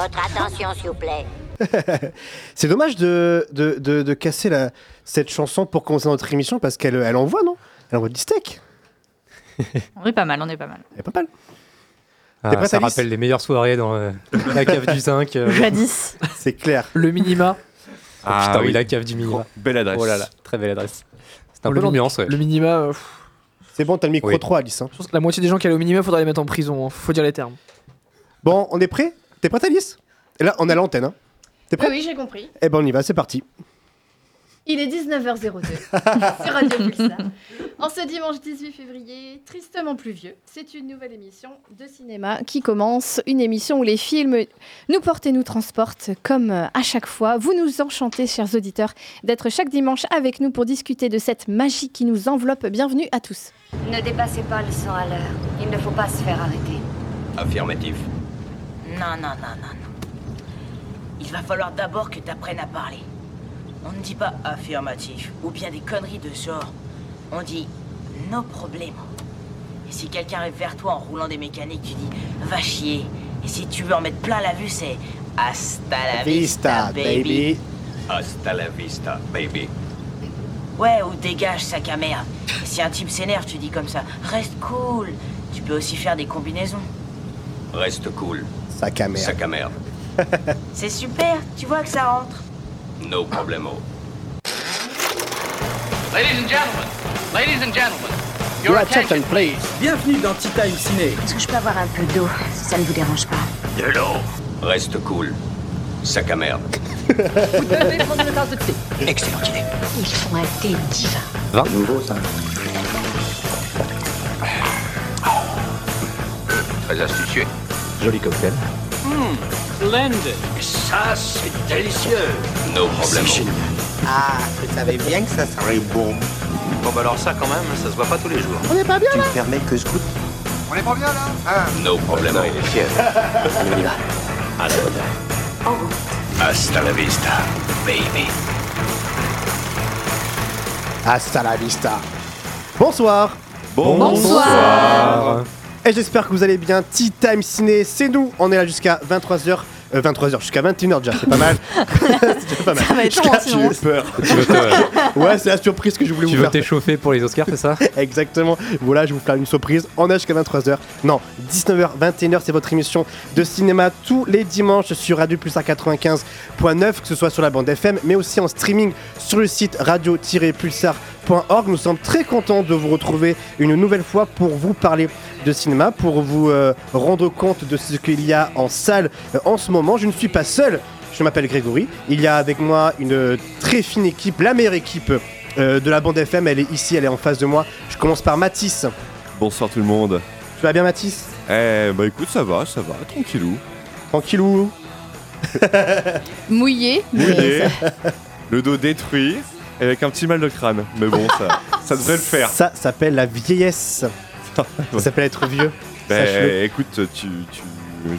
Votre attention, s'il vous plaît. C'est dommage de, de, de, de casser la, cette chanson pour commencer notre émission parce qu'elle elle envoie, non? Elle envoie du steak. On est pas mal, on est pas mal. Elle est pas mal. Ah, prête, ça Alice rappelle les meilleures soirées dans euh, la cave du 5. euh. Jadis. C'est clair. Le minima. Oh, putain, oui, la cave du minima. Belle adresse. Oh là là, très belle adresse. C'est un peu l'ambiance, ouais. Le minima. euh, C'est bon, t'as le micro Oui. 3, Alice. hein. je pense que la moitié des gens qui allaient au minima, faudrait les mettre en prison. hein. Faut dire les termes. Bon, on est prêt? T'es prête, Alice Et là, on a l'antenne. Hein. T'es Oui, prête oui, j'ai compris. Eh ben, on y va, c'est parti. Il est 19h02 sur Radio Pulsar. En ce dimanche 18 février, tristement pluvieux, c'est une nouvelle émission de cinéma qui commence. Une émission où les films nous portent et nous transportent comme euh, à chaque fois. Vous nous enchantez, chers auditeurs, d'être chaque dimanche avec nous pour discuter de cette magie qui nous enveloppe. Bienvenue à tous. Ne dépassez pas le 100 à l'heure. Il ne faut pas se faire arrêter. Affirmatif. Non, non, non, non, non. Il va falloir d'abord que tu apprennes à parler. On ne dit pas affirmatif ou bien des conneries de ce genre. On dit no problème. Et si quelqu'un arrive vers toi en roulant des mécaniques, tu dis va chier. Et si tu veux en mettre plein la vue, c'est hasta la vista, baby. Hasta la vista, baby. Ouais, ou dégage, sac à merde. Et si un type s'énerve, tu dis comme ça reste cool. Tu peux aussi faire des combinaisons. Reste cool. Sac à merde. Sac à merde. C'est super, tu vois que ça rentre. No problemo. Ladies and gentlemen, ladies and gentlemen, Your attention, please. Bienvenue dans Tea Time Ciné. Est-ce que je peux avoir un peu d'eau, si ça ne vous dérange pas De l'eau. Reste cool. Sac à merde. Vous devez prendre une tasse de thé. Excellente idée. Ils font un thé divin. Nouveau, ça. Très astucieux. Joli cocktail. Splendid. Ça, c'est délicieux. No problemo. Ah, je savais bien que ça serait bon. Bon bah alors ça quand même, ça se voit pas tous les jours. Tu ne permets que je goûte On est pas bien là Ah, No problemo. il est fier. on y va. Hasta la vista, baby. Hasta la vista. Bonsoir. Bonsoir. Et j'espère que vous allez bien. Tea Time Ciné, c'est nous. On est là jusqu'à 23h. 23h jusqu'à 21h déjà, c'est pas mal. c'est déjà pas mal. Ça va être Jusqu'à- long, sinon. J'ai peur. Tu veux te- Ouais, c'est la surprise que je voulais tu vous veux faire. t'échauffer pour les Oscars, c'est ça? Exactement. Voilà, je vais vous faire une surprise. On est jusqu'à 23h. Non, 19h, 21h, c'est votre émission de cinéma tous les dimanches sur Radio Pulsar 95.9, que ce soit sur la bande FM, mais aussi en streaming sur le site radio-pulsar.org. Nous sommes très contents de vous retrouver une nouvelle fois pour vous parler de cinéma, pour vous euh, rendre compte de ce qu'il y a en salle euh, en ce moment. Je ne suis pas seul. Je m'appelle Grégory. Il y a avec moi une très fine équipe, la meilleure équipe euh, de la bande FM. Elle est ici, elle est en face de moi. Je commence par Mathis. Bonsoir tout le monde. Tu vas bien, Mathis? Eh bah écoute, ça va, ça va, tranquillou. Tranquillou. Mouillé, Mouillé, ça- le dos détruit, et avec un petit mal de crâne. Mais bon, ça, ça devrait le faire. Ça s'appelle la vieillesse. Ça s'appelle être vieux. Ben, Sache-le. écoute, tu, tu-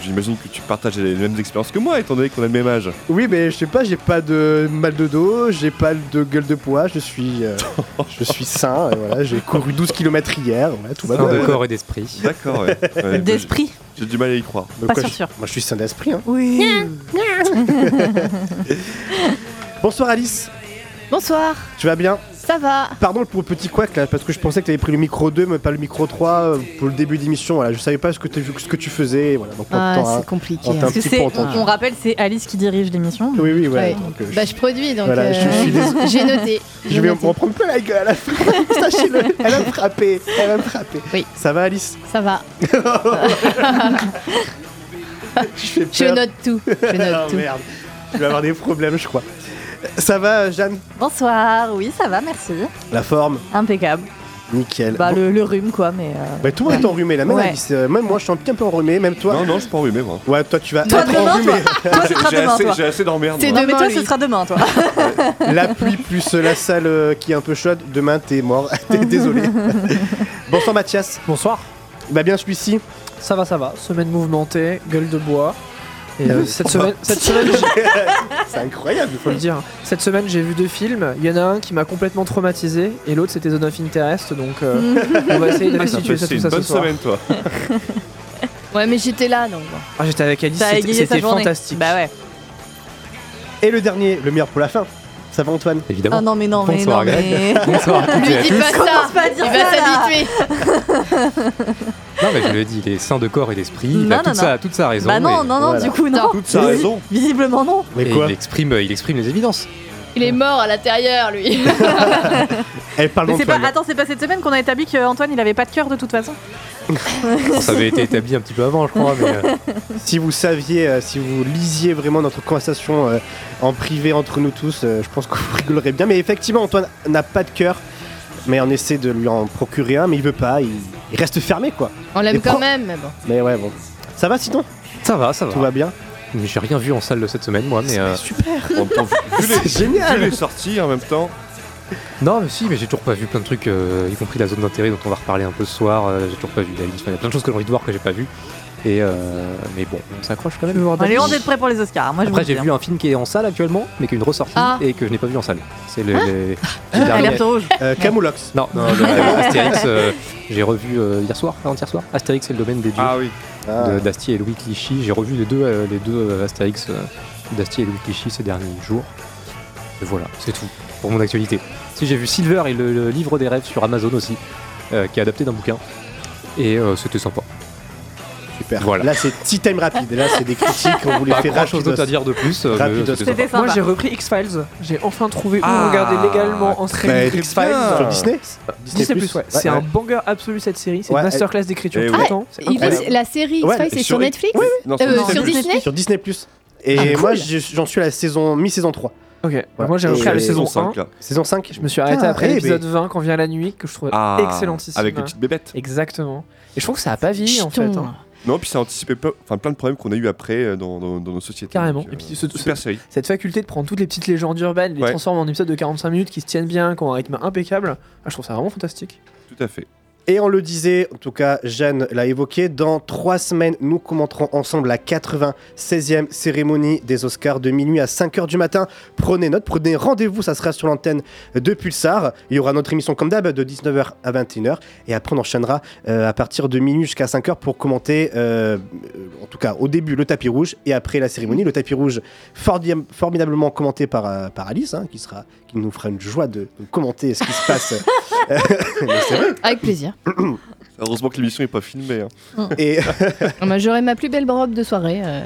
j'imagine que tu partages les mêmes expériences que moi, étant donné qu'on a le même âge. Oui, mais je sais pas, j'ai pas de mal de dos, j'ai pas de gueule de poids, je suis, euh, je suis sain. et voilà, j'ai couru 12 km hier. Voilà, tout va Sain bien. de corps et d'esprit. D'accord, ouais. Ouais, D'esprit. J'ai du mal à y croire. Mais Pas quoi, sûr, je- sûr. Moi, je suis sain d'esprit. hein. Oui. Bonsoir Alice. Bonsoir, Tu vas bien? Ça va Pardon pour le petit couac là, parce que je pensais que tu avais pris le micro 2, mais pas le micro 3 euh, pour le début d'émission. Voilà, je savais pas ce que, t'as- ce que tu faisais. Voilà, donc Ah, c'est compliqué. on un Parce que peu on, rappelle, c'est Alice qui dirige l'émission. Oui, oui, ouais. Ouais. donc, euh, je- Bah, je produis donc. Voilà, je euh, suis désolé. J'ai noté. Je vais noté. m'en prendre plein la gueule à la fin. Sachez-le, elle va me frapper. Elle va me frapper. Oui. Ça va, Alice? Ça va. Je fais Je peur. note tout. Je note Oh tout. merde. Je vais avoir des problèmes, je crois. Ça va, Jeanne? Bonsoir. Oui, ça va, merci. La forme? Impeccable. Nickel. Bah, Bon. le, le rhume, quoi, mais. euh, Bah, tout le monde est enrhumé là, même Ouais. Alice. euh, Même moi, je suis un petit peu enrhumé, même toi. Non, non, je suis pas enrhumé, moi. Ouais, toi, tu vas Toi, être demain, enrhumé. Toi, J'ai demain, assez, toi. assez d'emmerde. C'est moi. Non, mais demain, toi, ce sera demain, toi. La pluie plus la salle euh, qui est un peu chaude, demain, t'es mort. T'es désolé. Bonsoir, Mathias. Bonsoir. Bah, bien celui-ci. Ça va, ça va. Semaine mouvementée, gueule de bois. Et euh, cette semaine, cette semaine, j'ai- C'est incroyable. faut le dire. Cette semaine, j'ai vu deux films. Il y en a un qui m'a complètement traumatisé et l'autre c'était Zone of Interest. Donc, euh, on va essayer de Ah, restituer ça tout ça ce bonne semaine, toi. Ouais, mais j'étais là donc. bon. Ah, j'étais avec Alice, Ça a c'était égayé sa c'était journée. fantastique. Bah ouais. Et le dernier, le meilleur pour la fin. Ça va Antoine Évidemment. Ah non, mais non, mais Bonsoir, non, Greg. mais. Bonsoir. à Lui dis pas ça Commence pas à dire Il va s'habituer Non, mais je le dis, il est sain de corps et d'esprit. Il Non, a non, toute, non. sa, toute sa raison. Bah non, non, non, voilà. du coup, non. Toute sa raison. Visiblement, non. Mais quoi il exprime, il exprime les évidences. Il est mort à l'intérieur, lui. Elle parle Mais pas... d'Antoine. Attends, c'est pas cette semaine qu'on a établi qu'Antoine, il avait pas de cœur de toute façon ça avait été établi un petit peu avant, je crois. Mais, euh, Si vous saviez, euh, si vous lisiez vraiment notre conversation euh, en privé entre nous tous, euh, je pense que vous rigolerez bien. Mais effectivement, Antoine n'a pas de cœur. Mais on essaie de lui en procurer un, mais il veut pas. Il, il reste fermé, quoi. On l'aime quand pro- même, mais bon. Mais ouais, bon. Ça va sinon ça va, ça va. Tout va bien? Mais J'ai rien vu en salle de cette semaine, moi. Mais euh, Super En même temps, vu les, C'est génial vu les sorties en même temps. Non, mais si, mais j'ai toujours pas vu plein de trucs, euh, y compris la zone d'intérêt dont on va reparler un peu ce soir. euh, j'ai toujours pas vu la liste. Il y a plein de choses que j'ai envie de voir que j'ai pas vu. Et euh, mais bon, on s'accroche quand même. On est loin d'être prêt pour les Oscars. Moi, je Après, vous j'ai le dis, vu un film qui est en salle actuellement, mais qui est une ressortie Ah. et que je n'ai pas vu en salle. C'est le, les- les hein. derniers- Alerte rouge. euh, Camoulox. Non, non, le- le Astérix, euh, j'ai revu euh, hier soir, avant-hier soir. Astérix et le domaine des dieux Ah oui. Ah. de- d'Astier et Louis Clichy. J'ai revu les deux, euh, les deux euh, Astérix euh, d'Astier et Louis Clichy ces derniers jours. Et voilà, c'est tout pour mon actualité. Si j'ai vu Silver et le, le livre des rêves sur Amazon aussi, euh, qui est adapté d'un bouquin. Et euh, c'était sympa. Super. Voilà. Là, c'est tea time rapide. Et là, c'est des critiques. On Pas fait grand chose d'autre à dire de plus. euh, mais Rapidos. c'était C'était sympa. sympa. Moi, j'ai repris X-Files. J'ai enfin trouvé où Ah, regarder légalement en très streaming bien. X-Files. Sur Disney Disney Plus, ouais. C'est ouais. un banger absolu cette série. C'est Ouais, une masterclass d'écriture Eh tout ouais. le temps. C'est Il incroyable. est- la série Ouais, X-Files, c'est sur Netflix Non, Euh, sur sur Disney+. Sur Disney Plus. Et Ah, moi, j'en suis à la saison mi-saison 3. Ok. Moi, j'ai Et- repris à la saison 5 1. là. Saison 5 Je me suis arrêté Putain, après eh, l'épisode mais- 20 quand vient la nuit, que je trouvais Ah, excellentissime. Avec les petites bébêtes. Exactement. Et je trouve que ça a pas vieilli en fait. Hein. Non, puis ça a anticipé plein, plein de problèmes qu'on a eu après euh, dans, dans- dans nos sociétés. Carrément. Donc, Et puis, euh, ce- super ce- série. Cette faculté de prendre toutes les petites légendes urbaines, les Ouais. transformer en épisodes de 45 minutes qui se tiennent bien, qui ont un rythme impeccable, ah, je trouve ça vraiment fantastique. Tout à fait. Et on le disait, en tout cas, Jeanne l'a évoqué, dans trois semaines, nous commenterons ensemble la 96e cérémonie des Oscars de minuit à 5h du matin. Prenez note, prenez rendez-vous, ça sera sur l'antenne de Pulsar. Il y aura notre émission comme d'hab de 19h à 21h. Et après, on enchaînera euh, à partir de minuit jusqu'à 5h pour commenter, euh, euh, en tout cas, au début, le tapis rouge et après la cérémonie. Le tapis rouge formidablement commenté par, euh, par Alice, hein, qui, sera, qui nous fera une joie de, de commenter ce qui se passe. Mais c'est vrai. Avec plaisir. Heureusement que l'émission n'est pas filmée. hein. Et Moi, J'aurai ma plus belle robe de soirée. euh.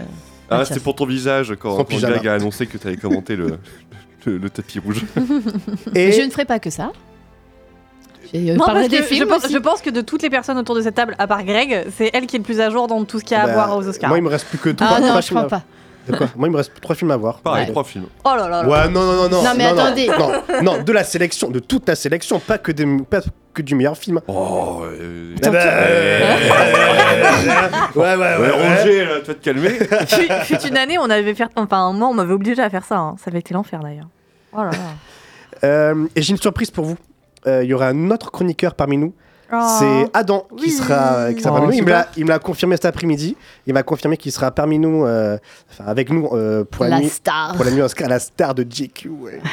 Ah, c'était pour ton visage quand, quand. Greg a annoncé que tu allais commenter le, le, le tapis rouge. Et- Je ne ferai pas que ça. Euh, Non, parlé parce des que je pense, aussi. je pense que de toutes les personnes autour de cette table, à part Greg, c'est elle qui est le plus à jour dans tout ce qu'il y a à Bah, voir aux Oscars. Moi, il me reste plus que trois, Ah non, je crois pas. De quoi Moi, il me reste trois films à voir. Pareil, Ouais. trois films. Oh là là là. Ouais, non, non, non, non. Non, mais attendez. Non, non, de la sélection, de toute la sélection, pas que, des- pas que du meilleur film. Oh, euh, Eh ben, euh, ouais, ouais, ouais, ouais, ouais. Roger, là, tu vas te calmer. Fut, fut une année, on avait fait, enfin, moi, on m'avait obligé à faire ça. hein. Ça avait été l'enfer d'ailleurs. Oh là là. Euh, et j'ai une surprise pour vous. Euh, Il y aura un autre chroniqueur parmi nous. Oh. C'est Adam qui Oui. sera, qui sera Oh, parmi nous. Il me super. l'a- Il me l'a confirmé cet après-midi. Il m'a confirmé qu'il sera parmi nous, euh, enfin avec nous euh, pour la, La nuit, star. pour la nuit Oscar, la star de JQ. Ouais.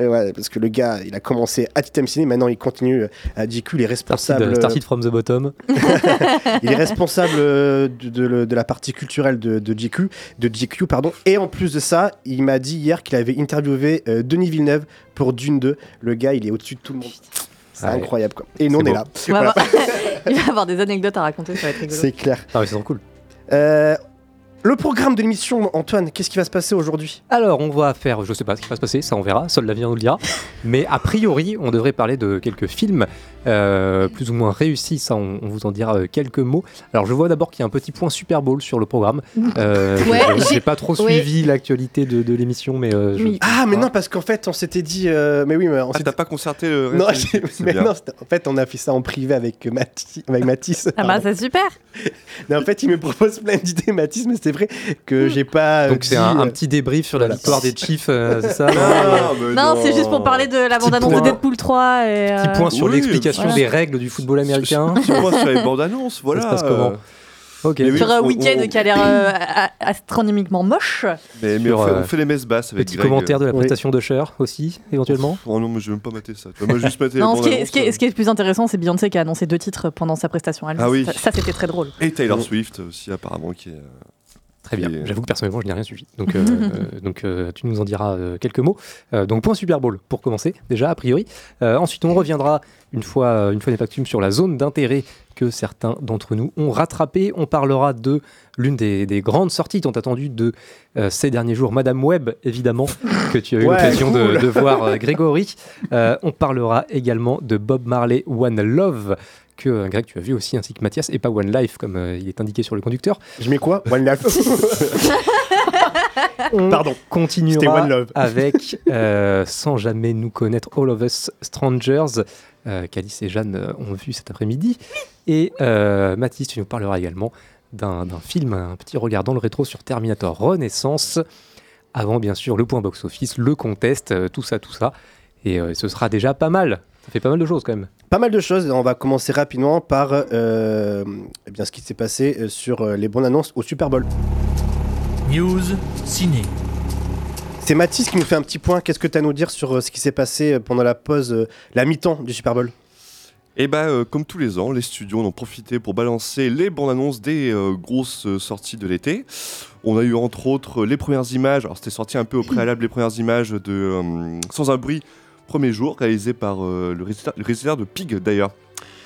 Euh, ouais, parce que le gars, il a commencé à Titem Ciné, maintenant il continue à JQ, il est responsable. Started, started from the bottom. Il est responsable euh, de, de- de la partie culturelle de, de GQ, de GQ, pardon. Et en plus de ça, il m'a dit hier qu'il avait interviewé euh, Denis Villeneuve pour Dune 2. Le gars, il est au-dessus de tout le monde. C'est Ouais. incroyable, quoi. Et nous, on est beau. là. On va Voilà. avoir- Il va avoir des anecdotes à raconter, ça va être rigolo. C'est clair. Ah, mais c'est trop cool. Euh, le programme de l'émission, Antoine, qu'est-ce qui va se passer aujourd'hui? Alors, on va faire, je sais pas ce qui va se passer, ça on verra, seul l'avenir nous le dira. Mais a priori, on devrait parler de quelques films euh, plus ou moins réussis, ça on, on vous en dira euh, quelques mots. Alors, je vois d'abord qu'il y a un petit point Super Bowl sur le programme. Euh, Ouais, je- j'ai- pas trop ouais. suivi l'actualité de, de l'émission, mais euh, je- Oui. Ah, mais non, parce qu'en fait, on s'était dit. euh, mais oui, mais on Ah, s'était- t'as pas concerté le Non, mais en fait, on a fait ça en privé avec, Mathi- avec Mathis. Ah bah c'est super. Mais en fait, il me propose plein d'idées, Mathis, mais c'est vrai que j'ai pas. euh, Donc c'est un, un euh, petit débrief sur la voilà. victoire des Chiefs, euh, c'est ça Non, c'est juste pour parler de la bande-annonce de. Deadpool 3 et. Petit euh, point sur Oui, l'explication voilà. des règles du football américain. Sur les bandes annonces, voilà. se passe comment euh, Ok. Mais oui, Sur un week-end on- qui a l'air euh, astronomiquement moche. Mais, mais Sur, on, fait, euh, on fait les messes basses avec Petit Greg. commentaire de la Oui. prestation de Cher aussi, éventuellement. Oh non, mais je vais même pas mater ça. Moi, juste mater Non, ce qui, est, ce, qui est, annonces, ce qui est le plus intéressant, c'est Beyoncé qui a annoncé deux titres pendant sa prestation. Elle, Ah oui. Ça, ça, c'était très drôle. euh, Et Taylor Swift aussi, apparemment, qui est. euh, Très bien. J'avoue que personnellement, je n'ai rien suivi. Donc, euh, euh, donc euh, tu nous en diras euh, quelques mots. Euh, donc, point Super Bowl pour commencer, déjà, a priori. Euh, ensuite, on reviendra, une fois, une fois n'est pas coutume, sur la zone d'intérêt que certains d'entre nous ont rattrapé. On parlera de l'une des, des grandes sorties tant attendues de euh, ces derniers jours, Madame Web, évidemment, que tu as eu Ouais, l'occasion de, voir, euh, Grégory. Euh, on parlera également de Bob Marley One Love. Que euh, Greg, tu as vu aussi, ainsi que Mathias, et pas One Life, comme euh, il est indiqué sur le conducteur. Je mets quoi? One Life. On Pardon. C'était continuera One Love. avec euh, Sans jamais nous connaître All of Us Strangers, euh, qu'Alice et Jeanne ont vu cet après-midi. Et euh, Mathis, tu nous parleras également d'un d'un film, un petit regard dans le rétro sur Terminator Renaissance. Avant, bien sûr, le point box-office, le contest, euh, tout ça, tout ça. Et euh, ce sera déjà pas mal. Ça fait pas mal de choses quand même. Pas mal de choses. On va commencer rapidement par euh, eh bien, ce qui s'est passé euh, sur euh, les bonnes annonces au Super Bowl. News ciné. C'est Mathis qui nous fait un petit point. Qu'est-ce que tu as à nous dire sur ce qui s'est passé pendant la pause, la mi-temps du Super Bowl? Et bah, euh, comme tous les ans, les studios en ont profité pour balancer les bandes annonces des euh, grosses euh, sorties de l'été. On a eu entre autres les premières images, alors c'était sorti un peu au préalable, les premières images de euh, Sans un bruit, premier jour, réalisé par euh, le réalisateur- le réalisateur de Pig d'ailleurs.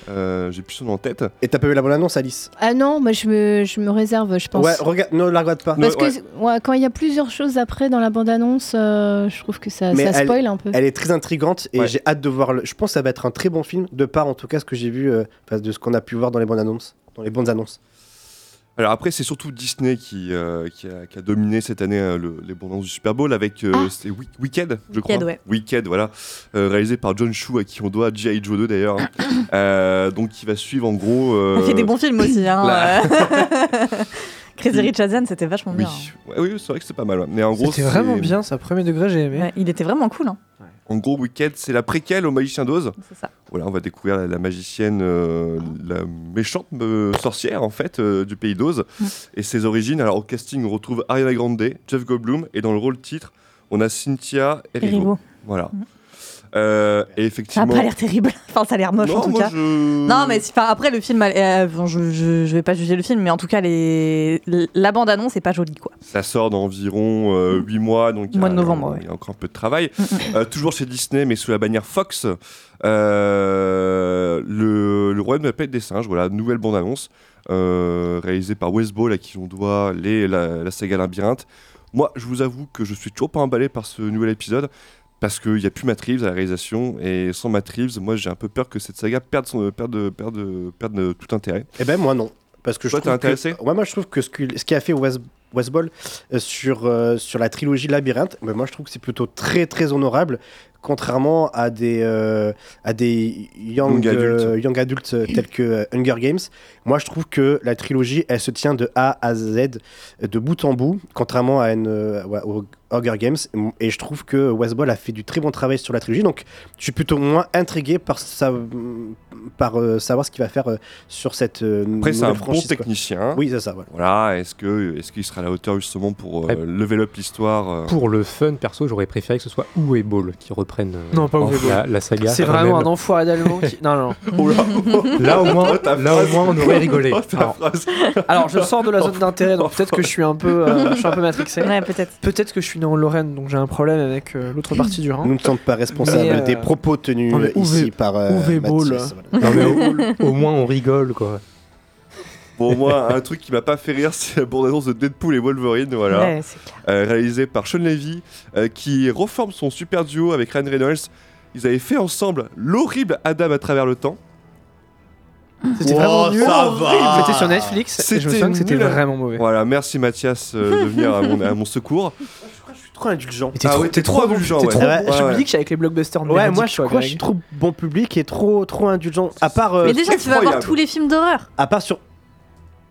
Euh, J'ai plus son nom en tête. Et t'as pas vu la bonne annonce, Alice? Ah non, moi je me, je me réserve, je pense. Ouais, regarde, ne la regarde pas. Parce que ouais, quand il y a plusieurs choses après dans la bande-annonce, euh, je trouve que ça, ça elle- spoil un peu. Elle est très intrigante et Ouais. j'ai hâte de voir. Le... Je pense que ça va être un très bon film, de part en tout cas ce que j'ai vu, euh, de ce qu'on a pu voir dans les bonnes annonces. Dans les bonnes annonces. Alors après, c'est surtout Disney qui, euh, qui, a, qui a dominé cette année euh, le- les bandes du Super Bowl avec euh, Ah. c'était Wi- Wicked, je Wicked, crois. ouais. Wicked, voilà, euh, réalisé par John Chu à qui on doit G.I. Joe 2 d'ailleurs. hein. Euh, donc qui va suivre en gros. euh, Elle fait des bons films aussi. Hein, la-. Crazy Rich Asian, c'était vachement Oui, bien. hein. Ouais, oui, c'est vrai que c'est pas mal. ouais. Mais en gros, C'était vraiment bien, ça, premier degré, j'ai aimé. Ouais, il était vraiment cool. Hein. En gros, Wicked, c'est la préquelle au Magicien d'Oz. C'est ça. Voilà, on va découvrir la, la magicienne, euh, la méchante euh, sorcière en fait euh, du pays d'Oz et ses origines. Alors au casting, on retrouve Ariana Grande, Jeff Goldblum et dans le rôle titre, on a Cynthia Erivo. Erivo. Voilà. Mm. Euh, et Ça a pas l'air terrible. Enfin, ça a l'air moche non, en tout moi, cas. je- Non, mais après le film, euh, bon, je, je, je vais pas juger le film, mais en tout cas, les... la bande annonce est pas jolie quoi. Ça sort dans environ 8 mois, donc il y a- Mois de novembre, il y a encore un peu de travail. Mm, Euh, toujours chez Disney, mais sous la bannière Fox, euh, le, le Royaume de la Planète des Singes, voilà, nouvelle bande-annonce, euh, réalisée par Wes Ball, à qui on doit les, la, la saga Labyrinthe. Moi, je vous avoue que je suis toujours pas emballé par ce nouvel épisode, parce qu'il n'y a plus Matt Reeves à la réalisation, et sans Matt Reeves, moi j'ai un peu peur que cette saga perde, son, perde, perde, perde tout intérêt. Eh ben moi non. Parce que je Toi, trouve t'es intéressé? Que... ouais, moi je trouve que ce qui ce qui a fait Wes, Wes Ball euh, sur, euh, sur la trilogie Labyrinthe, ben, moi je trouve que c'est plutôt très très honorable, contrairement à des, euh, à des young, Young adultes. young adultes tels que Hunger Games. Moi je trouve que la trilogie elle se tient de A à Z, de bout en bout, contrairement à une, euh, au Hunger Games. Et je trouve que Wes Ball a fait du très bon travail sur la trilogie, donc je suis plutôt moins intrigué par, sa, par euh, savoir ce qu'il va faire euh, sur cette euh, Après, c'est un bon quoi. technicien. Oui, c'est ça. Voilà. Voilà, est-ce que est-ce qu'il sera à la hauteur justement pour euh, Ouais. lever up l'histoire euh, Pour le fun, perso, j'aurais préféré que ce soit Uwe Ball qui reprenne euh, Non, pas en- Uwe Ball. la, la saga. C'est vraiment même. un enfoiré d'allemand qui. Non, non. Oh là, Là au moins, Oh, ta là au moins on aurait rigolé. Oh, Alors, je sors de la zone d'intérêt, donc peut-être que je suis un peu, euh, je suis un peu matrixé. Ouais, peut-être. Peut-être que je suis né en Lorraine, donc j'ai un problème avec euh, l'autre partie du Rhin. Nous ne sommes pas responsables Mais, euh, des propos tenus non, ici par euh. Mathis, voilà. non, mais au, au moins on rigole quoi. Bon, moi, un truc qui m'a pas fait rire, c'est la bande-annonce de Deadpool et Wolverine, voilà, Ouais, euh, par Sean Levy, euh, qui reforme son super duo avec Ryan Reynolds. Ils avaient fait ensemble l'horrible Adam à travers le temps. C'était Oh, vraiment nul. ça va. C'était sur Netflix. et je me C'était souviens que c'était nul. vraiment mauvais. Voilà, merci Mathias euh, de venir à mon, à mon secours. Je suis trop indulgent. T'es Ah trop, ouais, t'es t'es trop indulgent, t'es ouais. trop- Je ouais. que je suis avec les blockbusters Ouais, moi je crois que je suis trop bon public et trop trop indulgent. À part euh, Mais déjà, tu vas voir tous les films d'horreur. à part sur.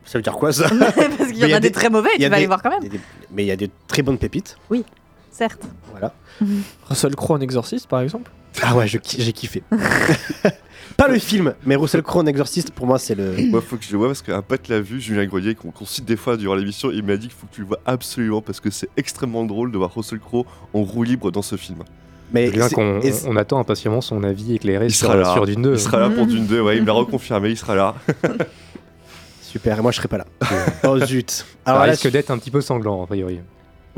Ça veut dire quoi ça? Parce qu'il y en a des des- très mauvais, il y tu vas les voir quand même. Des- Mais il y a des très bonnes pépites. Certes. Voilà. Russell Crowe en exorciste, par exemple. Ah ouais, je ki- j'ai kiffé. Pas le film, mais Russell Crowe en exorciste, pour moi, c'est le. Moi, faut que je le vois parce qu'un pote l'a vu, Julien Grelier, qu'on qu'on cite des fois durant l'émission. Il m'a dit qu'il faut que tu le vois absolument parce que c'est extrêmement drôle de voir Russell Crowe en roue libre dans ce film. Mais Bien c'est- qu'on et c'est- on attend impatiemment son avis éclairé Il sur, sera là. sur Dune 2. Il sera là pour Dune 2, ouais, il me l'a reconfirmé, il sera là. Super, et moi je serai pas là. oh zut. Ça Alors là, risque d'être un petit peu sanglant, a priori.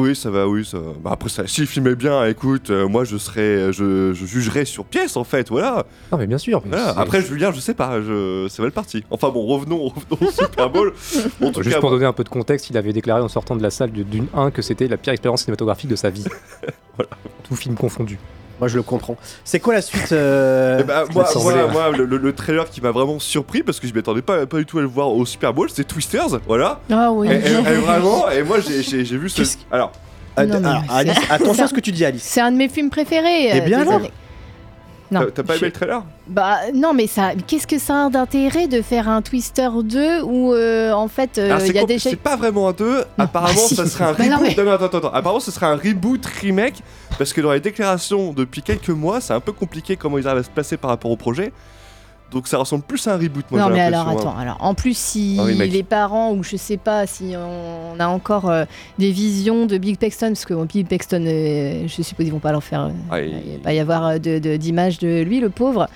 Oui, ça va, oui. Ça... Bah, après, ça, si le film est bien, écoute, euh, moi je serai, je, je jugerai sur pièce en fait, voilà. Non, mais bien sûr. mais Voilà. Après, Julien, je sais pas, je... c'est mal parti. Enfin bon, revenons, revenons au Super Bowl. Bon, Juste cas, pour donner un peu de contexte, il avait déclaré en sortant de la salle de Dune 1 que c'était la pire expérience cinématographique de sa vie. Tout film confondu. Moi je le comprends. C'est quoi la suite euh, Eh ben, moi, le, le- le trailer qui m'a vraiment surpris parce que je m'attendais pas, pas du tout à le voir au Super Bowl, c'est Twisters, voilà. Ah oui. Et, et- et vraiment, et moi j'ai- j'ai j'ai vu ce. Qu'est-ce Alors, Non, mais alors, c'est- Alice, attention à ce que tu dis, Alice. C'est un de mes films préférés. Eh euh, bien alors années- Non. t'as pas je- aimé le trailer? Bah non, mais ça, qu'est-ce que ça a d'intérêt de faire un Twister 2 où euh, en fait euh, il y a déjà. c'est pas vraiment un 2. Apparemment, Ah, si. ça serait un Bah non, reboot. mais- Non, attends, attends. Apparemment, ce serait un reboot remake parce que dans les déclarations depuis quelques mois, c'est un peu compliqué comment ils arrivent à se placer par rapport au projet. Donc, ça ressemble plus à un reboot. Moi, non mais alors l'impression, attends, hein. alors en plus si remake. les parents ou je sais pas si on a encore euh, des visions de Big Paxton parce que bon, Big Paxton euh, je suppose ils vont pas leur faire euh, Ah, il il- va pas y avoir euh, de- de- d'image de, lui le pauvre.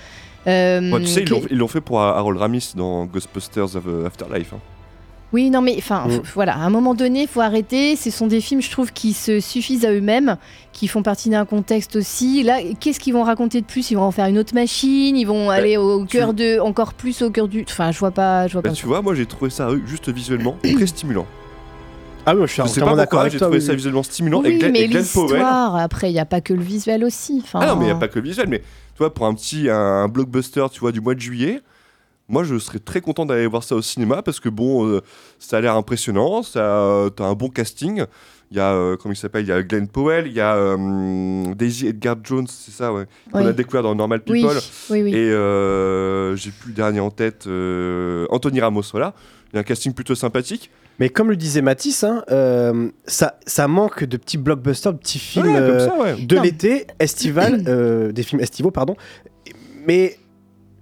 Ouais, tu sais, ils que- l'ont- fait pour Harold Ramis dans Ghostbusters of, Afterlife. hein. Oui, non, mais enfin, Mm. voilà, à un moment donné, il faut arrêter. Ce sont des films, je trouve, qui se suffisent à eux-mêmes, qui font partie d'un contexte aussi. Là, qu'est-ce qu'ils vont raconter de plus? Ils vont en faire une autre machine Ils vont aller au cœur de, encore plus au cœur du. Enfin, je vois pas, je vois Bah, pas. tu vois, moi, j'ai trouvé ça euh, juste visuellement très stimulant. Ah oui, je suis entièrement d'accord avec j'ai trouvé oui, ça visuellement stimulant. oui, et Glenn, mais l'histoire, après, il n'y a pas que le visuel aussi. Ah non, mais il n'y a pas que le visuel, mais tu vois, pour un petit un blockbuster, tu vois, du mois de juillet, moi je serais très content d'aller voir ça au cinéma parce que bon, euh, ça a l'air impressionnant, ça, euh, t'as un bon casting. Il y a, euh, comment il s'appelle? Il y a Glenn Powell, il y a euh, Daisy Edgar Jones, c'est ça, ouais, qu'on Oui. a découvert dans Normal People. oui, oui. Et euh, j'ai plus le dernier en tête, euh, Anthony Ramos, voilà. Il y a un casting plutôt sympathique. Mais comme le disait Mathis, hein, euh, ça, ça manque de petits blockbusters, de petits films Ouais, comme euh, ça, ouais. de l'été, estival, euh, des films estivaux, pardon. Mais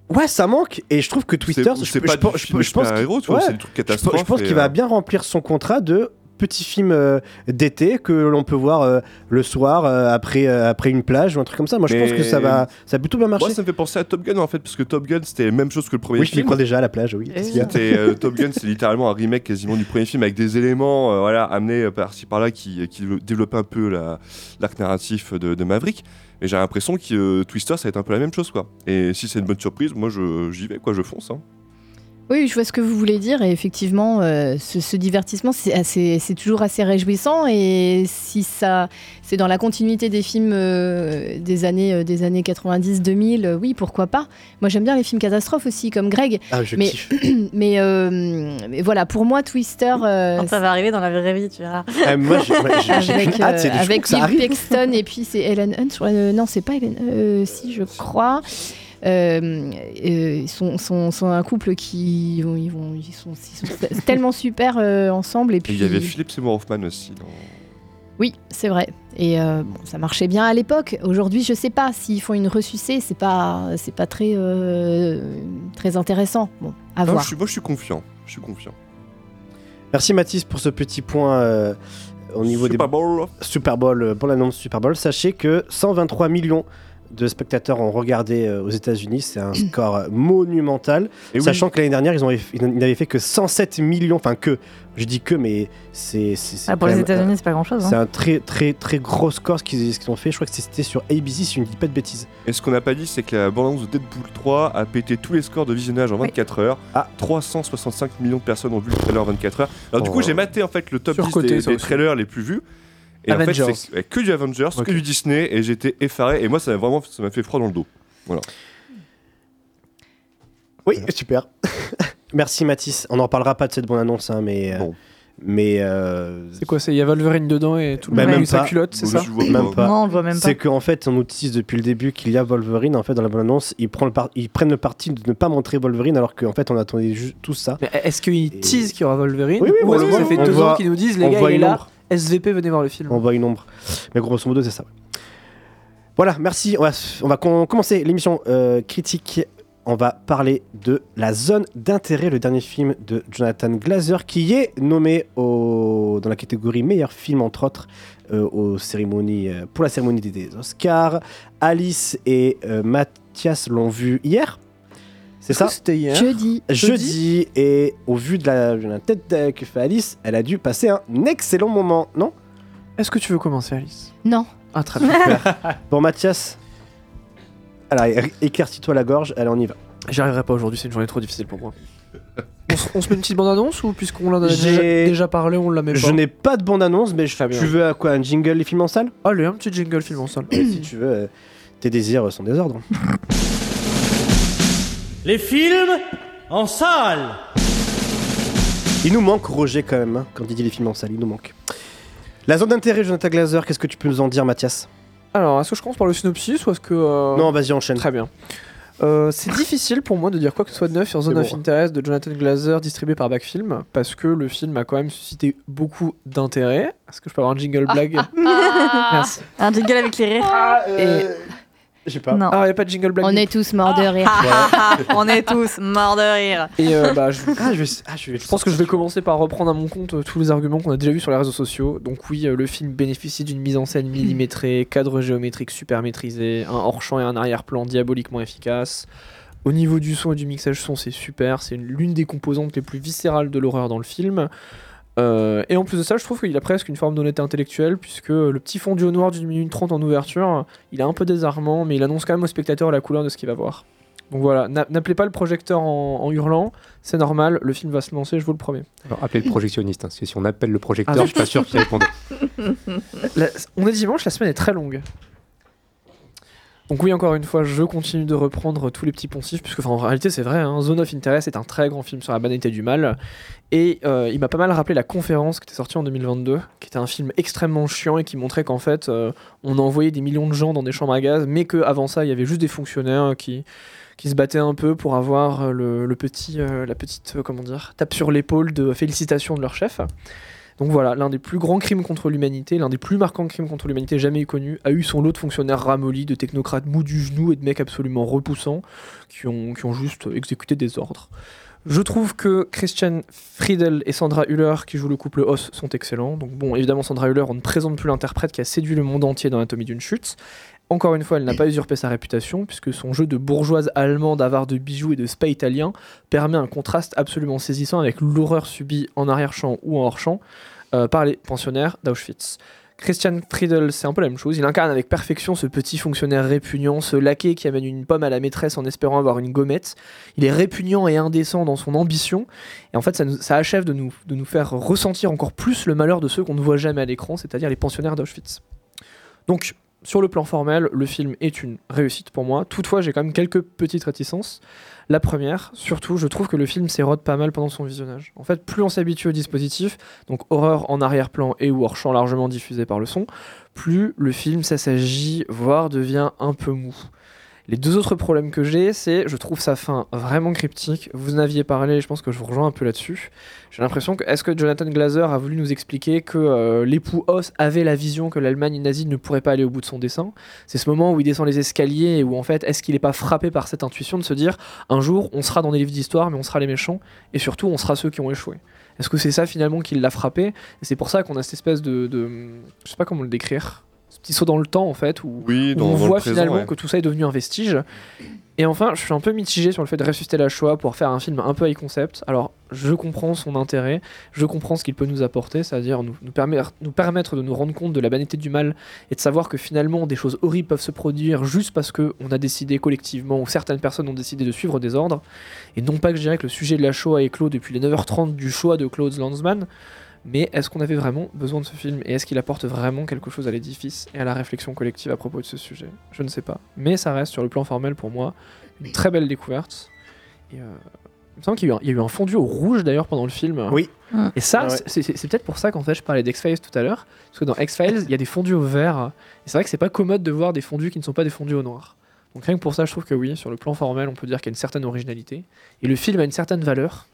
ouais, ça manque. Et je trouve que Twister, C'est- je, je pas je- film je pense qu'il- tu vois, ouais. truc Je pense-. Je qu'il va euh, bien remplir son contrat de petits films euh, d'été que l'on peut voir euh, le soir euh, après, euh, après une plage ou un truc comme ça. Moi, je pense que ça va, ça va plutôt bien marcher. Moi, ça me fait penser à Top Gun en fait, parce que Top Gun c'était la même chose que le premier oui, je film. m'y crois déjà à la plage, oui. A C'était euh, Top Gun, c'est littéralement un remake quasiment du premier film avec des éléments, euh, voilà, amenés par-ci par-là qui, qui développent un peu la- l'arc narratif de, de Maverick. Mais j'ai l'impression que euh, Twister ça va être un peu la même chose quoi. Et si c'est une bonne surprise, moi j'y vais quoi, je fonce. hein. Oui, je vois ce que vous voulez dire. Et effectivement, euh, ce, ce divertissement, c'est assez- c'est toujours assez réjouissant. Et si ça, c'est dans la continuité des films euh, des années, euh, des années 90-2000, euh, oui, pourquoi pas. Moi, j'aime bien les films catastrophes aussi, comme Greg. Ah, je mais, kiffe. mais, euh, mais voilà, pour moi, Twister. euh, Quand ça va arriver dans la vraie vie, tu verras. Ah, moi, avec, hâte, avec. Paxton et puis c'est Ellen Hunt. euh, non, c'est pas Ellen. euh, si, je crois. Euh, euh, ils sont, sont, sont un couple qui ils vont, ils vont, ils sont, ils sont tellement super euh, ensemble et Et puis il y avait Philip Seymour Hoffman aussi. dans- oui c'est vrai et euh, bon, ça marchait bien à l'époque aujourd'hui je sais pas s'ils font une ressucée c'est pas c'est pas très euh, très intéressant bon à Non, voir je suis, moi je suis confiant. Je suis confiant. Merci Mathis pour ce petit point euh, au niveau Super des Bowl. Super Bowl, pour l'annonce Super Bowl. Sachez que 123 millions de spectateurs ont regardé euh, aux États-Unis, c'est un score monumental. Et oui. Sachant que l'année dernière, ils ont ils n'avaient fait que 107 millions, enfin que, je dis que, mais c'est c'est- c'est Ah, pour les même, États-Unis, euh, c'est pas grand-chose. C'est Hein. un très très très gros score ce qu'ils ce qu'ils ont fait. Je crois que c'était sur ABC, si je ne dis pas de bêtises. Et ce qu'on n'a pas dit, c'est que la bande-annonce de Deadpool 3 a pété tous les scores de visionnage en 24 heures. Ah. 365 millions de personnes ont vu le trailer en 24 heures. Alors du Oh. coup, j'ai maté en fait le top 10 Surcoté, des, des trailers les plus vus. Et en Avengers. fait, c'est que du Avengers, que du Disney, et j'étais effaré. Et moi, ça m'a vraiment, ça m'a fait froid dans le dos. Oui, super. Merci Mathis. On n'en parlera pas de cette bonne annonce, hein, mais. euh, Bon. Mais. euh, C'est quoi C'est il y a Wolverine dedans et tout le Bah, monde a sa culotte, c'est Bon, ça Même pas. Non, on le voit même pas. C'est qu'en fait, on nous tease depuis le début qu'il y a Wolverine. En fait, dans la bande-annonce, ils, prennent le par- ils prennent le parti de ne pas montrer Wolverine, alors qu'en fait, on attendait juste tout ça. Mais est-ce qu'ils Et- teasent qu'il y aura Wolverine Oui, oui, Ou voilà, est-ce que ça on fait voit- deux ans qu'ils nous disent les gars il est là ombre. SVP, venez voir le film. On voit une ombre. Mais grosso modo, c'est ça. Voilà, merci. On va, commencer l'émission euh, critique. On va parler de La Zone d'intérêt, le dernier film de Jonathan Glazer, qui est nommé dans la catégorie meilleur film, entre autres, euh, aux cérémonies, euh, pour la cérémonie des Oscars. Alice et Mathias l'ont vu hier. C'est ça que C'était hier. Jeudi. Jeudi, et au vu de la, de la tête de- que fait Alice, elle a dû passer un excellent moment, non Est-ce que tu veux commencer, Alice Non. Ah, très bien. Bon, Mathias, alors éclaircis-toi la gorge, allez, on y va. J'y arriverai pas aujourd'hui, c'est une journée trop difficile pour moi. On se, on se met une petite bande-annonce ou puisqu'on l'en a déjà, parlé, on la met pas Je n'ai pas de bande-annonce, mais je- Très bien. tu veux à quoi Un jingle, les films en salle? Allez, un petit jingle film en salle. Si tu veux, euh, tes désirs sont des ordres. Les films en salle Il nous manque Roger quand même, hein, quand il dit les films en salle, il nous manque. La zone d'intérêt, Jonathan Glazer, qu'est-ce que tu peux nous en dire, Mathias? Alors, est-ce que je commence par le synopsis ou est-ce que. euh, Non, vas-y, enchaîne. Très bien. Euh, c'est difficile pour moi de dire quoi que ce soit de neuf sur Zone C'est of bon. Interest de Jonathan Glazer distribué par Backfilm parce que le film a quand même suscité beaucoup d'intérêt. Est-ce que je peux avoir un jingle blague? Merci. Un jingle avec les rires. Et... Pas. Non. Ah, il a pas de jingle blague. On est tous morts de rire. On est tous morts de rire. Et euh, bah, je, Ah, je vais. Ah, je vais. je pense que je vais commencer par reprendre à mon compte euh, tous les arguments qu'on a déjà vus sur les réseaux sociaux. Donc oui, euh, le film bénéficie d'une mise en scène millimétrée, cadre géométrique super maîtrisé, un hors-champ et un arrière-plan diaboliquement efficace. Au niveau du son et du mixage son, c'est super. C'est une- l'une des composantes les plus viscérales de l'horreur dans le film. Euh, et en plus de ça, je trouve qu'il a presque une forme d'honnêteté intellectuelle, puisque le petit fondu au noir d'une minute trente en ouverture, il est un peu désarmant, mais il annonce quand même au spectateur la couleur de ce qu'il va voir. Donc voilà, n'a- n'appelez pas le projecteur en, en hurlant, c'est normal, le film va se lancer, je vous le promets. Alors, appelez le projectionniste, hein, parce que si on appelle le projecteur, Ah, je suis pas sûr qu'il réponde. La- on est dimanche, la semaine est très longue. Donc oui, encore une fois, je continue de reprendre tous les petits poncifs, puisque en réalité c'est vrai, hein, Zone of Interest est un très grand film sur la banalité du mal, et euh, il m'a pas mal rappelé la conférence qui était sortie en 2022, qui était un film extrêmement chiant et qui montrait qu'en fait euh, on envoyait des millions de gens dans des chambres à gaz, mais qu'avant ça il y avait juste des fonctionnaires qui, qui se battaient un peu pour avoir euh, le, petit, euh, la petite, euh, comment tape sur l'épaule de félicitations de leur chef. Donc voilà, l'un des plus grands crimes contre l'humanité, l'un des plus marquants crimes contre l'humanité jamais connus, a eu son lot de fonctionnaires ramollis, de technocrates mous du genou et de mecs absolument repoussants qui ont, qui juste exécuté des ordres. Je trouve que Christian Friedel et Sandra Hüller, qui jouent le couple Os, sont excellents. Donc bon, évidemment, Sandra Hüller, on ne présente plus l'interprète qui a séduit le monde entier dans l'anatomie d'une chute. Encore une fois, elle n'a pas usurpé sa réputation, puisque son jeu de bourgeoise allemande avare de bijoux et de spa italien permet un contraste absolument saisissant avec l'horreur subie en arrière-champ ou en hors-champ euh, par les pensionnaires d'Auschwitz. Christian Friedel, c'est un peu la même chose. Il incarne avec perfection ce petit fonctionnaire répugnant, ce laquais qui amène une pomme à la maîtresse en espérant avoir une gommette. Il est répugnant et indécent dans son ambition. Et en fait, ça, nous- ça achève de nous, de nous faire ressentir encore plus le malheur de ceux qu'on ne voit jamais à l'écran, c'est-à-dire les pensionnaires d'Auschwitz. Donc, sur le plan formel, le film est une réussite pour moi. Toutefois, j'ai quand même quelques petites réticences. La première, surtout, je trouve que le film s'érode pas mal pendant son visionnage. En fait, plus on s'habitue au dispositif, donc horreur en arrière-plan et ou hors-champ largement diffusé par le son, plus le film s'assagit, voire devient un peu mou. Les deux autres problèmes que j'ai, c'est je trouve sa fin vraiment cryptique. Vous en aviez parlé, je pense que je vous rejoins un peu là-dessus. J'ai l'impression que est-ce que Jonathan Glazer a voulu nous expliquer que euh, l'époux Hoss avait la vision que l'Allemagne nazie ne pourrait pas aller au bout de son dessin? C'est ce moment où il descend les escaliers et où en fait est-ce qu'il n'est pas frappé par cette intuition de se dire un jour on sera dans des livres d'histoire mais on sera les méchants et surtout on sera ceux qui ont échoué? Est-ce que c'est ça finalement qui l'a frappé? C'est pour ça qu'on a cette espèce de, de je sais pas comment le décrire, ce petit saut dans le temps en fait où Oui, où on voit présent, finalement ouais. que tout ça est devenu un vestige. Et enfin, je suis un peu mitigé sur le fait de ressusciter la Shoah pour faire un film un peu high concept. Alors, je comprends son intérêt, je comprends ce qu'il peut nous apporter, c'est-à-dire nous, nous, permettre, nous permettre de nous rendre compte de la banalité du mal et de savoir que finalement des choses horribles peuvent se produire juste parce qu'on a décidé collectivement ou certaines personnes ont décidé de suivre des ordres. Et non pas que je dirais que le sujet de la Shoah est clos depuis les 9h30 du Shoah de Claude Lanzmann, mais est-ce qu'on avait vraiment besoin de ce film Et est-ce qu'il apporte vraiment quelque chose à l'édifice et à la réflexion collective à propos de ce sujet? Je ne sais pas. Mais ça reste, sur le plan formel, pour moi, une très belle découverte. Et, euh, il me semble qu'il y, a eu un- il y a eu un fondu au rouge d'ailleurs pendant le film. Oui. Et ça, Ah ouais. c'est- peut-être pour ça qu'en fait je parlais d'X-Files tout à l'heure. Parce que dans X-Files, il y a des fondus au vert. Et c'est vrai que c'est pas commode de voir des fondus qui ne sont pas des fondus au noir. Donc rien que pour ça, je trouve que oui, sur le plan formel, on peut dire qu'il y a une certaine originalité. Et le film a une certaine valeur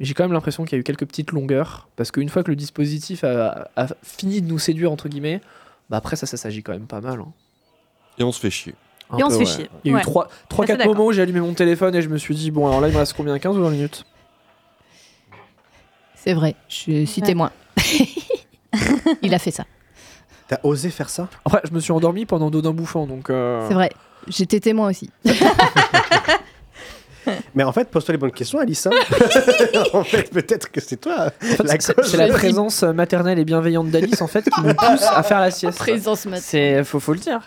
j'ai quand même l'impression qu'il y a eu quelques petites longueurs. Parce qu'une fois que le dispositif a, a fini de nous séduire, entre guillemets, bah après ça, ça s'agit quand même pas mal. hein. Et on se fait chier. Un Et on se fait ouais. chier. Il y a Ouais. eu 3-4 Assez d'accord. moments où j'ai allumé mon téléphone et je me suis dit, bon, alors là, il me reste combien? 15 ou 20 minutes? C'est vrai, je suis Ouais. témoin. Il a fait ça. T'as osé faire ça? Après, je me suis endormi pendant Dodin bouffant, donc. euh, C'est vrai. J'étais témoin aussi. Mais en fait, pose-toi les bonnes questions, Alice. hein. en fait, peut-être que c'est toi. En fait, la c'est- cause. c'est la présence maternelle et bienveillante d'Alice en fait qui nous pousse à faire la sieste. Présence maternelle. C'est faut, faut le dire.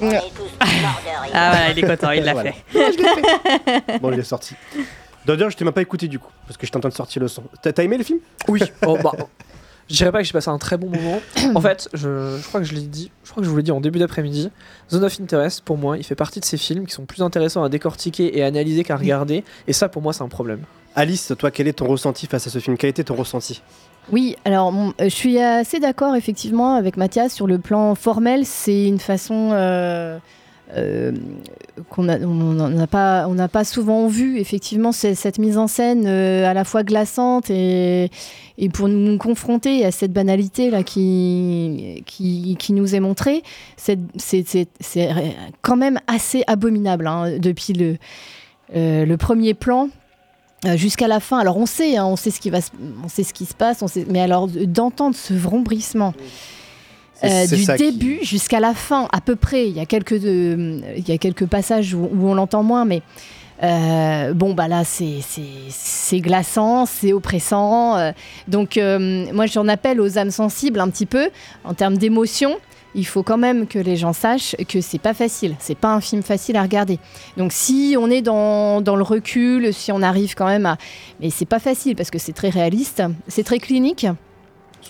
Ah voilà, il est content, il l'a Voilà. fait. Bon, il est sorti. D'ailleurs, je t'ai même pas écouté du coup, parce que je t'entends de sortir le son. T'as t'as aimé le film? Oui. Oh, bah, je dirais pas que j'ai passé un très bon moment. En fait, je, je crois que je l'ai dit, je crois que je vous l'ai dit en début d'après-midi. Zone of Interest, pour moi, il fait partie de ces films qui sont plus intéressants à décortiquer et à analyser qu'à regarder. Et ça, pour moi, c'est un problème. Alice, toi, quel est ton ressenti face à ce film? Quel était ton ressenti? Oui, alors euh, je suis assez d'accord effectivement avec Mathias sur le plan formel. C'est une façon euh, qu'on a- on n'a pas, on n'a pas souvent vu. Effectivement, cette mise en scène euh, à la fois glaçante et, pour nous confronter à cette banalité là qui, qui, nous est montrée, c'est quand même assez abominable hein, depuis le, euh, le premier plan euh, jusqu'à la fin. Alors on sait, hein, on sait ce qui va, se- on sait ce qui se passe, on mais alors d'entendre ce vrombrissement. Euh, du qui- début jusqu'à la fin, à peu près. Il y a quelques, euh, il y a quelques passages où, où on l'entend moins, mais euh, bon, bah là, c'est glaçant, c'est oppressant. euh, donc, euh, moi, j'en appelle aux âmes sensibles un petit peu en termes d'émotion. Il faut quand même que les gens sachent que c'est pas facile, c'est pas un film facile à regarder. Donc si on est dans, dans le recul, si on arrive quand même à... Mais c'est pas facile parce que c'est très réaliste, c'est très clinique.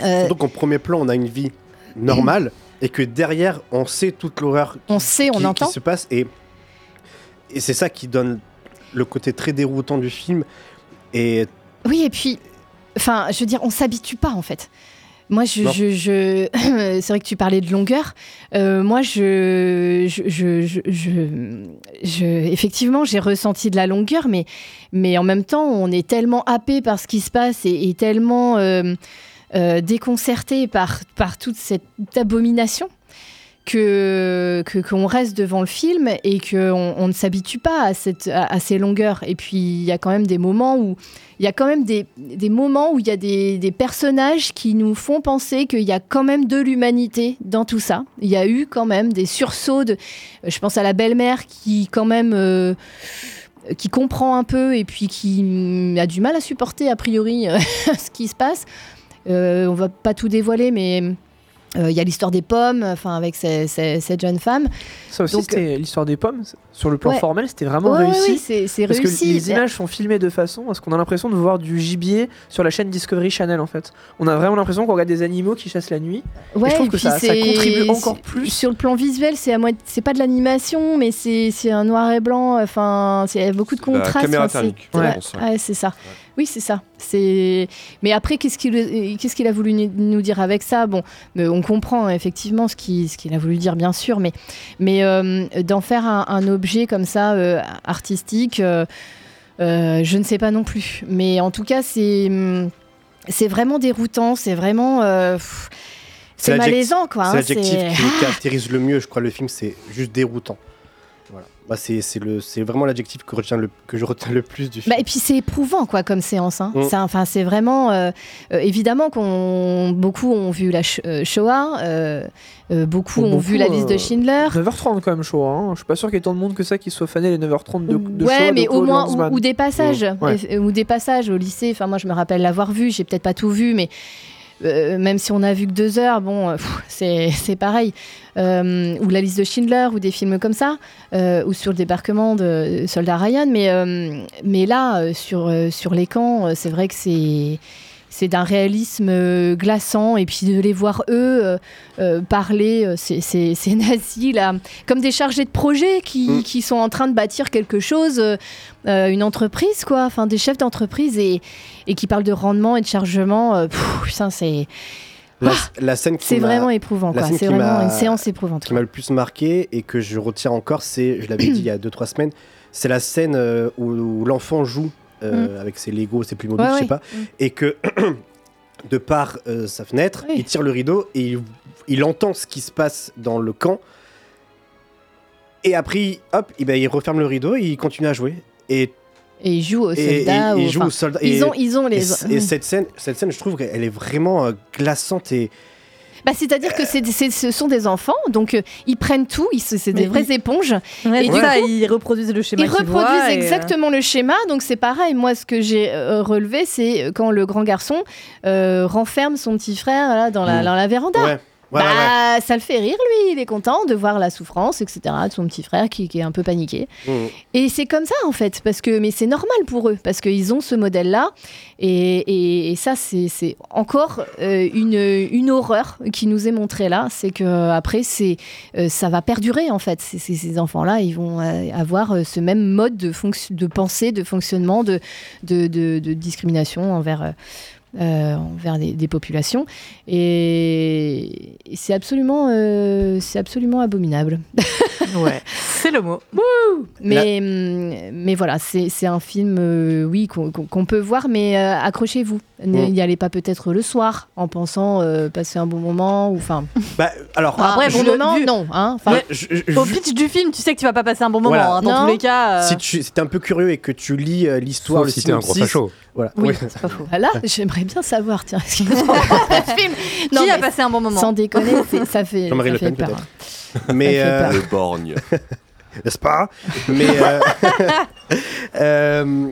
Surtout qu'en premier plan, on a une vie normale et que derrière, on sait toute l'horreur on sait, on qui, entend. qui se passe et, et c'est ça qui donne le côté très déroutant du film. Et Oui, et puis, enfin, je veux dire, on s'habitue pas en fait. Moi, je, je, je- c'est vrai que tu parlais de longueur. Euh, moi, je, je, effectivement, j'ai ressenti de la longueur, mais, mais en même temps, on est tellement happé par ce qui se passe et, et tellement euh, euh, déconcerté par, par toute cette abomination que qu'on reste devant le film et qu'on on ne s'habitue pas à, cette, à, ces longueurs. Et puis, il y a quand même des moments où il y a quand même des, des moments où il y a des, des personnages qui nous font penser qu'il y a quand même de l'humanité dans tout ça. Il y a eu quand même des sursauts de... Je pense à la belle-mère qui quand même... euh, qui comprend un peu et puis qui mm, a du mal à supporter a priori ce qui se passe. Euh, on va pas tout dévoiler, mais euh, il y a l'histoire des pommes, enfin avec ces- ces- cette jeune femme. Ça aussi, c'était l'histoire des pommes. Sur le plan ouais. formel, c'était vraiment Ouais, réussi. ouais, c'est- parce réussi. que les images sont filmées de façon à ce qu'on a l'impression de voir du gibier sur la chaîne Discovery Channel en fait. On a vraiment l'impression qu'on regarde des animaux qui chassent la nuit. Et je trouve et que puis ça, contribue encore plus. Sur le plan visuel, c'est à moitié- c'est pas de l'animation, mais c'est un noir et blanc. Enfin, il y a beaucoup de contrastes. caméra thermique, c'est ça. Oui, c'est ça. C'est. Mais après, qu'est-ce qu'il qu'est-ce qu'il a voulu nous dire avec ça? Bon, on comprend hein, effectivement ce qu'il ce qu'il a voulu dire, bien sûr, mais mais euh, d'en faire un, un objet comme ça euh, artistique. euh, je ne sais pas non plus. Mais en tout cas, c'est c'est vraiment déroutant. C'est vraiment. c'est l'adjectif- malaisant, quoi. C'est hein, l'adjectif c'est- qui caractérise le mieux, je crois, le film, c'est juste déroutant. Bah, c'est c'est le- c'est vraiment l'adjectif que, le- que je retiens le plus du film. Bah, et puis c'est éprouvant quoi comme séance. Hein. Mm. C'est- Enfin c'est vraiment euh, euh, évidemment qu'on beaucoup ont vu la Sh- euh, Shoah, beaucoup Bon, ont vu la liste de Schindler. 9h30 quand même chaud. Hein. Je suis pas sûr qu'il y ait tant de monde que ça qui soit fané les 9h30 de, de ouais, Shoah mais de au moins ou, ou des passages, Mm. Ouais. ou des passages au lycée. Enfin moi je me rappelle l'avoir vu. J'ai peut-être pas tout vu, mais euh, même si on a vu que deux heures, bon, euh, c'est pareil. Euh, ou la liste de Schindler, ou des films comme ça, ou sur le débarquement de Soldat Ryan. Mais, là, sur, les camps, c'est vrai que c'est. C'est d'un réalisme euh, glaçant et puis de les voir eux euh, euh, parler, ces, nazis là, comme des chargés de projet qui, Mm. qui sont en train de bâtir quelque chose, une entreprise quoi, enfin des chefs d'entreprise et, et qui parlent de rendement et de chargement. pff, putain, c'est La, la scène qui c'est vraiment éprouvant, C'est vraiment une séance éprouvante. qui m'a le plus marqué et que je retiens encore, c'est, je l'avais dit il y a 2-3 semaines, c'est la scène où, où l'enfant joue euh, avec ses Lego, ses plumes mobiles, Ouais, je sais pas, Mm. et que de par euh, sa fenêtre, il tire le rideau et il, il entend ce qui se passe dans le camp. Et après, hop, eh ben, il referme le rideau et il continue à jouer. Et Et ils jouent aux soldats. et- et aux- il joue enfin, aux soldats. Ils ont, ils ont les. et cette scène, cette scène, je trouve qu'elle est vraiment euh, glaçante et Bah, c'est-à-dire que c'est, c'est- ce sont des enfants, donc euh, ils prennent tout, ils, c'est des Mais vraies ils- éponges. Ouais, et du ça, coup, ils reproduisent le schéma ils reproduisent voient et, euh, exactement le schéma, donc c'est pareil. Moi, ce que j'ai euh, relevé, c'est quand le grand garçon euh, renferme son petit frère là, dans, la, Mm. dans la véranda. Ouais. Ouais, bah, ouais, ça le fait rire, lui. Il est content de voir la souffrance, etc., de son petit frère qui, qui est un peu paniqué. Mm. Et c'est comme ça, en fait, parce que, mais c'est normal pour eux, parce qu'ils ont ce modèle-là. Et, et- et ça, c'est encore euh, une, une horreur qui nous est montrée là. C'est que après, c'est euh, ça va perdurer, en fait. C'est- ces enfants-là, ils vont euh, avoir euh, ce même mode de, de pensée, de fonctionnement, de, de, de- de discrimination envers. euh, euh, envers des, des populations et, et c'est absolument euh, c'est absolument abominable Ouais, c'est le mot. mais, mais voilà, c'est un film, euh, oui, qu'on peut voir, mais accrochez-vous. Mm. N'y allez pas peut-être le soir en pensant euh, passer un bon moment. ou Enfin, Bah, alors, enfin, après, bon vu le- moment, vu- non. Hein, enfin, Ouais, je- je- Au pitch du film, tu sais que tu vas pas passer un bon moment. Voilà. hein, dans Non. tous les cas. euh, si tu si t'es un peu curieux et que tu lis euh, l'histoire, le si t'es un gros facho. voilà. Oui, c'est pas faux. Voilà, j'aimerais bien savoir, tiens, ce film. Non, Qui a mais passé un bon moment Sans déconner, ça fait, Jean-Marie ça Le fait Pen, peut-être. Mais. Le borgne. n'est-ce pas? Mais euh, euh,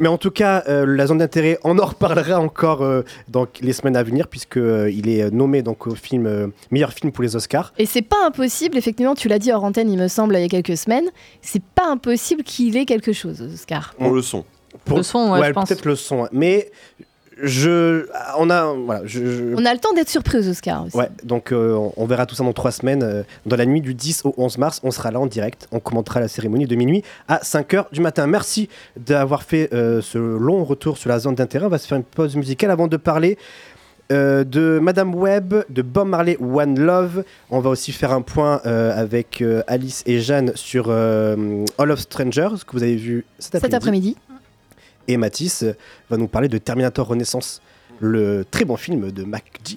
mais en tout cas, euh, la zone d'intérêt, on en reparlera encore euh, dans les semaines à venir puisque euh, il est nommé donc au film euh, meilleur film pour les Oscars. Et c'est pas impossible, effectivement, tu l'as dit hors antenne, il me semble, il y a quelques semaines, c'est pas impossible qu'il ait quelque chose, Oscar. Pour le son. Pour- Le son, ouais, je pense. peut-être le son, mais je, on a, voilà, je, je- On a le temps d'être surpris aux Oscars aussi. Ouais, donc euh, on- on verra tout ça dans trois semaines. euh, dans la nuit du 10 au 11 mars, on sera là en direct. On commentera la cérémonie de minuit à 5h du matin. Merci d'avoir fait euh, ce long retour sur la zone d'intérêt. On va se faire une pause musicale avant de parler euh, de Madame Webb, de Bob Marley, One Love. On va aussi faire un point euh, avec euh, Alice et Jeanne sur All of Strangers, que vous avez vu cet après-midi. Cet après-midi. Et Mathis va nous parler de Terminator Renaissance, le très bon film de MacG.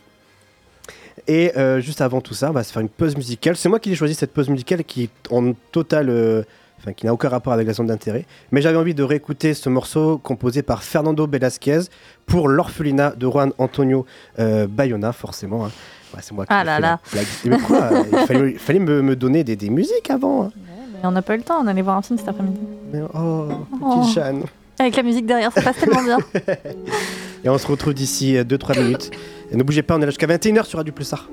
Et euh, juste avant tout ça, on va se faire une pause musicale. C'est moi qui ai choisi cette pause musicale qui en total. euh, Enfin, qui n'a aucun rapport avec la zone d'intérêt. Mais j'avais envie de réécouter ce morceau composé par Fernando Velasquez pour l'orphelinat de Juan Antonio euh, Bayona, forcément. hein. Ouais, c'est moi qui Ah là là. la blague. Mais quoi Il fallait, il fallait me, me donner des, des musiques avant. hein. Mais on n'a pas eu le temps, on allait voir un film cet après-midi. Mais, oh, petite Oh. Jeanne. Avec la musique derrière, ça passe tellement bien. Et on se retrouve d'ici 2-3 minutes. Et ne bougez pas, on est là jusqu'à 21h sur Radio Pulsar.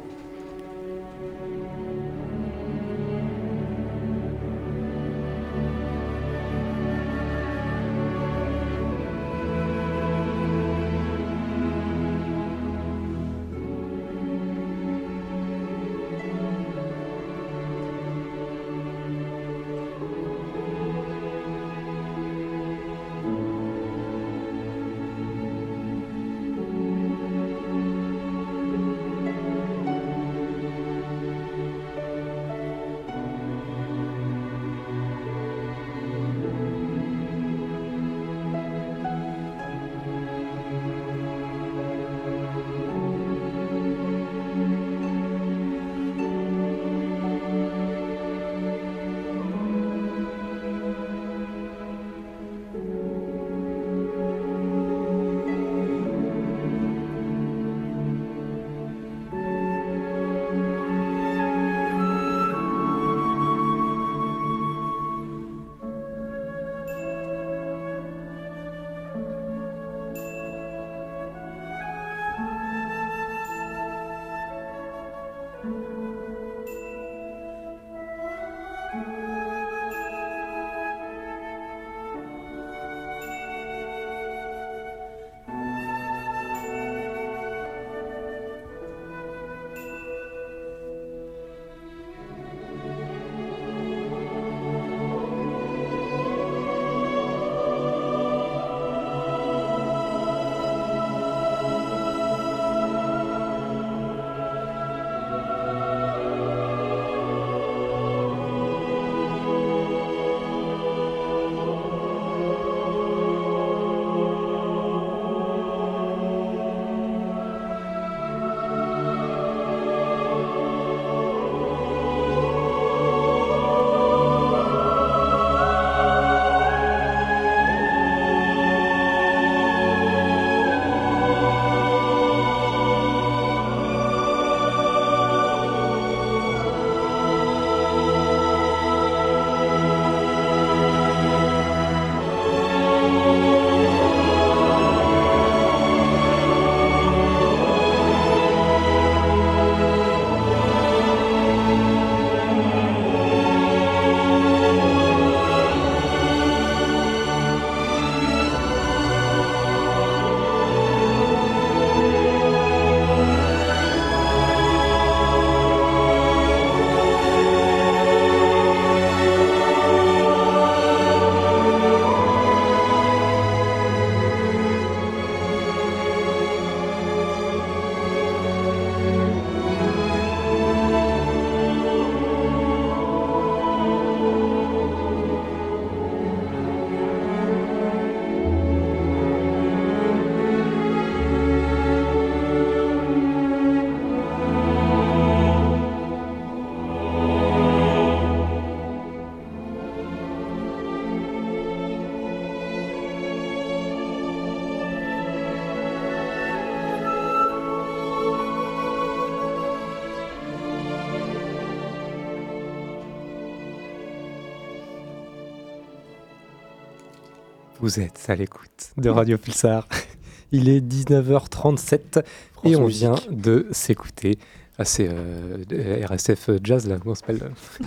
À l'écoute de Radio Pulsar. Il est 19h37 et on Musique. vient de s'écouter. Ah, c'est euh, RSF Jazz là, comment ça s'appelle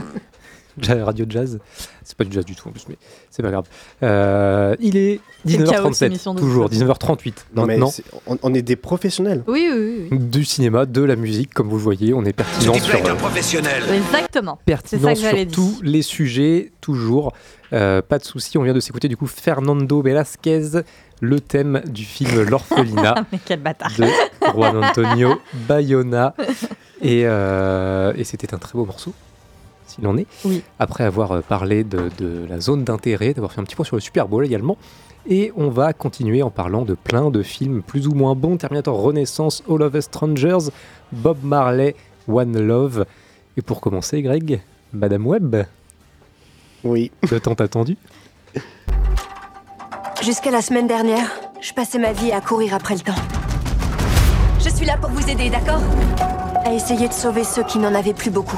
Ja- Radio Jazz. C'est pas du jazz du tout en plus, mais c'est pas grave. Euh, il est C'est le chaos, cette 19h37, émission, de toujours, toute façon. 19h38 Non, mais on, on est des professionnels. Oui, oui, oui. Du cinéma, de la musique, comme vous le voyez, on est pertinent sur, euh. Exactement. Pertinent ça que j'allais sur tous les sujets, toujours. Euh, pas de souci, on vient de s'écouter du coup Fernando Velasquez, le thème du film L'orphelinat Ah, mais quel bâtard. de Juan Antonio Bayona. Et, euh, et c'était un très beau morceau, s'il en est. Oui. Après avoir euh, parlé de, de la zone d'intérêt, d'avoir fait un petit point sur le Super Bowl également. Et on va continuer en parlant de plein de films plus ou moins bons. Terminator Renaissance, All of Us Strangers, Bob Marley, One Love. Et pour commencer, Greg, Madame Webb, Oui. le temps attendu. Jusqu'à la semaine dernière, je passais ma vie à courir après le temps. Je suis là pour vous aider, d'accord? À essayer de sauver ceux qui n'en avaient plus beaucoup.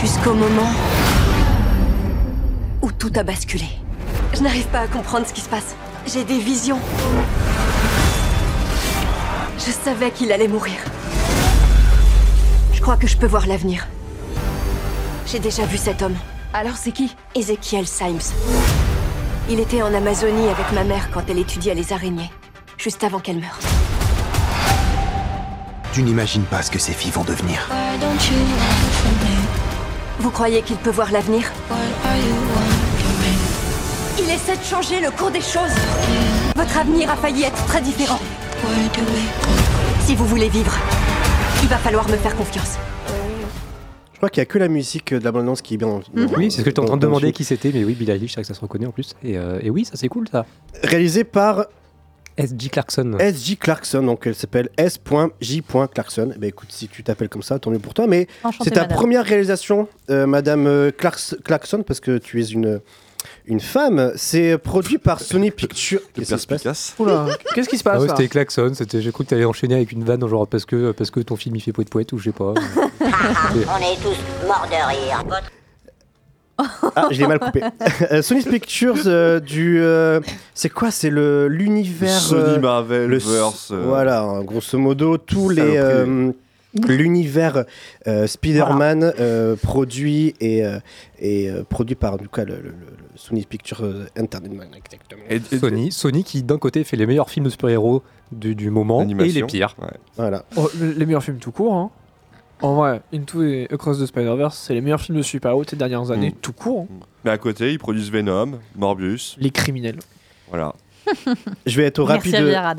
Jusqu'au moment où tout a basculé. Je n'arrive pas à comprendre ce qui se passe. J'ai des visions. Je savais qu'il allait mourir. Je crois que je peux voir l'avenir. J'ai déjà vu cet homme. Alors c'est qui Ezekiel Symes. Il était en Amazonie avec ma mère quand elle étudiait les araignées, juste avant qu'elle meure. Tu n'imagines pas ce que ces filles vont devenir. Vous croyez qu'il peut voir l'avenir Il essaie de changer le cours des choses. Votre avenir a failli être très différent. Si vous voulez vivre, il va falloir me faire confiance. Je crois qu'il n'y a que la musique de la bande-annonce qui est bien. dans- dans- Oui, c'est ce que j'étais en train de demander qui c'était, mais oui, Billie Eilish, c'est vrai que ça se reconnaît en plus. Et, euh, et oui, ça c'est cool ça. Réalisé par S.J. Clarkson. S.J. Clarkson, donc elle s'appelle S.J. Clarkson. Eh ben, écoute, si tu t'appelles comme ça, tant mieux pour toi. Mais c'est ta madame. première réalisation, euh, Madame euh, Clarks- Clarkson, parce que tu es une, une femme. C'est produit par Sony Pictures. Qu'est-ce qui se passe qu'est-ce qui se Ah passe ouais, là c'était Klaxon, c'était, j'ai cru que t'allais enchaîner avec une vanne, genre parce que, parce que ton film il fait poète poète ou je sais pas. On est tous morts de rire. Ah, je l'ai mal coupé. Euh, Sony Pictures euh, du. euh, c'est quoi? C'est le l'univers. Sony Marvel le verse. euh, Voilà, hein, grosso modo, tous les. L'univers euh, Spider-Man euh, produit et, euh, et euh, produit par du coup, le, le- Sony Pictures Entertainment. exactement. et- et- Sony, Sony qui d'un côté fait les meilleurs films de super-héros du, du moment et les pires. Ouais. Voilà. Oh, le- les meilleurs films tout court. Hein. En vrai, Into et Across the Spider-Verse, c'est les meilleurs films de super-héros de ces dernières années, Mm. tout court. hein. Mais à côté, ils produisent Venom, Morbius. Les criminels. Voilà. Je vais être rapide.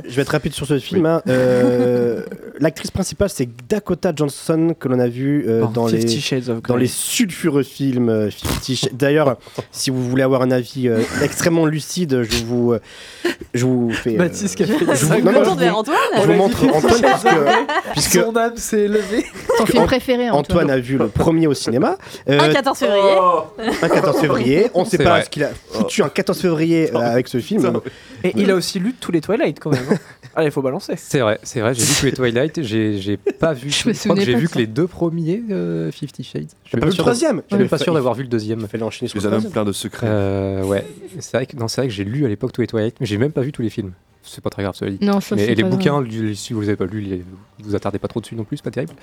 Je vais être rapide sur ce film. hein. Euh, L'actrice principale, c'est Dakota Johnson que l'on a vu euh, Oh, dans les dans les sulfureux films euh. D'ailleurs, si vous voulez avoir un avis euh, extrêmement lucide, je vous, euh, je vous fais. euh, Baptiste qui a fait je vous- non, non, je Retourne vers vous- Antoine. je vous montre Antoine puisque, puisque Son âme s'est élevée. Ton film préféré, Antoine. Antoine a vu le premier au cinéma. Euh, Un 14 février. un 14 février. On ne sait pas vrai. ce qu'il a foutu un 14 février euh, avec ce film. Et il a aussi lu tous les Twilight quand même. hein. Allez, il faut balancer. C'est vrai, c'est vrai, j'ai vu tous les Twilight, j'ai, j'ai pas vu. Je crois que j'ai vu que les deux premiers euh, Fifty Shades. Je pas vu le troisième Je suis pas sûr d'avoir vu le deuxième. Il fallait enchaîner sur Les le plein de secrets. Euh, ouais, c'est vrai, que, non, c'est vrai que j'ai lu à l'époque tous les Twilight, mais j'ai même pas vu tous les films. C'est pas très grave, cela dit. Non, ça Mais c'est les bouquins, grave. lu- si vous les avez pas lus, les- vous attardez pas trop dessus non plus, c'est pas terrible.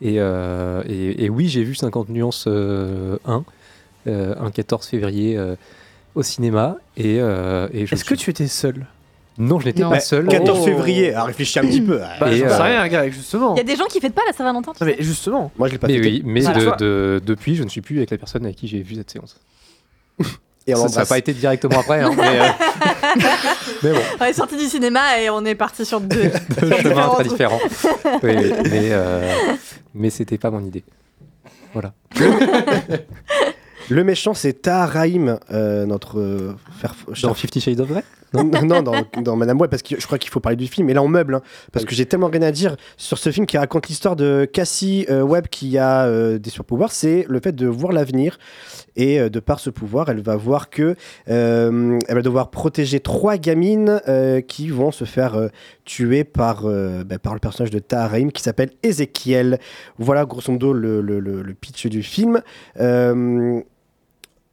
Et, euh, et, et oui, j'ai vu 50 nuances euh, 1, euh, un 14 février euh, au cinéma. Et, euh, et je Est-ce que suis- tu étais seul? Non, je n'étais Non. pas seul. 14 Oh. février, à réfléchir un petit peu. Bah, Et, j'en euh, sais rien, Greg, justement. Il y a des gens qui fêtent pas la Saint-Valentin. tu Non, sais. mais justement. Moi, je l'ai pas Mais fêté. oui, mais Ah, de- depuis, je ne suis plus avec la personne avec qui j'ai vu cette séance. Et on Ça n'a l'embrasse. pas été directement après, hein, mais, euh, mais bon, On est sorti du cinéma et on est parti sur deux. deux chemins différents très différents. Oui, oui, mais euh, mais c'était pas mon idée. Voilà. Le méchant, c'est Taharaim, euh, notre euh, Dans Fifty Shades of Grey non, non, dans, dans Madame Web, parce que je crois qu'il faut parler du film. Et là, on meuble, hein, parce que j'ai tellement rien à dire sur ce film qui raconte l'histoire de Cassie euh, Webb qui a euh, des surpouvoirs. C'est le fait de voir l'avenir. Et euh, de par ce pouvoir, elle va voir que elle va devoir protéger trois gamines qui vont se faire tuer par, bah, par le personnage de Taharaim qui s'appelle Ezekiel. Voilà, grosso modo, le, le- le- le pitch du film.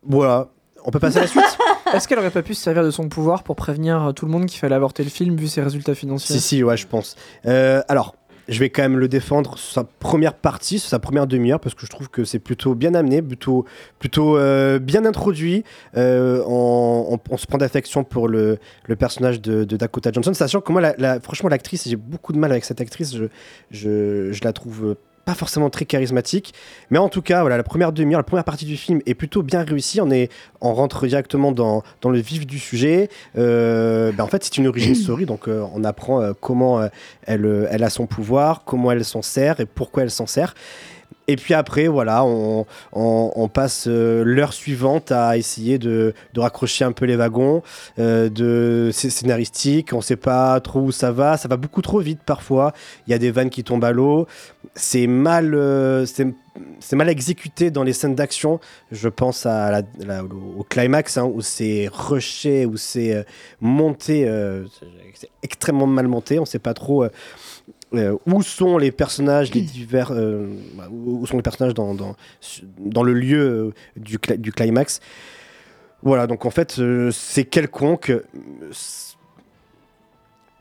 Voilà. On peut passer à la suite Est-ce qu'elle aurait pas pu se servir de son pouvoir pour prévenir euh, tout le monde qu'il fallait avorter le film vu ses résultats financiers Si, si, ouais, je pense. Euh, alors, je vais quand même le défendre sur sa première partie, sur sa première demi-heure, parce que je trouve que c'est plutôt bien amené, plutôt, plutôt euh, bien introduit. Euh, on, on- on se prend d'affection pour le, le personnage de, de Dakota Johnson, sachant que moi, la- la- franchement, l'actrice, j'ai beaucoup de mal avec cette actrice. Je, je, je la trouve euh, pas forcément très charismatique. Mais en tout cas, voilà, la première demi-heure, la première partie du film est plutôt bien réussie. On, est, on rentre directement dans, dans le vif du sujet. Euh, ben, en fait, c'est une origin story, donc euh, on apprend euh, comment elle, elle a son pouvoir, comment elle s'en sert et pourquoi elle s'en sert. Et puis après, voilà, on, passe euh, l'heure suivante à essayer de, raccrocher un peu les wagons, euh, de scénaristique, on sait pas trop où ça va, ça va beaucoup trop vite parfois. Il y a des vannes qui tombent à l'eau, c'est mal, euh, c'est mal exécuté dans les scènes d'action. Je pense au climax hein, où c'est rushé, où c'est euh, monté, c'est extrêmement mal monté. On sait pas trop. Euh, où sont les personnages, les divers, euh, bah, où sont les personnages dans, dans, dans le lieu euh, du, du climax? Voilà, donc en fait, euh, c'est quelconque.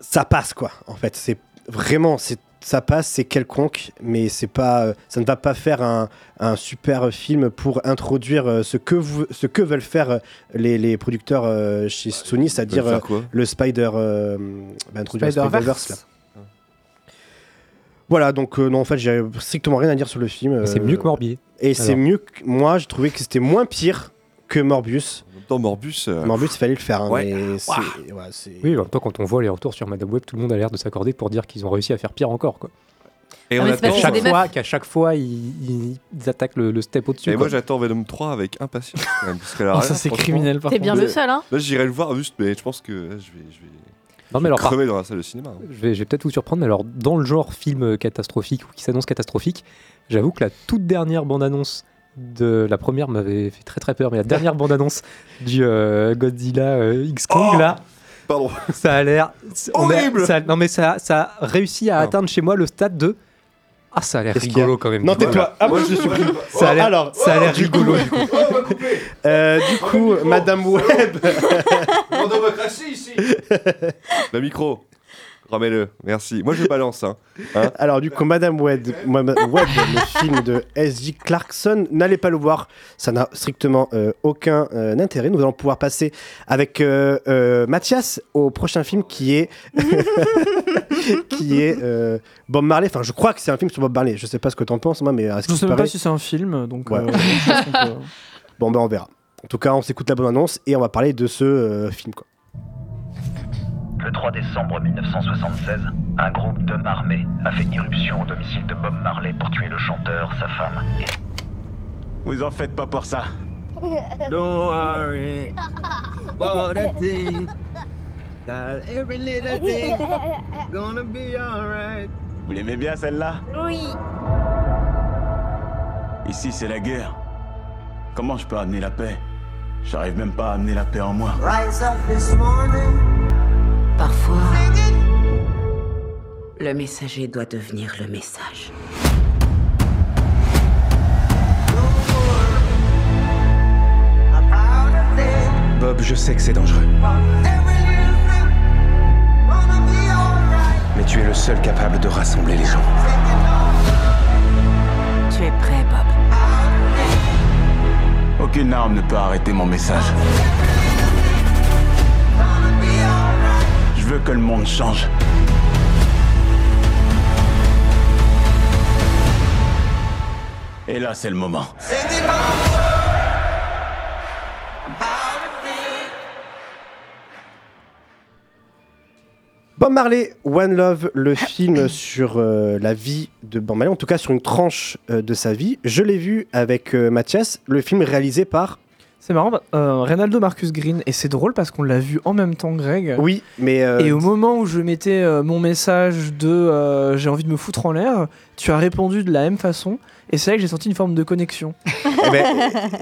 Ça passe, quoi, en fait. C'est vraiment, c'est ça passe, c'est quelconque, mais c'est pas, ça ne va pas faire un, un super film pour introduire ce que, vous, ce que veulent faire les, les producteurs chez Sony, c'est-à-dire le Spider, euh, bah, introduire. Spider-Verse, là. Voilà, donc euh, non, en fait, j'ai strictement rien à dire sur le film. C'est euh, mieux que Morbier. Et c'est mieux que moi, j'ai trouvé que c'était moins pire que Morbius. Dans Morbus. euh, Morbius, il fallait le faire. hein, Ouais. mais c'est- ouais, c'est- Oui, en même temps, quand on voit les retours sur Madame Web, tout le monde a l'air de s'accorder pour dire qu'ils ont réussi à faire pire encore. Quoi. Et Ah, on attend. chaque fois, qu'à chaque fois, ils, attaquent le, le step au-dessus. Et quoi. moi j'attends Venom 3 avec impatience quand même. Parce qu'elle a Oh, ça c'est criminel par T'es bien le seul, hein Là j'irai le voir juste, mais je pense que là, je vais, je vais non, mais alors, par- crever dans la salle de cinéma. hein. je vais, peut-être vous surprendre, mais alors, dans le genre film catastrophique ou qui s'annonce catastrophique, j'avoue que la toute dernière bande-annonce de la première m'avait fait très très peur, mais la dernière bande-annonce du euh, Godzilla euh, X Kong Oh là, Pardon. ça a l'air a- Horrible ça- non mais ça, ça a réussi à atteindre chez moi le stade de ah ça a l'air a rigolo quand même. Non, tais-toi. Ah, moi, je suis. Ça a l'air, Alors, ça a l'air du coup- rigolo. du coup. Euh, du coup, Madame Web. ici Le micro. Remets-le, merci. Moi je balance. Hein. Hein Alors, du coup, Madame Web, Madame Web, le film de S.J. Clarkson, n'allez pas le voir. Ça n'a strictement euh, aucun euh, intérêt. Nous allons pouvoir passer avec euh, euh, Mathias au prochain film qui est. qui est euh, Bob Marley. Enfin, je crois que c'est un film sur Bob Marley. Je sais pas ce que t'en penses, moi, mais Je qui sais même pas si c'est un film, donc Ouais. euh, Bon, ben on verra. En tout cas, on s'écoute la bonne annonce et on va parler de ce euh, film. Quoi. Le 3 décembre 1976, un groupe d'hommes armés a fait irruption au domicile de Bob Marley pour tuer le chanteur, sa femme et... Vous en faites pas pour ça. Don't worry about a thing. That every little thing gonna be alright. Vous l'aimez bien celle-là? Oui. Ici c'est la guerre. Comment je peux amener la paix? J'arrive même pas à amener la paix en moi. Rise up this morning. Parfois, le messager doit devenir le message. Bob, je sais que c'est dangereux. Mais tu es le seul capable de rassembler les gens. Tu es prêt, Bob Aucune arme ne peut arrêter mon message. Veux que le monde change. Et là, c'est le moment. Bob Marley, One Love, le film sur euh, la vie de Bob Marley, en tout cas sur une tranche euh, de sa vie. Je l'ai vu avec euh, Mathias, le film réalisé par. C'est marrant, bah, euh, Reynaldo Marcus Green, et c'est drôle parce qu'on l'a vu en même temps, Greg. Oui, mais. euh, Et au moment où je mettais euh, mon message de j'ai envie de me foutre en l'air, tu as répondu de la même façon, et c'est là que j'ai senti une forme de connexion. eh ben,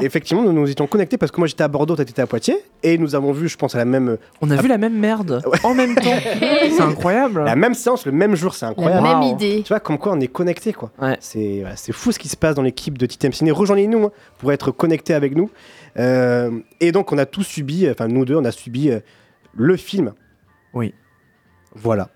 effectivement, nous nous étions connectés parce que moi j'étais à Bordeaux, toi t'étais à Poitiers, et nous avons vu, je pense, à la même. On a vu la même merde en même temps. c'est incroyable. La même séance, le même jour, c'est incroyable. même Wow. idée. Tu vois, comme quoi on est connectés, quoi. Ouais. C'est voilà, fou ce qui se passe dans l'équipe de Titem Ciné. Rejoignez-nous hein, pour être connectés avec nous. Euh, Euh, et donc, on a tous subi, enfin, nous deux, on a subi euh, le film. Oui. Voilà.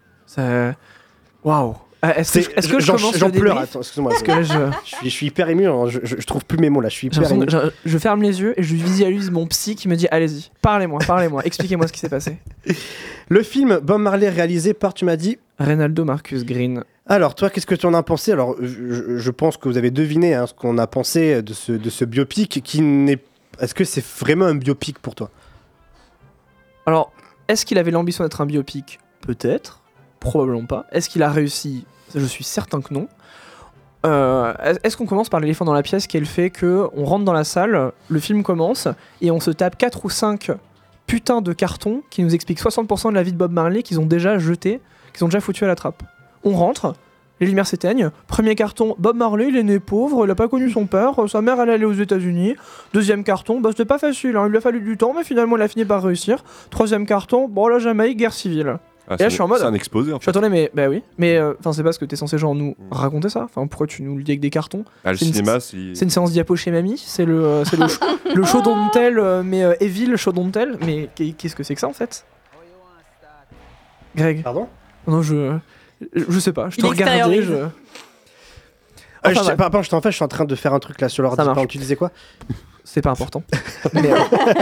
Waouh. Euh, Est-ce que, que je j'en- commence J'en le pleure, attends, excuse-moi. Parce que là, je, je, suis, je suis hyper ému, hein, je, trouve plus mes mots là, je suis hyper ému. je, je ferme les yeux et je visualise mon psy qui me dit Allez-y, parlez-moi, parlez-moi, expliquez-moi ce qui s'est passé. Le film Bob Marley réalisé par, tu m'as dit Reynaldo Marcus Green. Alors, toi, qu'est-ce que tu en as pensé? Alors, je pense que vous avez deviné hein, ce qu'on a pensé de ce, de ce biopic qui n'est. Est-ce que c'est vraiment un biopic pour toi? Alors, est-ce qu'il avait l'ambition d'être un biopic? Peut-être. Probablement pas. Est-ce qu'il a réussi? Je suis certain que non. Euh, est-ce qu'on commence par l'éléphant dans la pièce qui est le fait que on rentre dans la salle, le film commence et on se tape 4 ou 5 putains de cartons qui nous expliquent 60% de la vie de Bob Marley qu'ils ont déjà jeté, qu'ils ont déjà foutu à la trappe. On rentre, les lumières s'éteignent. Premier carton, Bob Marley, il est né pauvre, il a pas connu son père, sa mère elle allée aux États-Unis. Deuxième carton, bah c'était pas facile, hein, il lui a fallu du temps, mais finalement il a fini par réussir. Troisième carton, bon la Jamaïque, guerre civile. Ah, et c'est là je suis en mode. C'est un exposé en Je suis fait. attendez, mais bah oui, mais euh, enfin c'est pas ce que t'es censé genre nous raconter ça. Enfin pourquoi tu nous le dis avec des cartons Ah, le C'est une- cinéma, c'est. C'est une séance diapo chez mamie, c'est le euh, c'est le, le show don't tell, euh, mais euh, Evil show don't tell, mais qu'est- qu'est-ce que c'est que ça en fait? Greg. Pardon? Non je je sais pas, je te regardais, je. Ah, Enfin, je sais pardon, je t'en fais, je suis en train de faire un truc là sur l'ordi. Tu disais quoi? C'est pas important. Mais, euh,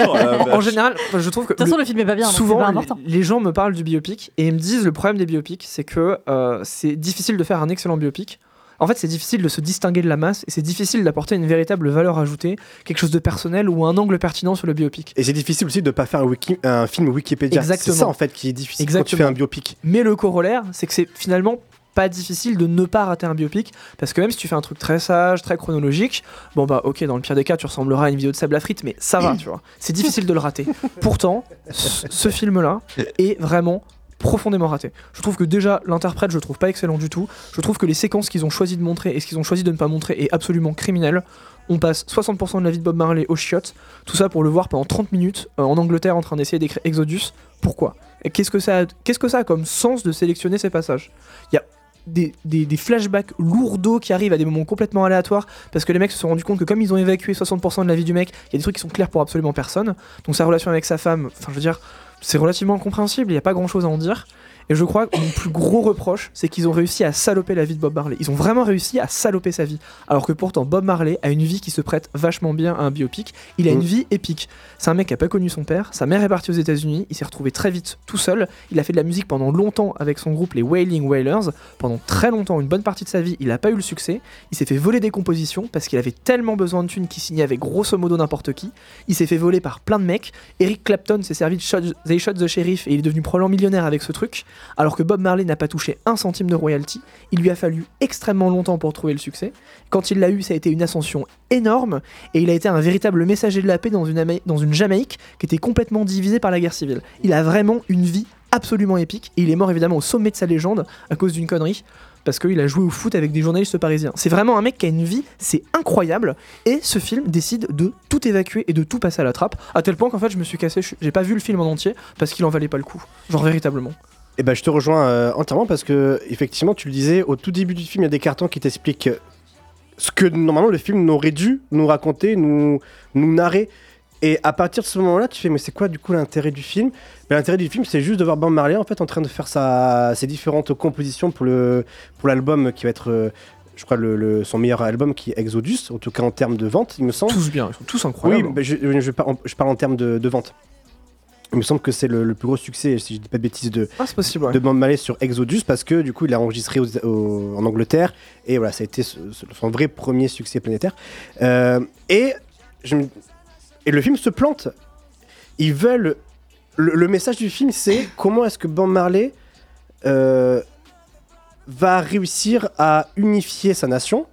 Oh, en général, je trouve que De toute façon, le film est pas bien, souvent pas les- important. les gens me parlent du biopic et ils me disent le problème des biopics, c'est que euh, c'est difficile de faire un excellent biopic. En fait, c'est difficile de se distinguer de la masse et c'est difficile d'apporter une véritable valeur ajoutée, quelque chose de personnel ou un angle pertinent sur le biopic. Et c'est difficile aussi de pas faire un, wiki- un film Wikipédia. C'est Exactement. ça en fait qui est difficile quand tu Exactement. fais un biopic. Mais le corollaire, c'est que c'est finalement pas difficile de ne pas rater un biopic parce que même si tu fais un truc très sage, très chronologique, bon bah ok, dans le pire des cas, tu ressembleras à une vidéo de sable à frites, mais ça va, tu vois. C'est difficile de le rater. Pourtant, ce film-là est vraiment profondément raté. Je trouve que déjà l'interprète, je le trouve pas excellent du tout. Je trouve que les séquences qu'ils ont choisi de montrer et ce qu'ils ont choisi de ne pas montrer est absolument criminel. On passe 60% de la vie de Bob Marley au chiottes, tout ça pour le voir pendant 30 minutes euh, en Angleterre en train d'essayer d'écrire Exodus. Pourquoi? Et Qu'est-ce que ça a, qu'est-ce que ça a comme sens de sélectionner ces passages? Il y a des, des- flashbacks lourdeaux qui arrivent à des moments complètement aléatoires parce que les mecs se sont rendus compte que comme ils ont évacué 60% de la vie du mec, il y a des trucs qui sont clairs pour absolument personne. Donc sa relation avec sa femme, enfin je veux dire, c'est relativement incompréhensible, il n'y a pas grand chose à en dire. Et je crois que mon plus gros reproche, c'est qu'ils ont réussi à saloper la vie de Bob Marley. Ils ont vraiment réussi à saloper sa vie. Alors que pourtant, Bob Marley a une vie qui se prête vachement bien à un biopic. Il a Mm. une vie épique. C'est un mec qui a pas connu son père. Sa mère est partie aux États-Unis. Il s'est retrouvé très vite tout seul. Il a fait de la musique pendant longtemps avec son groupe les Wailing Wailers. Pendant très longtemps, une bonne partie de sa vie, il n'a pas eu le succès. Il s'est fait voler des compositions parce qu'il avait tellement besoin de thunes qu'il signait avec grosso modo n'importe qui. Il s'est fait voler par plein de mecs. Eric Clapton s'est servi de Shot- They Shot the Sheriff et il est devenu probablement millionnaire avec ce truc. Alors que Bob Marley n'a pas touché un centime de royalty. Il lui a fallu extrêmement longtemps pour trouver le succès. Quand il l'a eu, ça a été une ascension énorme et il a été un véritable messager de la paix dans une, Jamaïque qui était complètement divisée par la guerre civile. Il a vraiment une vie absolument épique et il est mort évidemment au sommet de sa légende à cause d'une connerie parce qu'il a joué au foot avec des journalistes parisiens. C'est vraiment un mec qui a une vie, c'est incroyable et ce film décide de tout évacuer et de tout passer à la trappe à tel point qu'en fait je me suis cassé, j'ai pas vu le film en entier parce qu'il en valait pas le coup. Genre véritablement. Et ben je te rejoins euh, entièrement parce que effectivement tu le disais au tout début du film il y a des cartons qui t'expliquent ce que normalement le film n'aurait dû nous raconter, nous nous narrer. Et à partir de ce moment-là, tu fais mais c'est quoi du coup l'intérêt du film? Ben, L'intérêt du film c'est juste de voir Bob Marley en fait en train de faire sa, ses différentes compositions pour le pour l'album qui va être euh, je crois le, le- son meilleur album qui est Exodus, en tout cas en termes de vente il me semble. Tous bien, ils sont tous Oui, incroyables. ben, je, je parle en, je parle en termes de, de vente. Il me semble que c'est le, le plus gros succès, si je dis pas de bêtises, de, Ah, c'est possible, ouais. de Bob Marley sur Exodus parce que du coup il a enregistré aux- en Angleterre et voilà, ça a été ce- ce- son vrai premier succès planétaire. Euh, et, je me- et le film se plante. Ils veulent. Le, le message du film, c'est comment est-ce que Bob Marley euh, va réussir à unifier sa nation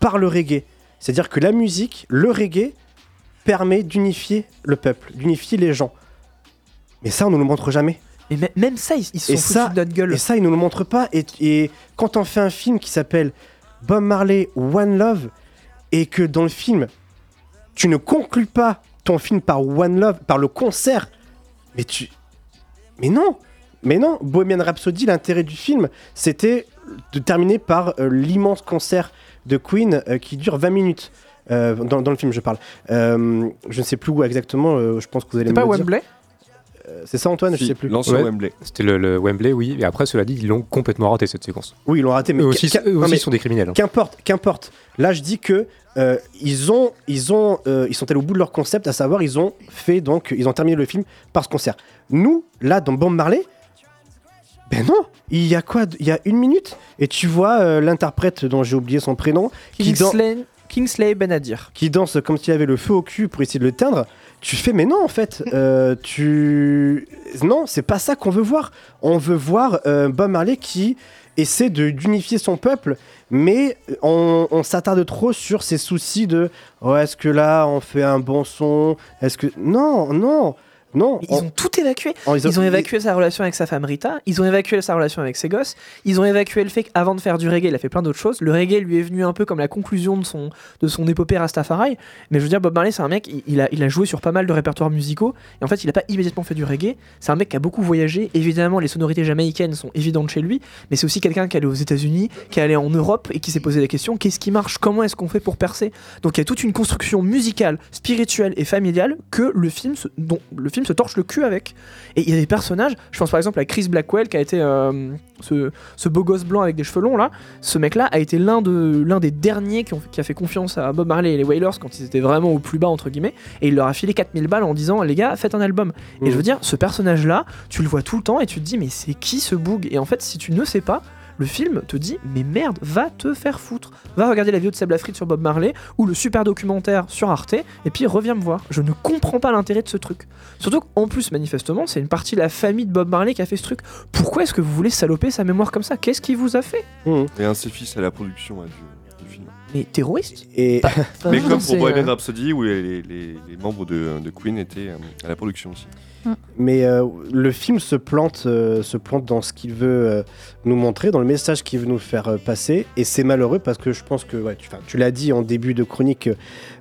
par le reggae. C'est-à-dire que la musique, le reggae, permet d'unifier le peuple, d'unifier les gens. Mais ça, on ne nous le montre jamais. Et mê- même ça, ils, ils se Et sont ça, foutus de notre gueule. et ça, ils nous le montrent pas. Et, et quand on fait un film qui s'appelle Bob Marley One Love, et que dans le film, tu ne conclus pas ton film par One Love, par le concert, mais tu. Mais non Mais non Bohemian Rhapsody, l'intérêt du film, c'était de terminer par euh, l'immense concert de Queen euh, qui dure 20 minutes. Euh, dans, dans le film, je parle. Je ne sais plus où exactement. je pense que vous allez me pas dire. Wembley? C'est ça, Antoine Je Si, sais plus. l'ancien Ouais. Wembley. C'était le, le Wembley, oui. Et après, cela dit, ils l'ont complètement raté cette séquence. Oui, ils l'ont raté, mais eux aussi, eux aussi mais sont des criminels. hein. Qu'importe, qu'importe. Là, je dis que euh, ils ont, ils ont, euh, ils sont allés au bout de leur concept, à savoir, ils ont fait donc, ils ont terminé le film par ce concert. Nous, là, dans Bob Marley, ben non, il y a quoi Il y a une minute et tu vois euh, l'interprète dont j'ai oublié son prénom qui, Kingsley, Kingsley Benadir. qui danse comme s'il avait le feu au cul pour essayer de le teindre. Tu fais, mais non, en fait, euh, tu. Non, c'est pas ça qu'on veut voir. On veut voir euh, Bob Marley qui essaie de- d'unifier son peuple, mais on, s'attarde trop sur ses soucis de oh, est-ce que là on fait un bon son? Est-ce que. Non, non, non. Ils ont tout évacué. on- Ils ont évacué sa relation avec sa femme Rita, ils ont évacué sa relation avec ses gosses, ils ont évacué le fait qu'avant de faire du reggae, il a fait plein d'autres choses. Le reggae lui est venu un peu comme la conclusion de son, de son épopée Rastafari. Mais je veux dire, Bob Marley, c'est un mec, il, a, il a joué sur pas mal de répertoires musicaux, et en fait, il a pas immédiatement fait du reggae. C'est un mec qui a beaucoup voyagé. Évidemment, les sonorités jamaïcaines sont évidentes chez lui, mais c'est aussi quelqu'un qui est allé aux États-Unis, qui est allé en Europe et qui s'est posé la question qu'est-ce qui marche? Comment est-ce qu'on fait pour percer? Donc il y a toute une construction musicale, spirituelle et familiale que le film dont le film se torche le cul avec. Et il y a des personnages, je pense par exemple à Chris Blackwell qui a été euh, ce, ce beau gosse blanc avec des cheveux longs là. Ce mec-là a été l'un de l'un des derniers qui, ont, qui a fait confiance à Bob Marley et les Wailers quand ils étaient vraiment au plus bas entre guillemets. Et il leur a filé 4000 balles en disant les gars faites un album. Et je veux dire ce personnage-là, tu le vois tout le temps et tu te dis mais c'est qui ce boug? Et en fait si tu ne sais pas le film te dit mais merde, va te faire foutre. Va regarder la vidéo de Seb Lafrite sur Bob Marley ou le super documentaire sur Arte et puis reviens me voir. Je ne comprends pas l'intérêt de ce truc. Surtout qu'en plus manifestement, c'est une partie de la famille de Bob Marley qui a fait ce truc. Pourquoi est-ce que vous voulez saloper sa mémoire comme ça? Qu'est-ce qu'il vous a fait? Et un fils à la production hein, du, du film. Mais terroriste? Et Mais comme pour Bohemian euh, Rhapsody où les, les- les membres de, de Queen étaient euh, à la production aussi. Mais euh, le film se plante, euh, se plante dans ce qu'il veut euh, nous montrer, dans le message qu'il veut nous faire passer. Et c'est malheureux parce que je pense que, ouais, tu, l'as dit en début de chronique,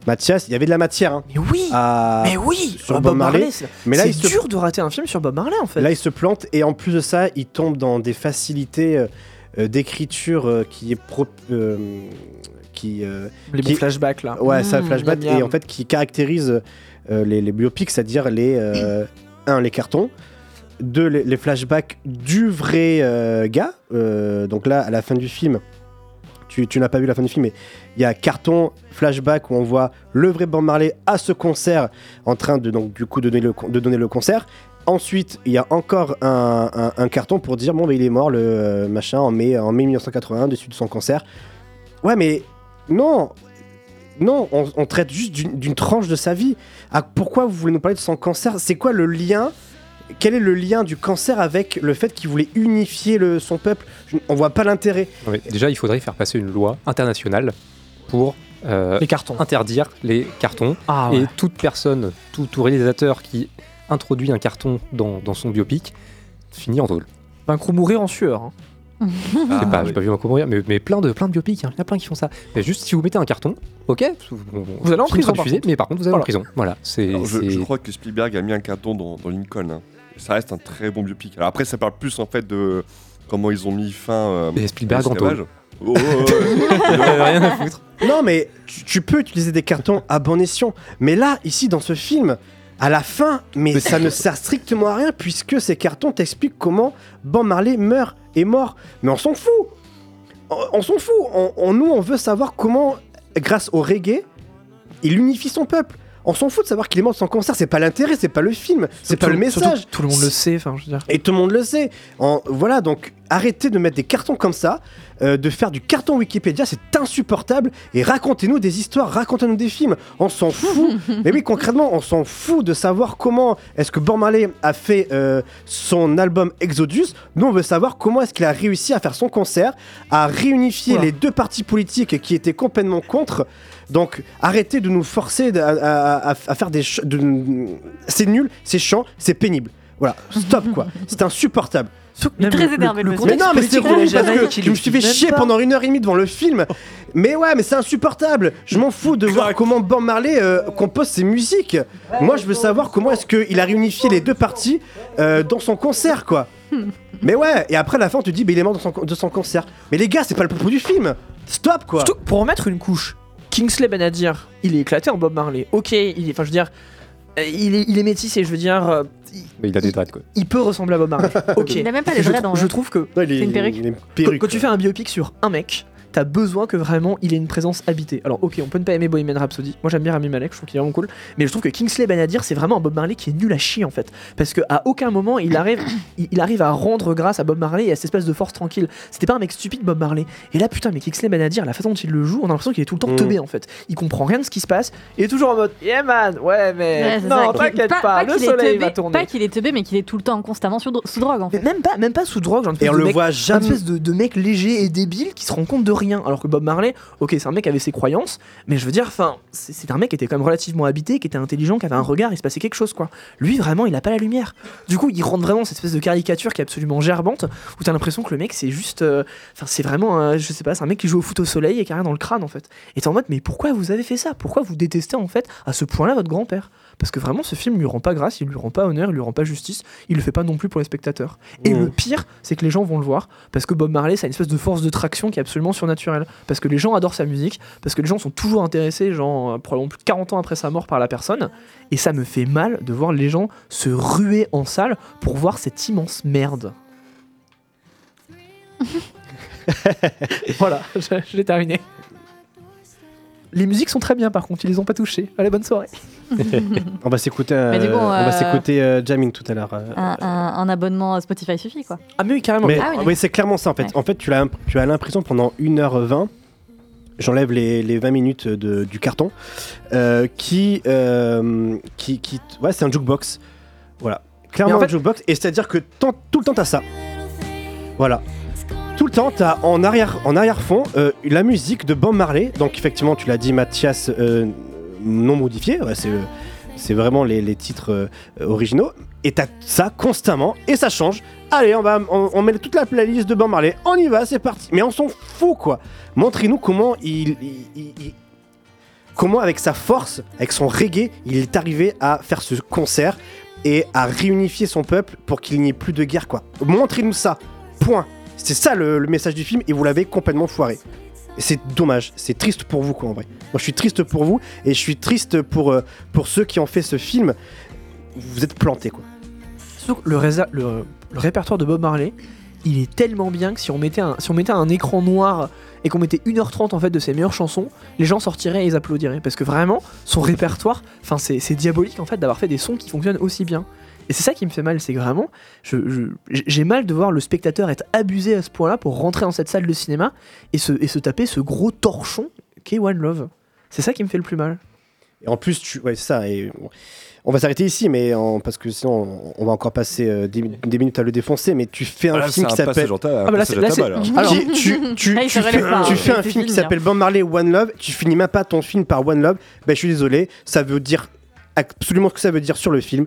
Mathias, il y avait de la matière. hein, Mais oui à- Mais oui sur Bob Marley. c'est Mais là, c'est il se- dur de rater un film sur Bob Marley en fait. Là, il se plante et en plus de ça, il tombe dans des facilités d'écriture qui est pro- qui Les qui- bons flashbacks là. Ouais, ça, Mmh, flashback miam, miam. et en fait qui caractérise euh, les, les biopics, c'est-à-dire les euh, un les cartons, deux les, flashbacks du vrai euh, gars. Euh, donc là, à la fin du film. Tu, n'as pas vu la fin du film, mais il y a carton, flashback où on voit le vrai Bob Marley à ce concert en train de donc du coup donner le, de donner le concert. Ensuite, il y a encore un carton pour dire bon, bah, il est mort le euh, machin en mai, en mai 1981, dessus de son concert. Ouais, mais non, non, on, on traite juste d'une tranche de sa vie. Ah, pourquoi vous voulez nous parler de son cancer? C'est quoi le lien? Quel est le lien du cancer avec le fait qu'il voulait unifier le, son peuple? Je- On voit pas l'intérêt. Déjà, il faudrait faire passer une loi internationale pour euh, Les cartons. interdire les cartons. Ah Et toute personne, tout, tout réalisateur qui introduit un carton dans, dans son biopic finit en tôle. Un crew mourir en sueur. hein. Ah, pas, oui. j'ai pas vu encore mourir, mais, mais plein de plein de biopics, hein. il y en a plein qui font ça. Mais juste si vous mettez un carton, ok, vous, allez en prison, mais par contre vous allez Voilà. en prison. Voilà, c'est. Alors, je, c'est- je crois que Spielberg a mis un carton dans, dans Lincoln. hein. Ça reste un très bon biopic. Alors après, ça parle plus en fait de comment ils ont mis fin euh, Et Spielberg en. Oh. Il avait rien à foutre. Non, mais tu, tu peux utiliser des cartons à bon escient. Mais là, ici, dans ce film, à la fin, mais ça ne sert strictement à rien puisque ces cartons t'expliquent comment Bob Marley meurt et mort. Mais on s'en fout. On, on s'en fout. On, on- nous, on veut savoir comment, grâce au reggae, il unifie son peuple. On s'en fout de savoir qu'il est mort de son cancer. C'est pas l'intérêt, c'est pas le film, c'est pas le message. Tout le monde le sait, enfin je veux dire. Et tout le monde le sait. En- voilà, donc arrêtez de mettre des cartons comme ça, euh, de faire du carton Wikipédia, c'est insupportable. Et racontez-nous des histoires, racontez-nous des films. On s'en fout. Mais oui, concrètement, on s'en fout de savoir comment est-ce que Bob Marley a fait euh, son album Exodus. Nous, on veut savoir comment est-ce qu'il a réussi à faire son concert, à réunifier les deux partis politiques qui étaient complètement contre. Donc arrêtez de nous forcer à, à- à- à faire des... ch- de- C'est nul, c'est chiant, c'est pénible. Voilà, stop quoi. C'est insupportable. Il est très énervé, le. Mais non, mais c'est relou parce que je me suis fait chier pas. pendant une heure et demie devant le film. Mais ouais, mais c'est insupportable. Je m'en fous de voir comment Bob Marley euh, compose ses musiques. Moi, je veux savoir comment est-ce qu'il a réunifié les deux parties euh, dans son concert, quoi. Mais ouais, et après à la fin, tu te dis, mais il est mort de son, de son concert. Mais les gars, c'est pas le propos du film. Stop, quoi. Surtout pour en mettre une couche. Kingsley Benadir, il est éclaté en Bob Marley. Ok, il est, enfin je veux dire, euh, il est, il est métis et je veux dire, euh, Mais il a des dreads quoi. il peut ressembler à Bob Marley. Ok. Il a même pas les je, dreads, je vrai. trouve que Non, il est- C'est une perruque. il est quand, perruque, quand tu fais un biopic sur un mec, t'as besoin que vraiment il ait une présence habitée. Alors ok, on peut ne pas aimer Bohemian Rhapsody. Moi j'aime bien Rami Malek, je trouve qu'il est vraiment cool. Mais je trouve que Kingsley Benadir c'est vraiment un Bob Marley qui est nul à chier en fait, parce que à aucun moment il arrive, il, arrive à rendre grâce à Bob Marley et à cette espèce de force tranquille. C'était pas un mec stupide Bob Marley. Et là putain, mais Kingsley Benadir, la façon dont il le joue, on a l'impression qu'il est tout le temps Mm. teubé en fait. Il comprend rien de ce qui se passe. Il est toujours en mode yeah man, ouais mais Ouais, non t'inquiète pas, le qu'il est soleil teubé- va tourner. Pas qu'il est teubé, mais qu'il est tout le temps constamment sous, dro- sous drogue en Mais fait. même pas, même pas sous drogue, genre une Et on de le mec voit jamais. espèce de, de mec léger et débile qui se rend compte de rien. Alors que Bob Marley, ok, c'est un mec qui avait ses croyances, mais je veux dire, enfin, c'est un mec qui était quand même relativement habité, qui était intelligent, qui avait un regard, il se passait quelque chose, quoi. Lui, vraiment, il a pas la lumière. Du coup, il rentre vraiment cette espèce de caricature qui est absolument gerbante, où t'as l'impression que le mec, c'est juste. euh, Enfin, c'est vraiment, un- je sais pas, c'est un mec qui joue au foot au soleil et qui a rien dans le crâne, en fait. Et t'es en mode, mais pourquoi vous avez fait ça? Pourquoi vous détestez, en fait, à ce point-là, votre grand-père? Parce que vraiment, ce film lui rend pas grâce, il lui rend pas honneur, il lui rend pas justice, il le fait pas non plus pour les spectateurs. Et Mmh. le pire, c'est que les gens vont le voir parce que Bob Marley, ça a une espèce de force de traction qui est absolument surnaturelle. Parce que les gens adorent sa musique, parce que les gens sont toujours intéressés, genre euh, probablement plus de 40 ans après sa mort par la personne. Et ça me fait mal de voir les gens se ruer en salle pour voir cette immense merde. voilà, l'ai terminé. Les musiques sont très bien par contre, ils les ont pas touchées. Allez, bonne soirée. On va s'écouter euh, on va euh, s'écouter euh, Jamin tout à l'heure. euh. Un, un- un abonnement Spotify suffit quoi. Ah, mais oui, carrément. Mais Ah oui, oui, c'est clairement ça en fait. Ouais. En fait, tu as, tu as l'impression pendant 1h20, j'enlève les, les 20 minutes de- du carton, euh, qui, euh, qui, qui. Ouais, c'est un jukebox. Voilà. Clairement Mais en fait- un jukebox. Et c'est-à-dire que tant- tout le temps, t'as ça. Voilà. Tout le temps, t'as en arrière, en arrière-fond euh, la musique de Bob Marley. Donc, effectivement, tu l'as dit, Mathias, euh, non modifié. C'est, vraiment les, titres euh, originaux. Et t'as ça constamment. Et ça change. Allez, on, va, on, met toute la playlist de Bob Marley. On y va, c'est parti. Mais on s'en fout, quoi. Montrez-nous comment il, Comment, avec sa force, avec son reggae, il est arrivé à faire ce concert et à réunifier son peuple pour qu'il n'y ait plus de guerre, quoi. Montrez-nous ça. Point. C'est ça le message du film et vous l'avez complètement foiré. C'est dommage, c'est triste pour vous quoi en vrai. Moi je suis triste pour vous et je suis triste pour, euh, pour ceux qui ont fait ce film. Vous êtes plantés quoi. Le, le- répertoire de Bob Marley, il est tellement bien que si on mettait un, si on mettait un écran noir et qu'on mettait 1h30 en fait de ses meilleures chansons, les gens sortiraient et ils applaudiraient. Parce que vraiment, son répertoire, c'est diabolique en fait d'avoir fait des sons qui fonctionnent aussi bien. Et c'est ça qui me fait mal, c'est vraiment, j'ai mal de voir le spectateur être abusé à ce point-là pour rentrer dans cette salle de cinéma et se, et se taper ce gros torchon qu'est One Love. C'est ça qui me fait le plus mal. Et en plus, tu... ouais, c'est ça. Et... On va s'arrêter ici, mais en- parce que sinon on- va encore passer euh, des, des minutes à le défoncer. Mais tu fais un Ah, là, film qui s'appelle. Ah, bah là, là. Alors, Qui- tu, tu- Ah, tu fais, pas, tu hein. fais un film qui s'appelle Bob Marley One Love, tu finis même pas ton film par One Love, ben je suis désolé, ça veut dire absolument ce que ça veut dire sur le film.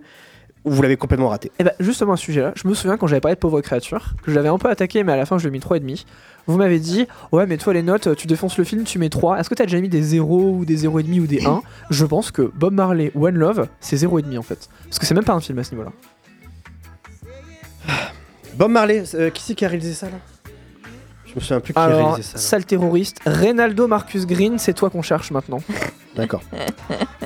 Vous l'avez complètement raté. Et bah justement à ce sujet-là, je me souviens quand j'avais parlé de pauvre créature, que je l'avais un peu attaqué, mais à la fin je lui ai mis 3,5. Vous m'avez dit, ouais, mais toi les notes, tu défonces le film, tu mets 3. Est-ce que t'as déjà mis des 0 ou des 0,5 ou des 1 Je pense que Bob Marley, One Love, c'est 0,5 en fait. Parce que c'est même pas un film à ce niveau-là. Bob Marley, euh, qui c'est qui a réalisé ça là? Me souviens plus qui a Alors, réalisé ça. là. sale terroriste, Reynaldo Marcus Green, c'est toi qu'on cherche maintenant. D'accord.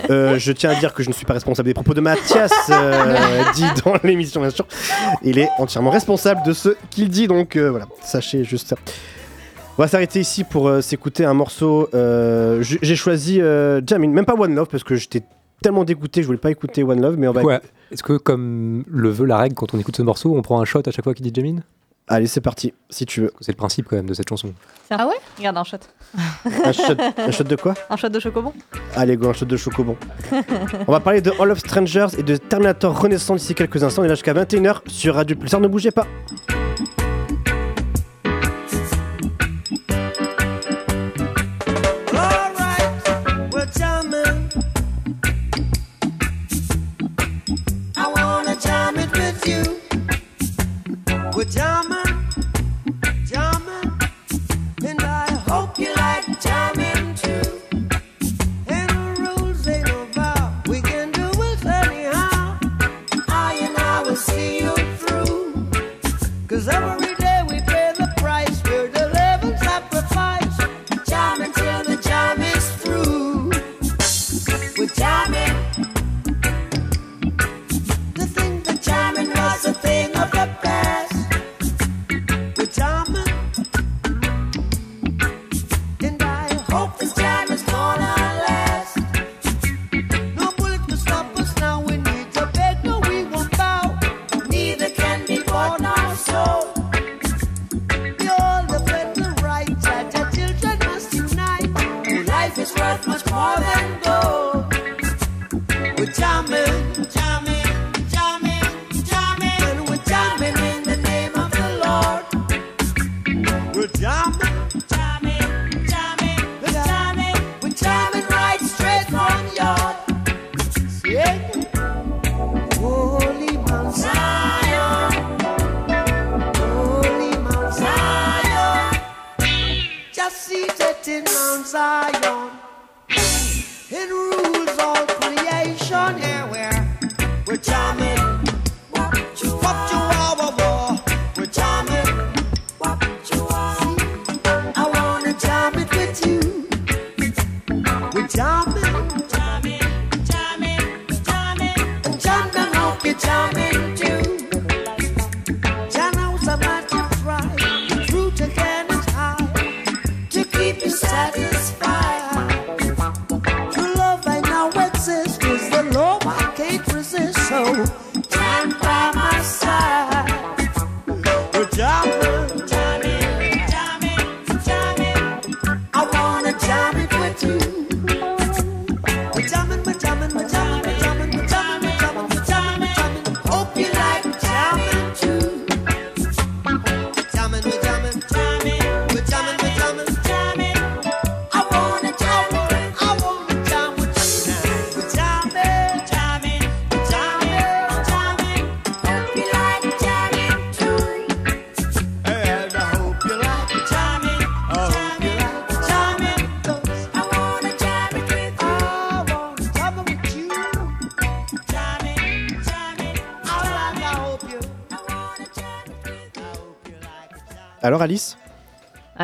Euh, je tiens à dire que je ne suis pas responsable des propos de Mathias, euh, dit dans l'émission, bien sûr. Il est entièrement responsable de ce qu'il dit, donc euh, voilà, sachez juste ça. On va s'arrêter ici pour euh, s'écouter un morceau. euh, j- J'ai choisi euh, Jamin, même pas One Love, parce que j'étais tellement dégoûté, je voulais pas écouter One Love, mais on va. Ouais. Est-ce que, comme le veut la règle, quand on écoute ce morceau, on prend un shot à chaque fois qu'il dit Jamin? Allez, c'est parti, si tu veux. C'est le principe quand même de cette chanson. Ah ouais? Regarde un shot. Un shot, un shot de quoi? Un shot de chocobon Allez, go, un shot de chocobon. On va parler de All of Strangers et de Terminator Renaissance d'ici quelques instants. On est là jusqu'à 21h sur Radio Pulsar. Ne bougez pas.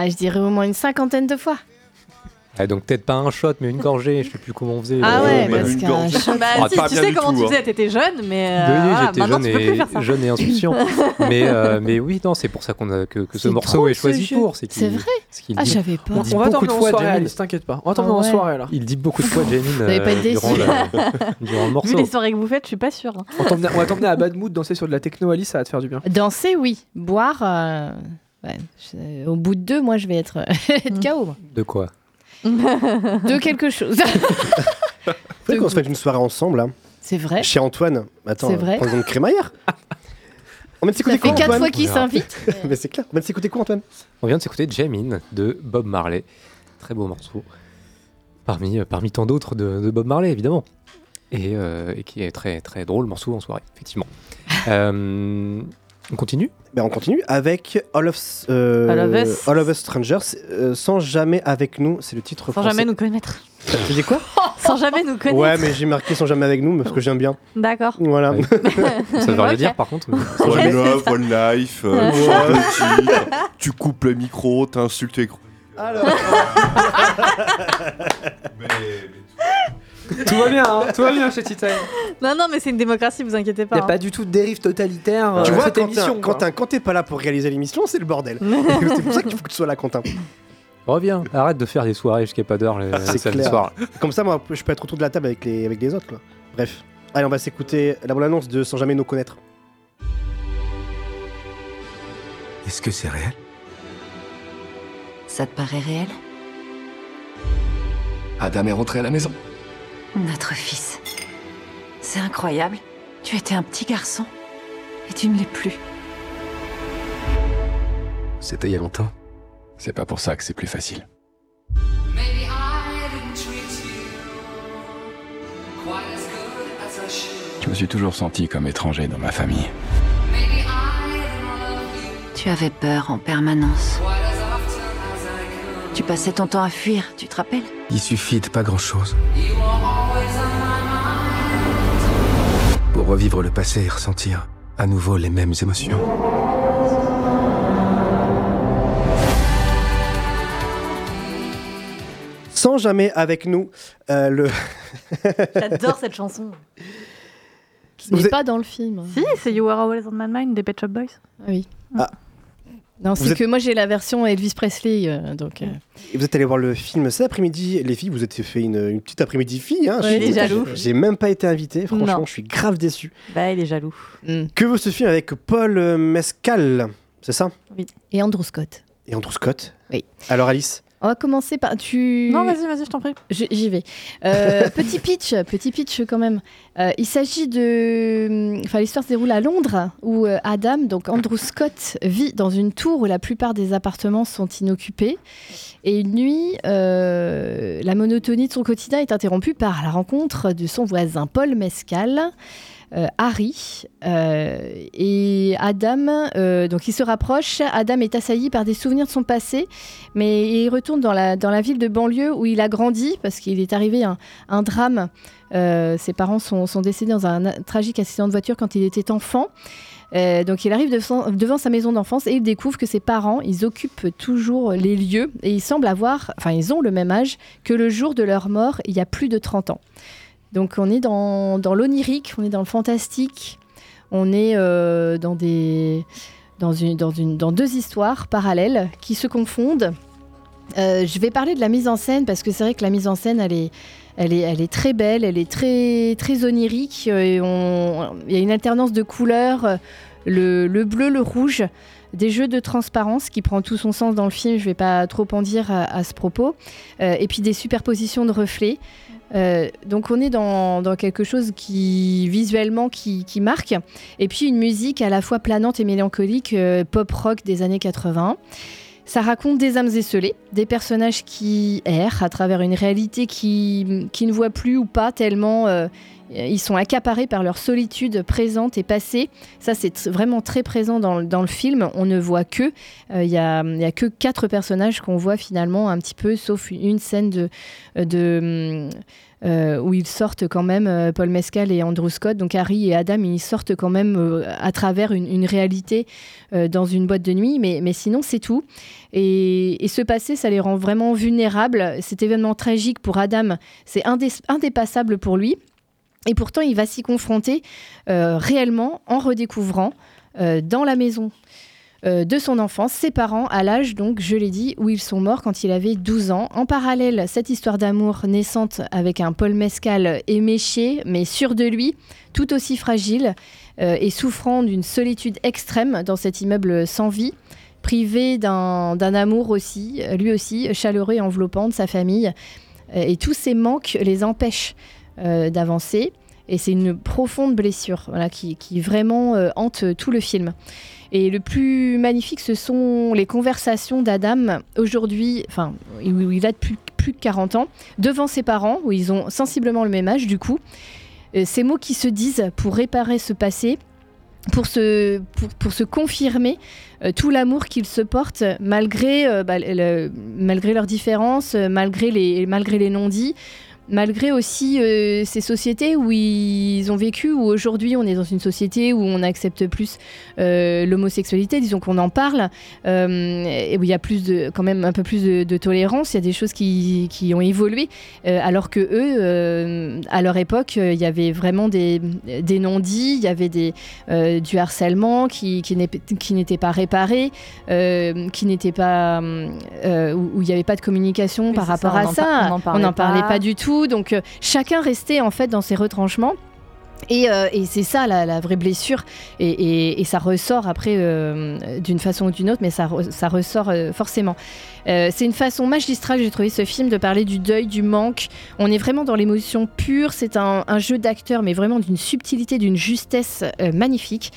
Je dirais au moins une cinquantaine de fois. Ah, donc peut-être pas un shot, mais une gorgée. Je sais plus comment on faisait. Ah Euh, ouais, mais parce une gorgée. shot- Bah, Ah, si, pas tu bien sais comment tout, tu hein. faisais, t'étais jeune, mais euh, Oui, oui, voilà, j'étais jeune, et, jeune et insouciant. mais, euh, mais oui, non, c'est pour ça qu'on a, que, que ce morceau est choisi pour. C'est vrai Ah, dit- j'avais pas. Il dit On va beaucoup t'emmener de en fois, soirée. Alice, t'inquiète pas. On va t'emmener Ah en soirée là. Il dit beaucoup de fois, être euh, durant, le Vu morceau. les soirées que vous faites, je suis pas sûre. hein. On, va t'emmener à Bad Mood danser sur de la techno, Alice, ça va te faire du bien. Danser, oui. Boire, euh, ouais. je- au bout de deux, moi, je vais être, être KO. De quoi? De quelque chose. Faudrait qu'on se fasse une soirée ensemble, là. C'est vrai. Chez Antoine. Attends, C'est vrai. prends une crémaillère. On va s'écouter Ça fait quoi, quatre Antoine fois qu'il s'invite. Mais c'est clair. On va s'écouter quoi, Antoine? On vient de s'écouter Jamin de Bob Marley. Très beau morceau. Parmi, euh, parmi tant d'autres de, de Bob Marley, évidemment. Et, euh, et qui est très, très drôle morceau en soirée, effectivement. Euh, on continue ben, On continue avec All of, euh, All of Us. All of Us Strangers, euh, sans jamais avec nous, c'est le titre Sans français. jamais nous connaître. Tu dis quoi Sans jamais nous connaître. Ouais, mais j'ai marqué sans jamais avec nous parce que j'aime bien. D'accord. Voilà. Ça veut rien dire par contre. mais- One love, one life, euh, tu Ouais. tu coupes le micro, t'insultes les Alors. Tout va bien, hein, tout va bien chez Titan. Non, non, mais c'est une démocratie, vous inquiétez pas. Il n'y a hein. pas du tout de dérive totalitaire tu euh, vois, cette Quentin, émission. Quentin, quand t'es pas là pour réaliser l'émission, c'est le bordel. c'est pour ça qu'il faut que tu sois là, Quentin. Reviens, arrête de faire des soirées jusqu'à pas d'heure les, C'est samedis clair. soirs. Comme ça, moi, je peux être autour de la table avec les, avec les autres. Quoi. Bref. Allez, on va s'écouter la bonne annonce de Sans jamais nous connaître. Est-ce que c'est réel? Ça te paraît réel? Adam est rentré à la maison. Notre fils. C'est incroyable. Tu étais un petit garçon. Et tu ne l'es plus. C'était il y a longtemps. C'est pas pour ça que c'est plus facile. Je me suis toujours senti comme étranger dans ma famille. Tu avais peur en permanence. Tu passais ton temps à fuir, tu te rappelles Il suffit de pas grand-chose. Pour revivre le passé et ressentir à nouveau les mêmes émotions. Sans jamais avec nous, euh, le. J'adore cette chanson. Ce n'est pas dans le film. Si, c'est You Were Always on My Mind des Pet Shop Boys. Ah oui. Ah. Non, c'est êtes- que moi j'ai la version Elvis Presley, euh, donc. euh, Et vous êtes allé voir le film cet après-midi, les filles. Vous êtes fait une, une petite après-midi fille. Hein, Ouais, Je- il est jaloux. J'ai même pas été invité. Franchement, Non. je suis grave déçu. Bah, il est jaloux. hmm. Que veut ce film avec Paul euh, Mescal? C'est ça? Et Andrew Scott. Et Andrew Scott? Oui. Alors Alice? On va commencer par. Tu... Non, vas-y, vas-y, je t'en prie. J'y vais. Euh, petit pitch, petit pitch quand même. Euh, il s'agit de. Enfin, l'histoire se déroule à Londres, où euh, Adam, donc Andrew Scott, vit dans une tour où la plupart des appartements sont inoccupés. Et une nuit, euh, la monotonie de son quotidien est interrompue par la rencontre de son voisin Paul Mescal. Euh, Harry euh, et Adam, euh, donc ils se rapprochent. Adam est assailli par des souvenirs de son passé, mais il retourne dans la, dans la ville de banlieue où il a grandi parce qu'il est arrivé un, un drame. Ses parents sont, sont décédés dans un tragique accident de voiture quand il était enfant. Donc il arrive devant sa maison d'enfance et il découvre que ses parents, ils occupent toujours les lieux et ils semblent avoir, enfin ils ont le même âge que le jour de leur mort il y a plus de 30 ans. Donc on est dans, l'onirique, on est dans le fantastique, on est euh, dans, deux histoires parallèles qui se confondent. Euh, je vais parler de la mise en scène parce que c'est vrai que la mise en scène, elle est, très belle, elle est très, onirique. euh, Il y a une alternance de couleurs, le, le bleu, le rouge, des jeux de transparence qui prend tout son sens dans le film. Je ne vais pas trop en dire à, ce propos. Et puis des superpositions de reflets. Euh, donc on est dans, quelque chose qui visuellement qui, qui marque. Et puis une musique à la fois planante et mélancolique euh, pop rock des années 80 ça raconte des âmes esselées, des personnages qui errent à travers une réalité qui, qui ne voit plus ou pas tellement euh, ils sont accaparés par leur solitude présente et passée. Ça, c'est vraiment très présent dans, le- film. On ne voit que. euh, Il n'y a, que quatre personnages qu'on voit finalement un petit peu, sauf une scène euh, où ils sortent quand même, euh, Paul Mescal et Andrew Scott, donc Harry et Adam, ils sortent quand même euh, à travers une, réalité euh, dans une boîte de nuit, mais, sinon c'est tout. Et, et ce passé, ça les rend vraiment vulnérables. Cet événement tragique pour Adam, c'est indé- indépassable pour lui. Et pourtant, il va s'y confronter euh, réellement en redécouvrant euh, dans la maison euh, de son enfance, ses parents, à l'âge, donc, je l'ai dit, où ils sont morts quand il avait 12 ans. En parallèle, cette histoire d'amour naissante avec un Paul Mescal éméché, mais sûr de lui, tout aussi fragile, et souffrant d'une solitude extrême dans cet immeuble sans vie, privé d'un amour aussi, lui aussi, chaleureux et enveloppant de sa famille. Et tous ces manques les empêchent d'avancer. Et c'est une profonde blessure voilà, qui, qui vraiment euh, hante tout le film. Et le plus magnifique, ce sont les conversations d'Adam aujourd'hui, enfin, où il a plus de 40 ans, devant ses parents, où ils ont sensiblement le même âge du coup. Euh, ces mots qui se disent pour réparer ce passé, pour se, pour, pour se confirmer euh, tout l'amour qu'ils se portent malgré, euh, bah, malgré leurs différences, euh, malgré les, malgré les non-dits, malgré aussi euh, ces sociétés où ils ont vécu, où aujourd'hui on est dans une société où on accepte plus euh, l'homosexualité, disons qu'on en parle, euh, et où il y a plus de, quand même un peu plus de, de tolérance, il y a des choses qui, qui ont évolué, alors que eux, à leur époque, il y avait vraiment des, des non-dits, il y avait des, du harcèlement qui, n'était pas réparé, qui n'était pas, où il n'y avait pas de communication par rapport ça, à on ça, on en parlait n'en parlait pas. pas du tout, donc euh, chacun restait en fait dans ses retranchements. Et, euh, c'est ça la, vraie blessure, et, ça ressort après euh, d'une façon ou d'une autre, mais ça, re- ça ressort forcément. C'est une façon magistrale, j'ai trouvé ce film, de parler du deuil, du manque. On est vraiment dans l'émotion pure, c'est un, un jeu d'acteur, mais vraiment d'une subtilité, d'une justesse magnifique.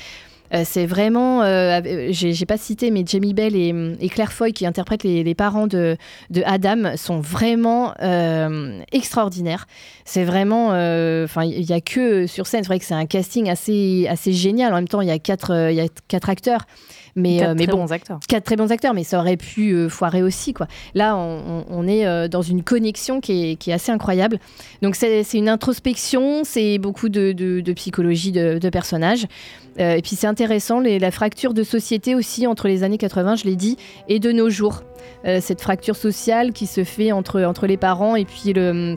Euh, c'est vraiment, euh, euh, j'ai pas cité, mais Jamie Bell et, Claire Foy qui interprètent les, parents de, Adam sont vraiment extraordinaires. C'est vraiment, enfin, il y a que sur scène. C'est vrai que c'est un casting assez, assez génial. En même temps, il y a quatre, il y a quatre acteurs. Mais, Quatre euh, mais très bon, bons acteurs. Quatre très bons acteurs, mais ça aurait pu euh, foirer aussi. Quoi. Là, on, est euh, dans une connexion qui est, qui est assez incroyable. Donc, c'est une introspection, c'est beaucoup de, de- de psychologie de, de personnages. Euh, et puis, c'est intéressant, les- la fracture de société aussi entre les années 80, je l'ai dit, et de nos jours. Euh, cette fracture sociale qui se fait entre, entre les parents et puis le.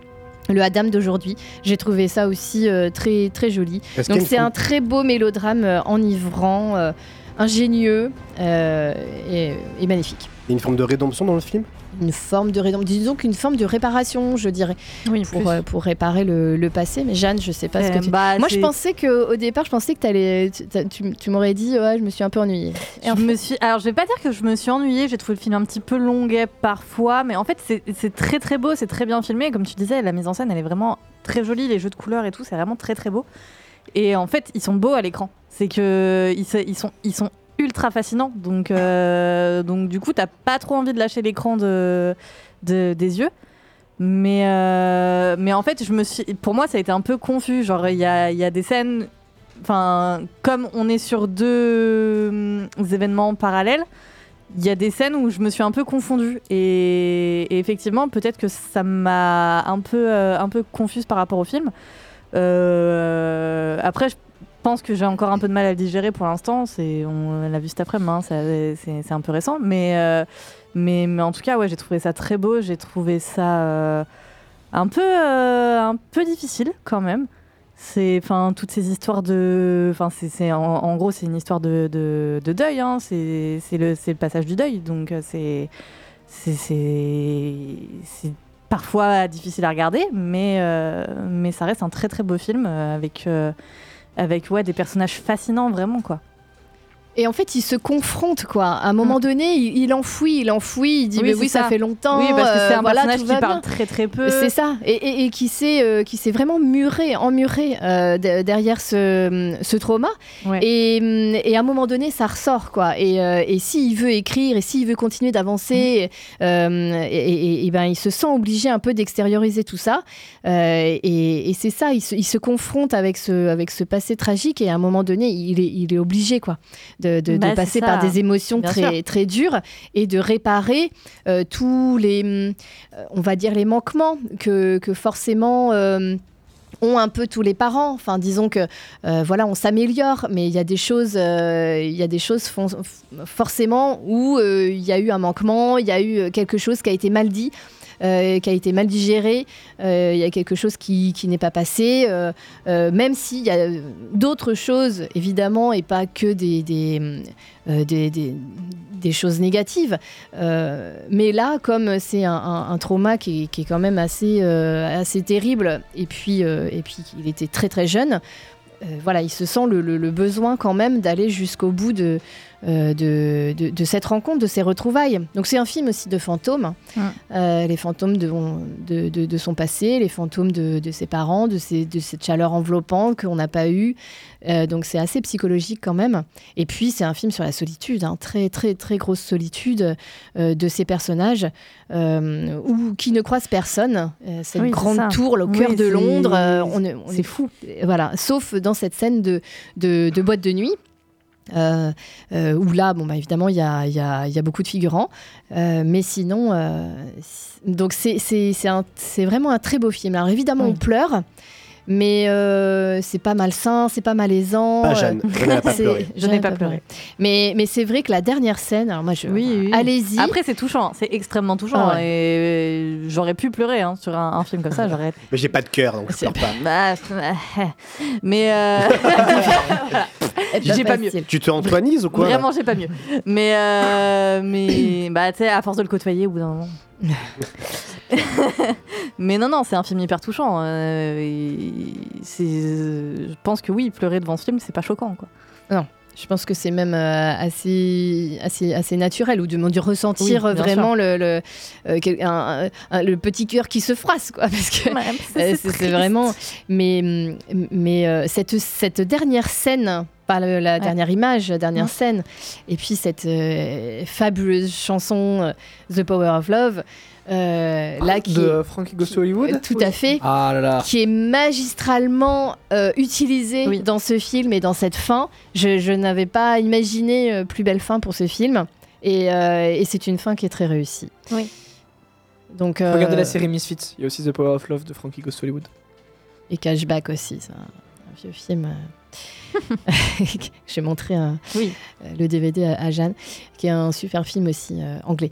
Le Adam d'aujourd'hui, j'ai trouvé ça aussi euh, très très joli. Donc c'est un très beau mélodrame euh, enivrant, euh, ingénieux euh, et, et magnifique. Il y a une forme de rédemption dans le film? Une forme de rédemption, disons qu'une forme de réparation, je dirais, Oui, pour, euh, pour réparer le, le passé. Mais Jeanne, je sais pas ce Euh, que tu. bah, Moi, je pensais que au départ, je pensais que t'allais- tu, t'as- tu, tu m'aurais dit, ouais, je me suis un peu ennuyée. Et en Je me suis... Alors, je vais pas dire que je me suis ennuyée, j'ai trouvé le film un petit peu longuet parfois, mais en fait, c'est c'est très très beau, c'est très bien filmé. Comme tu disais, la mise en scène, elle est vraiment très jolie, les jeux de couleurs et tout, c'est vraiment très très beau. Et en fait, ils sont beaux à l'écran. C'est que ils, sont, ultra fascinants. Donc, euh, donc du coup, t'as pas trop envie de lâcher l'écran de, de- des yeux. Mais, euh, en fait, pour moi, ça a été un peu confus. Genre, il y a, des scènes enfin, comme on est sur deux hum, événements parallèles, il y a des scènes où je me suis un peu confondue. Et, effectivement, peut-être que ça m'a un peu, euh, un peu confuse par rapport au film. Euh, après, je pense que j'ai encore un peu de mal à le digérer pour l'instant. C'est, on l'a vu cet après-midi, hein, c'est, un peu récent. Mais, euh, mais, mais en tout cas, ouais, j'ai trouvé ça très beau. J'ai trouvé ça euh, un, peu, un peu difficile quand même. C'est, enfin, toutes ces histoires de, enfin, c'est, en, gros, c'est une histoire de, de, de deuil. hein. C'est, le, passage du deuil, donc c'est, c'est parfois difficile à regarder, mais, euh, mais ça reste un très très beau film euh, avec, euh, avec des personnages fascinants vraiment quoi. Et en fait, il se confronte, quoi. À un moment donné, il, il enfouit, il enfouit, il dit Mm. Oui, Mais oui, ça. ça. fait longtemps. Oui, parce que c'est euh, un personnage qui parle très très peu. C'est ça, et, et- et qui s'est euh, qui s'est vraiment muré, emmuré euh, de- derrière ce, ce trauma. Et, hum, et à un moment donné, ça ressort, quoi. Et, et s'il veut écrire, et s'il veut continuer d'avancer, euh, et, ben, il se sent obligé un peu d'extérioriser tout ça. Et et c'est ça, il se, il se confronte avec ce, avec ce passé tragique, et à un moment donné, il est, il est obligé, quoi, de, Bah, passer par des émotions Bien très, sûr. très dures et de réparer euh, tous les, euh, on va dire, les manquements que, que forcément euh, ont un peu tous les parents. Enfin, disons que euh, voilà, on s'améliore, mais il y a des choses, euh, il y a des choses fon- forcément où euh, il y a eu un manquement, il y a eu quelque chose qui a été mal dit. Euh, qui a été mal digéré, euh, il y a quelque chose qui, qui n'est pas passé, euh, euh, même s'il y a d'autres choses, évidemment, et pas que des, des, des, choses négatives. Mais là, comme c'est un, un- trauma qui est, qui est quand même assez, assez terrible, et puis, et puis il était très très jeune, voilà, il se sent le- le besoin quand même d'aller jusqu'au bout de, euh, de, de- de cette rencontre, de ces retrouvailles. Donc c'est un film aussi de fantômes, Euh, les fantômes de, de, de- de son passé, les fantômes de, ses parents, de, cette chaleur enveloppante qu'on n'a pas eue. Euh, donc c'est assez psychologique quand même. Et puis c'est un film sur la solitude, hein, très très très grosse solitude de ces personnages qui ne croisent personne. Cette Oui, grande tour au Oui, cœur de Londres, on est- on c'est est fou. Voilà, sauf dans cette scène de boîte de nuit. Euh, euh, où là, bon, bah, évidemment, il y a, il y a- il y a beaucoup de figurants. Euh, mais sinon, euh, donc c'est vraiment un très beau film. Alors évidemment, on pleure. Mais euh, c'est pas malsain, c'est pas malaisant. Pas Jeanne. euh, Jeanne n'a pas pleuré. Je n'ai n'a pas pleuré. Mais, mais c'est vrai que la dernière scène, alors moi je. Oui, oui. Allez-y. Après, c'est touchant, c'est extrêmement touchant. Ah ouais. Et euh, j'aurais pu pleurer hein, sur un, un film comme ça. J'aurais. Mais j'ai pas de cœur, donc je pleure pas. Bah, mais euh, j'ai pas mieux. Tu te antoinises ou quoi Vraiment, j'ai pas mieux. Mais, euh, mais bah, tu sais, à force de le côtoyer, au bout d'un moment. mais non, non, c'est un film hyper touchant. euh, et c'est- je pense que oui, pleurer devant ce film, c'est pas choquant. Quoi. Non. Je pense que c'est même euh, assez, assez, assez naturel, ou du moins de ressentir Oui, euh, vraiment le, le, euh, quel- un- un- le petit cœur qui se froisse, quoi. Parce que Ouais, euh, c'est c'est vraiment. Mais, mais euh, cette, cette dernière scène, pas le- la dernière image, la dernière Ouais. scène, et puis cette euh, fabuleuse chanson euh, The Power of Love, euh, là qui De est- Frankie Goes to Hollywood tout à fait Ah là là. qui est magistralement euh, utilisé Oui. dans ce film et dans cette fin. Je, je n'avais pas imaginé euh, plus belle fin pour ce film. Et, euh, et c'est une fin qui est très réussie. Oui. Donc, euh, Regardez la série Misfits. Il y a aussi The Power of Love de Frankie Goes to Hollywood. Et Cashback aussi, c'est un, un vieux film. J'ai montré un- Oui. euh, le DVD à, à Jeanne, qui est un super film aussi euh, anglais.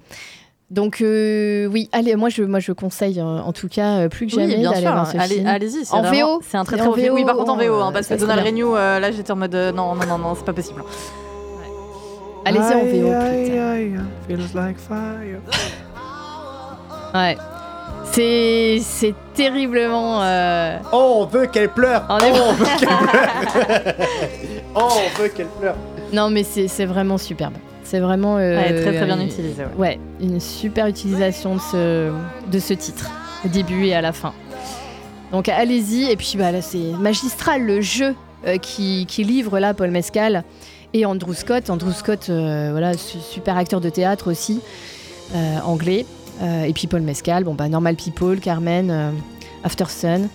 Donc euh, oui, allez, moi je, moi je conseille euh, en tout cas euh, plus que Oui, jamais bien d'aller voir ce Allez- film. Allez-y, c'est en vraiment- VO. C'est un très très film. Oui, par contre en VO, hein, parce que Donald bien. Renew, euh, là j'étais en mode euh, non, non, non, non, c'est pas possible. Allez-y en VO. Aïe, putain. aïe, aïe, feels like fire. Ouais. C'est c'est terriblement. euh, Oh, on veut qu'elle pleure On est- Oh, on veut qu'elle pleure Oh, on veut qu'elle pleure Non, mais c'est c'est vraiment superbe. C'est vraiment. euh, Ouais, très, très bien euh, utilisé, ouais. Ouais, une super utilisation de ce, de ce titre, au début et à la fin. Donc allez-y, et puis bah, là, c'est magistral le jeu euh, qui, qui livre là Paul Mescal et Andrew Scott. Andrew Scott, euh, voilà, su- super acteur de théâtre aussi, euh, anglais. Euh, et puis Paul Mescal, bon bah Normal People, Carmen, euh, After Sun,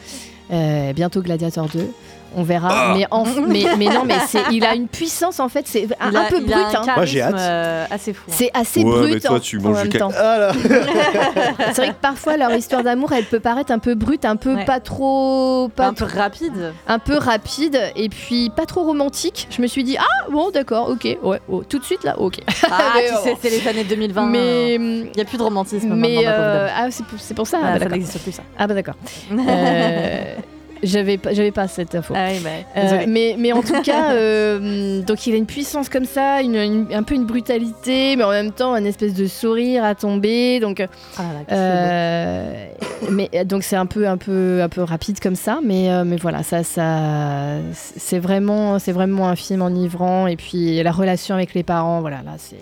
euh, bientôt Gladiator 2. On verra, Ah. mais, en- mais, mais non, mais c'est, il a une puissance en fait, c'est un, peu brut. hein. Moi, j'ai hâte. euh, assez fou. C'est assez Ouais, brut mais toi, en- tu en, manges même du temps. Ah C'est vrai que parfois leur histoire d'amour, elle peut paraître un peu brute, un peu Ouais. pas trop, pas un peu rapide. un peu rapide, et puis pas trop romantique. Je me suis dit ah bon d'accord, ok, ouais, oh, tout de suite là, ok. Ah, tu sais, c'est les années 2020. Mais Il n'y a plus de romantisme mais euh, ah c'est pour, ça. Ah, ah, bah, ça d'accord. n'existe plus, ça. Ah bah d'accord. Euh, j'avais pas, j'avais pas cette info. Ah oui, bah, Euh, mais, mais en tout cas, euh, donc il a une puissance comme ça, une, une- un peu une brutalité, mais en même temps un espèce de sourire à tomber. Donc, Ah là euh, mais donc c'est un peu un peu un peu rapide comme ça, mais euh, mais voilà, ça ça c'est vraiment c'est vraiment un film enivrant et puis la relation avec les parents, voilà là c'est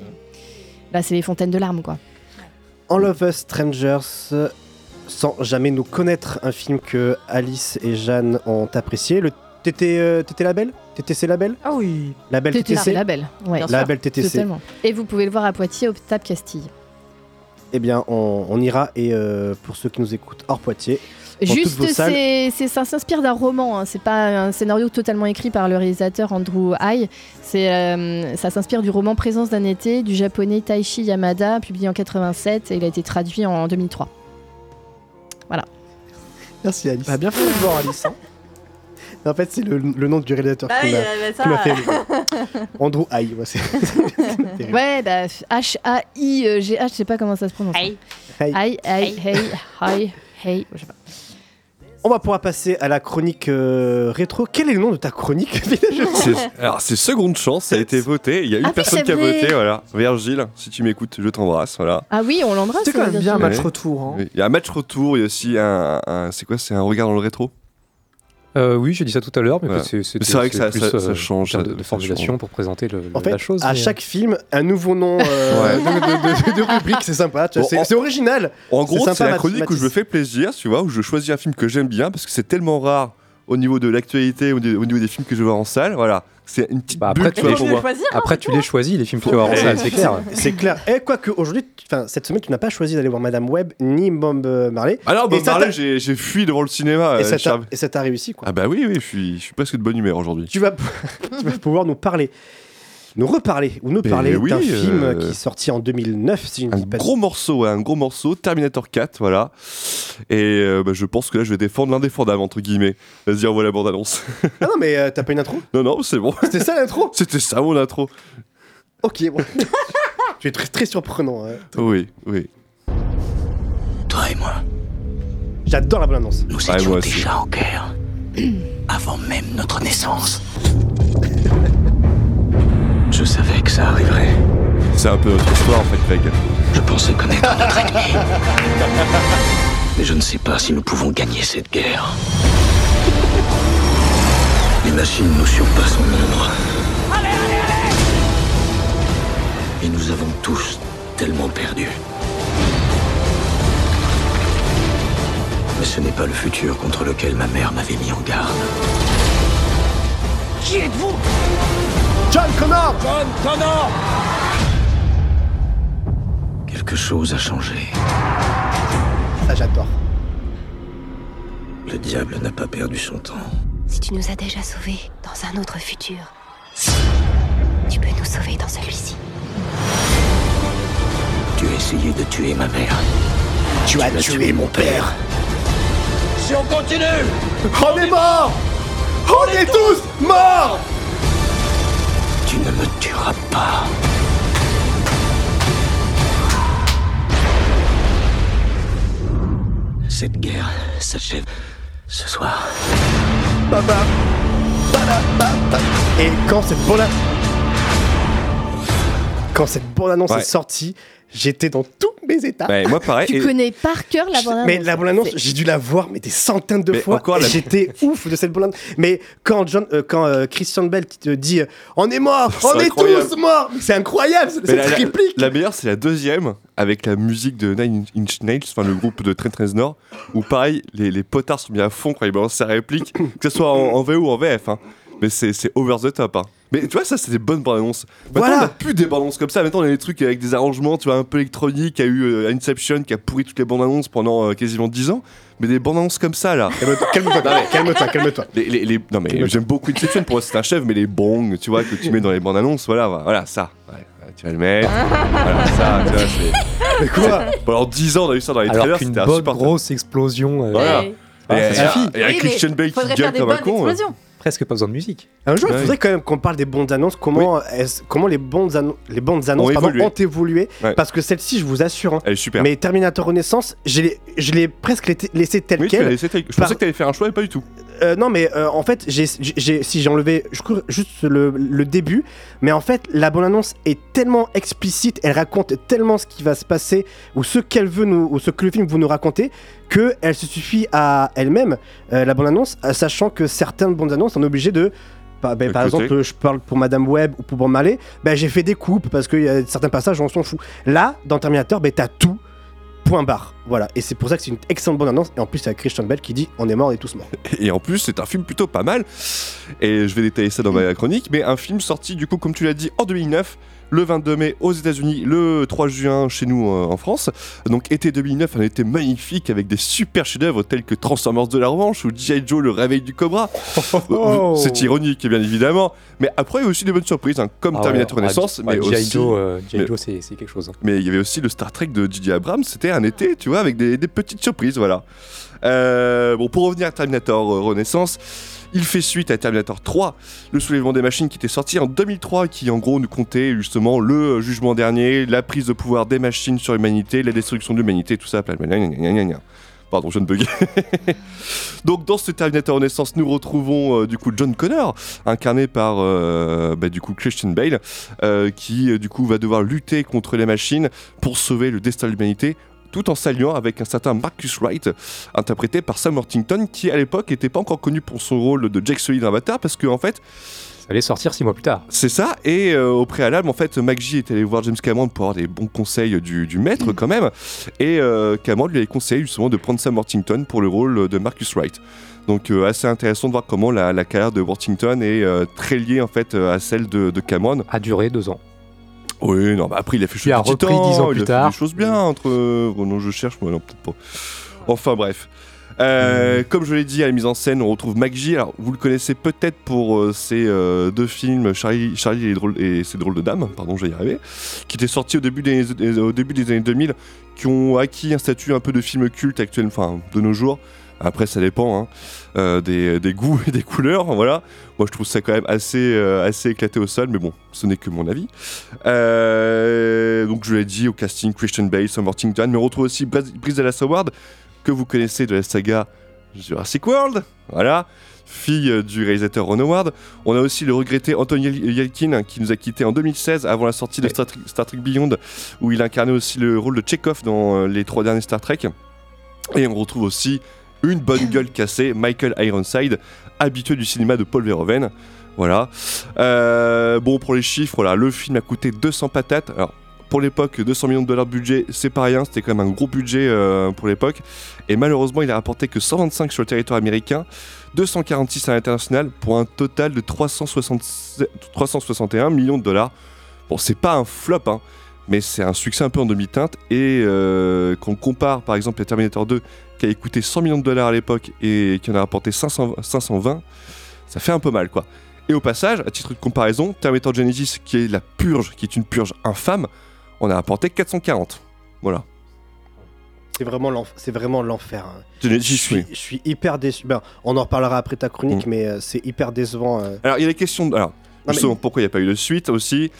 là c'est les fontaines de larmes quoi. All of Us Strangers, euh, sans jamais nous connaître, un film que Alice et Jeanne ont apprécié. Le TT, euh, Label? TTC Label? Ah oui. Label TTC TTC label, ouais. Label TTC. Totalement. Et vous pouvez le voir à Poitiers au Tap Castille. Eh bien, on, on ira. Et euh, pour ceux qui nous écoutent hors Poitiers, Juste, c'est, c'est- ça s'inspire d'un roman. hein. C'est pas un scénario totalement écrit par le réalisateur Andrew Hai. C'est, euh, ça s'inspire du roman Présence d'un été du japonais Taishi Yamada, publié en 87 et il a été traduit en 2003. Merci Alice. Bah, bien fait de le voir, Alice. hein. En fait, c'est le, le nom du réalisateur Bah qui oui, m'a bah qui m'a ça. fait rire. Andrew Haï. ouais, c'est-. Ouais, bah, H-A-I-G-H, je sais pas comment ça se prononce. Aïe, hey, hi, hey, je sais pas. On va pouvoir passer à la chronique euh, rétro. Quel est le nom de ta chronique C'est- Alors, c'est seconde chance, ça a été voté. Il y a une Ah personne qui a voté, voilà. Virgile, si tu m'écoutes, je t'embrasse, voilà. Ah oui, on l'embrasse. C'est quand même bien un match retour. hein. Il y a un match retour, il y a aussi un. un- c'est quoi C'est un regard dans le rétro? Euh, oui, j'ai dit ça tout à l'heure, mais c'est vrai que ça- plus, ça- ça euh, change, ça- de, formulation change. pour présenter le, En fait, la chose. à mais, chaque film, un nouveau nom euh, Ouais. de, de- de- de rubrique, c'est sympa. Bon, c'est original. En C'est gros, c'est la chronique où je me fais plaisir, tu vois, où je choisis un film que j'aime bien parce que c'est tellement rare au niveau de l'actualité, au niveau au niveau des films que je vois en salle, voilà. C'est une petite Bah, après, bulle, tu tu vois, les pour choisir, hein, Après, tu les choisis, les films que tu vas voir en Eh, salle, c'est clair. C'est clair. Et quoique, aujourd'hui, cette semaine, tu n'as pas choisi d'aller voir Madame Webb ni Bob euh, Marley. Alors, Et Bob Marley, j'ai fui devant le cinéma. Et euh, ça t'a- Charles. et ça t'a réussi, quoi. Ah bah oui, oui, je suis, je suis presque de bonne humeur aujourd'hui. Tu vas, tu vas pouvoir nous parler, nous reparler ou nous parler oui, d'un film euh, qui est sorti en 2009, si je ne Un dis pas de- gros morceau, ouais, un gros morceau, Terminator 4, voilà. Et euh, bah, je pense que là, je vais défendre l'indéfendable, entre guillemets. Vas-y, envoie la bande-annonce. Ah non, mais euh, t'as pas une intro? Non, non, c'est bon. C'était ça l'intro? C'était ça mon intro. Ok, bon. tu es très, très surprenant. hein. Oui, oui. Toi et moi, J'adore la bonne annonce. nous Ouais, étions moi aussi. déjà en guerre. Avant même notre naissance. Je savais que ça arriverait. C'est un peu notre histoire, en fait, Greg. Je pensais connaître notre ennemi. Mais je ne sais pas si nous pouvons gagner cette guerre. Les machines nous surpassent en nombre. Et nous avons tous tellement perdu. Mais ce n'est pas le futur contre lequel ma mère m'avait mis en garde. Qui êtes-vous? John Connor John Connor Quelque chose a changé. Ça, j'adore. Le diable n'a pas perdu son temps. Si tu nous as déjà sauvés dans un autre futur, tu peux nous sauver dans celui-ci. Tu as essayé de tuer ma mère. Tu as tué mon père. Si on continue On est morts On est tous morts tueras pas. Cette guerre s'achève ce soir. Baba. Bada, bada. Et quand cette bonne Quand cette bande-annonce Ouais. est sortie, j'étais dans tous mes états. Ouais, moi pareil. Tu et- connais par cœur la bande Mais la bande-annonce, j'ai dû la voir mais des centaines de Mais fois. encore la- J'étais ouf de cette bande-annonce. Mais quand, John, euh, quand euh, Christian Bell te dit euh, On est mort, on est tous morts C'est incroyable cette Mais la, la- réplique la meilleure, c'est la deuxième, avec la musique de Nine Inch Nails, enfin le groupe de Trent Reznor, où pareil, les, les potards sont mis à fond quand ils balancent sa réplique, que ce soit en, en VO ou en VF. hein. Mais c'est c'est over the top. hein. Mais tu vois, ça, c'est des bonnes bandes annonces. Maintenant, Voilà. on a plus des bandes annonces comme ça. Maintenant, on a des trucs avec des arrangements, tu vois, un peu électroniques. Il y a eu euh, Inception qui a pourri toutes les bandes annonces pendant euh, quasiment 10 ans. Mais des bandes annonces comme ça, là. Calme-toi, calme-toi, calme-toi, calme-toi. Les, les- les- non mais j'aime beaucoup Inception pour moi c'est un chef mais les bongs tu vois que tu mets dans les bandes annonces voilà voilà ça Ouais, tu vas le mettre voilà ça tu vois c'est Mais quoi alors 10 ans on a eu ça dans les Alors trailers c'était bonne insupportable grosse explosion. euh, voilà Ouais. Ah, et, ça et- suffit. et avec Oui, mais Christian Bale qui gueule comme un con euh. Presque pas besoin de musique. Un jour, il faudrait quand même qu'on parle des bandes annonces. Comment, comment les bandes, anno- les bandes annonces Ont pardon, évolué. ont évolué Ouais. Parce que celle-ci, je vous assure, hein, elle est super mais Terminator Renaissance, je l'ai- je l'ai presque laissé- laissé tel oui, tu l'as quel. laissé tel- je Par- pensais que t'allais faire un choix mais pas du tout Euh, non, mais euh, en fait, j'ai, j'ai- si j'ai enlevé je crois, juste le, le début, mais en fait, la bande-annonce est tellement explicite, elle raconte tellement ce qui va se passer, ou ce qu'elle veut nous, ou ce que le film veut nous raconter, que elle se suffit à elle-même, euh, la bande-annonce, sachant que certaines bandes-annonces, on est obligé de. Par, ben, par exemple, je parle pour Madame Web ou pour Bob Marley, ben, j'ai fait des coupes parce y a certains passages, on s'en fout. Là, dans Terminator, ben, t'as tout. Point barre. Voilà. Et c'est pour ça que c'est une excellente bande annonce. Et en plus, c'est Christian Bell qui dit On est mort, on est tous morts. et en plus c'est un film plutôt pas mal et je vais détailler ça dans ma chronique mais un film sorti du coup comme tu l'as dit en 2009 le 22 mai aux États-Unis, le 3 juin chez nous euh, en France. Donc été 2009, un été magnifique avec des super chefs-d'œuvre tels que Transformers de la Revanche ou G.I. Joe, le réveil du Cobra. Oh. C'est ironique, bien évidemment. Mais après, il y a aussi des bonnes surprises, hein, comme Ah Terminator ouais, Renaissance, mais G.I. aussi. Joe, euh, G.I. mais- Joe, c'est c'est quelque chose. hein. mais il y avait aussi le Star Trek de J.J. Abrams, c'était un été, tu vois, avec des, des petites surprises, voilà. Euh, bon, pour revenir à Terminator euh, Renaissance, il fait suite à Terminator 3, le soulèvement des machines qui était sorti en 2003, qui en gros nous comptait justement le euh, jugement dernier, la prise de pouvoir des machines sur l'humanité, la destruction de l'humanité, tout ça. Pardon, je ne buguer. Donc dans ce Terminator Renaissance, nous retrouvons euh, du coup John Connor, incarné par euh, bah, du coup Christian Bale, qui du coup va devoir lutter contre les machines pour sauver le destin de l'humanité tout en s'alliant avec un certain Marcus Wright, interprété par Sam Worthington, qui à l'époque n'était pas encore connu pour son rôle de Jack Sully dans Avatar, parce que en fait, Ça allait sortir six mois plus tard. c'est ça, et euh, au préalable, en fait, McGee était allé voir James Cameron pour avoir des bons conseils du, du maître quand même, et euh, Cameron lui avait conseillé justement de prendre Sam Worthington pour le rôle de Marcus Wright. Donc euh, assez intéressant de voir comment la, la carrière de Worthington est très liée en fait à celle de, de Cameron. A duré deux ans. Oui, non, bah après il a fait a chose repris dix ans il plus a fait tard. des choses bien entre. euh, oh non, je cherche, moi non, peut-être pas. Enfin bref. Euh, Hmm. Comme je l'ai dit à la mise en scène, on retrouve McGee. Alors, vous le connaissez peut-être pour euh, ses euh, deux films Charlie, Charlie et, les drôles- et ses drôles de dames, pardon, je vais y arriver, qui étaient sortis au début des, des- au début des années 2000, qui ont acquis un statut un peu de film culte actuel, enfin de nos jours. Après, ça dépend hein, euh, des, des goûts et des couleurs. Voilà. Moi, je trouve ça quand même assez, euh, assez éclaté au sol, mais bon, ce n'est que mon avis. Euh, donc, je l'ai dit au casting Christian Bale, Sam Worthington, mais on retrouve aussi Bryce Dallas Howard, que vous connaissez de la saga Jurassic World. Voilà. Fille du réalisateur Ron Howard. On a aussi le regretté Anthony Yel- Yelkin qui nous a quitté en 2016 avant la sortie de Star Trek, Star Trek Beyond où il incarnait aussi le rôle de Chekhov dans les trois derniers Star Trek. Et on retrouve aussi une bonne gueule cassée, Michael Ironside, habitué du cinéma de Paul Verhoeven. Voilà. Euh, bon, pour les chiffres, le film a coûté 200 patates. Alors, pour l'époque, 200 millions de dollars de budget, c'est pas rien, c'était quand même un gros budget euh, pour l'époque. Et malheureusement, il a rapporté que 125 sur le territoire américain, 246 à l'international, pour un total de 367 361 millions de dollars. Bon, c'est pas un flop, hein, mais c'est un succès un peu en demi-teinte. Et euh, quand on compare par exemple à Terminator 2, qui avait coûté 100 millions de dollars à l'époque et qui en a rapporté 500 520, ça fait un peu mal quoi. Et au passage, à titre de comparaison, Terminator Genesis, qui est la purge, qui est une purge infâme, on a rapporté 440. Voilà. C'est vraiment l'enf- c'est vraiment l'enfer. hein. Je suis, oui. je suis hyper déçu. Ben, on en reparlera après ta chronique, Mm. mais euh, c'est hyper décevant. euh. Alors, il y a des questions. De... Alors, justement, pourquoi il n'y a pas eu de suite aussi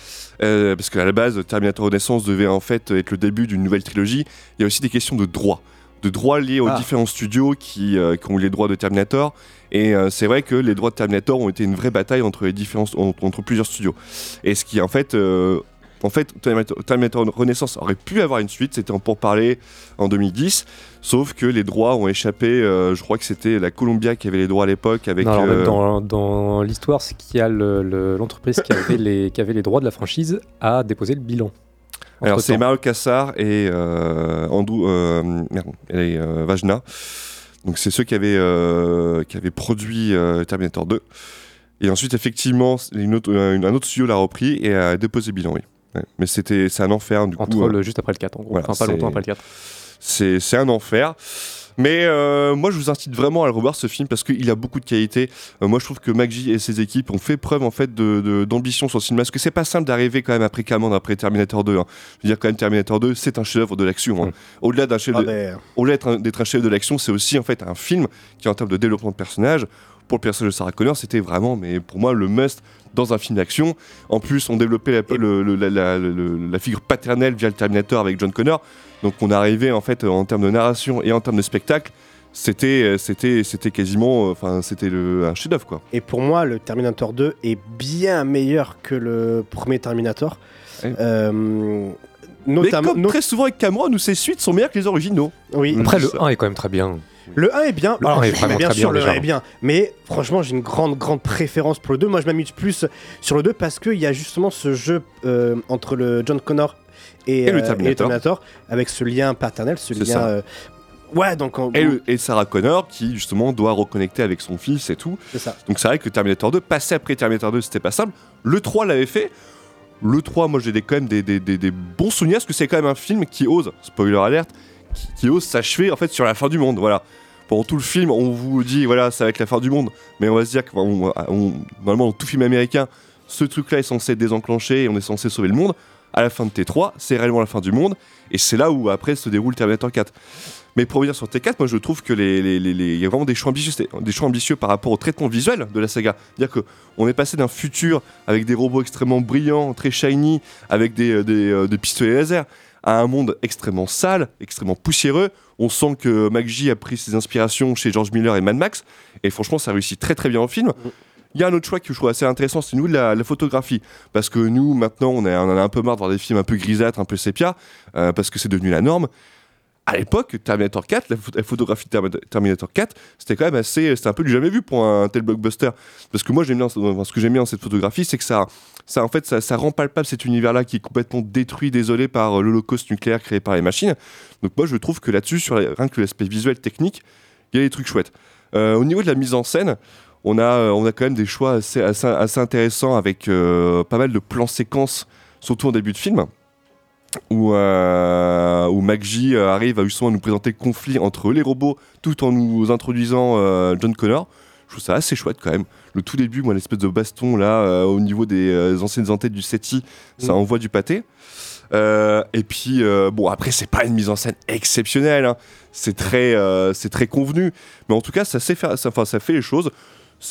Euh, Parce qu'à la base, Terminator Renaissance devait en fait être le début d'une nouvelle trilogie. Il y a aussi des questions de droit. De droits liés aux Ah. différents studios qui, euh, qui ont eu les droits de Terminator. Et euh, c'est vrai que les droits de Terminator ont été une vraie bataille entre, les différents, entre, plusieurs studios. Et ce qui, en fait, euh, En fait, Terminator, Renaissance aurait pu avoir une suite, c'était en pourparler en 2010, sauf que les droits ont échappé, euh, je crois que c'était la Columbia qui avait les droits à l'époque avec... Non, euh, dans, dans l'histoire, c'est qu'il y a le- le- l'entreprise qui, avait les- qui avait les droits de la franchise à déposer le bilan. Alors c'est. Mario Cassar et euh, Andrew euh, et euh, Vajna. Donc c'est ceux qui avaient qui avaient produit Terminator 2. Et ensuite effectivement une autre- une- un autre studio l'a repris et a déposé bilan. Oui. Ouais. Mais c'était c'est un enfer du Entre coup. le- euh, juste après le 4, en gros. voilà, enfin, pas longtemps après le 4. C'est c'est un enfer. Mais euh, moi, je vous incite vraiment à le revoir ce film parce qu'il a beaucoup de qualité. Euh, moi, je trouve que McGee et ses équipes ont fait preuve en fait de- de- d'ambition sur le cinéma. Parce que c'est pas simple d'arriver quand même après Cameron, après Terminator 2. hein. Je veux dire quand même Terminator 2, c'est un chef-d'œuvre de l'action. hein. Au-delà d'un chef Ah ben. au-delà d'être un- d'être un chef-d'œuvre de l'action, c'est aussi en fait un film qui en termes de développement de personnage. Pour le personnage de Sarah Connor, c'était vraiment, mais pour moi, le must dans un film d'action. En plus, on développait la, le- le- la- la- le- la figure paternelle via le Terminator avec John Connor. Donc on arrivait en fait en termes de narration et en termes de spectacle, c'était c'était c'était quasiment, euh, enfin c'était le- un chef-d'œuvre quoi. Et pour moi, le Terminator 2 est bien meilleur que le premier Terminator. Euh, notamment, Mais comme très souvent avec Cameron, où ses suites sont meilleures que les originaux. Oui. Après, le 1 est quand même très bien. Le 1 est bien. Le 1 est vraiment bien très sûr, bien, le 1 déjà. est bien. Mais franchement, j'ai une grande, grande préférence pour le 2. Moi, je m'amuse plus sur le 2 parce qu'il y a justement ce jeu euh, entre le John Connor et, Et le euh, Terminator. Terminator, avec ce lien paternel, ce lien. euh, Ouais, donc. en- Et, le- et Sarah Connor qui justement doit reconnecter avec son fils et tout. C'est ça. Donc c'est vrai que Terminator 2, passer après Terminator 2, c'était pas simple. Le 3 l'avait fait. Le 3, moi j'ai des, quand même des, des- des- des bons souvenirs parce que c'est quand même un film qui ose, spoiler alerte, qui, qui ose s'achever en fait sur la fin du monde. Voilà. Pendant tout le film, on vous dit voilà, ça va être la fin du monde, mais on va se dire que on- on- normalement dans tout film américain, ce truc-là est censé être désenclenché et on est censé sauver le monde. À la fin de T3, c'est réellement la fin du monde et c'est là où après se déroule Terminator 4. Mais pour revenir sur T4, moi je trouve que les, y a vraiment des choix ambitieux, par rapport au traitement visuel de la saga. C'est-à-dire qu'on est passé d'un futur avec des robots extrêmement brillants, très shiny, avec des, euh, euh, pistolets laser, à un monde extrêmement sale, extrêmement poussiéreux. On sent que McGee a pris ses inspirations chez George Miller et Mad Max, et franchement ça réussit très très bien au film. Il y a un autre choix que je trouve assez intéressant, c'est nous la, photographie. Parce que nous, maintenant, on, est- en a un peu marre de voir des films un peu grisâtres, un peu sépia, euh, parce que c'est devenu la norme. À l'époque, Terminator 4, la, pho- la photographie de Termi- Terminator 4, c'était quand même assez. C'était un peu du jamais vu pour un tel blockbuster. Parce que moi, ce que j'aime bien dans cette photographie, c'est que ça, ça, en fait, ça, ça rend palpable cet univers-là qui est complètement détruit, désolé par euh, l'holocauste nucléaire créé par les machines. Donc, moi, je trouve que là-dessus, rien que l'aspect visuel technique, il y a des trucs chouettes. Euh, au niveau de la mise en scène, on a, euh, on a quand même des choix assez, assez, assez intéressants avec euh, pas mal de plans séquences, surtout en début de film, où, euh, où McGee euh, arrive à justement nous présenter le conflit entre les robots tout en nous introduisant euh, John Connor. Je trouve ça assez chouette quand même. Le tout début, moi, l'espèce de baston là, euh, au niveau des anciennes entêtes du SETI, ça Mm. envoie du pâté. Et puis, bon, après, c'est pas une mise en scène exceptionnelle. hein. C'est très, c'est très convenu. Mais en tout cas, ça, sait faire, ça, ça fait les choses.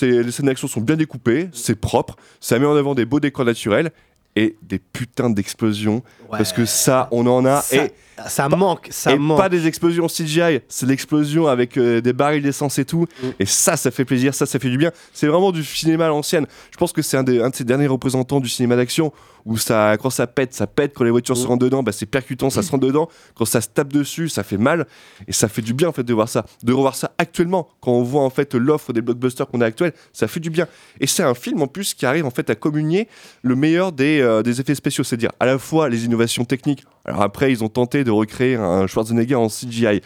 Les scènes d'action sont bien découpées, c'est propre, ça met en avant des beaux décors naturels et des putains d'explosions. Parce que ça, on en a. Ça- et ça manque, ça et manque. pas des explosions CGI, c'est l'explosion avec euh, des barils d'essence et tout. Mm. Et ça, ça fait plaisir, ça, ça fait du bien. C'est vraiment du cinéma à l'ancienne. Je pense que c'est un, de ces derniers représentants du cinéma d'action où ça, quand ça pète, ça pète. Quand les voitures Mm. se rentrent dedans, bah, c'est percutant, ça se rentre dedans. Quand ça se tape dessus, ça fait mal. Et ça fait du bien en fait de voir ça. De revoir ça actuellement, quand on voit en fait l'offre des blockbusters qu'on a actuels, ça fait du bien. Et c'est un film en plus qui arrive en fait à communier le meilleur des, euh, des effets spéciaux, c'est-à-dire à la fois les innovations techniques. Alors après, ils ont tenté de recréer un Schwarzenegger en CGI.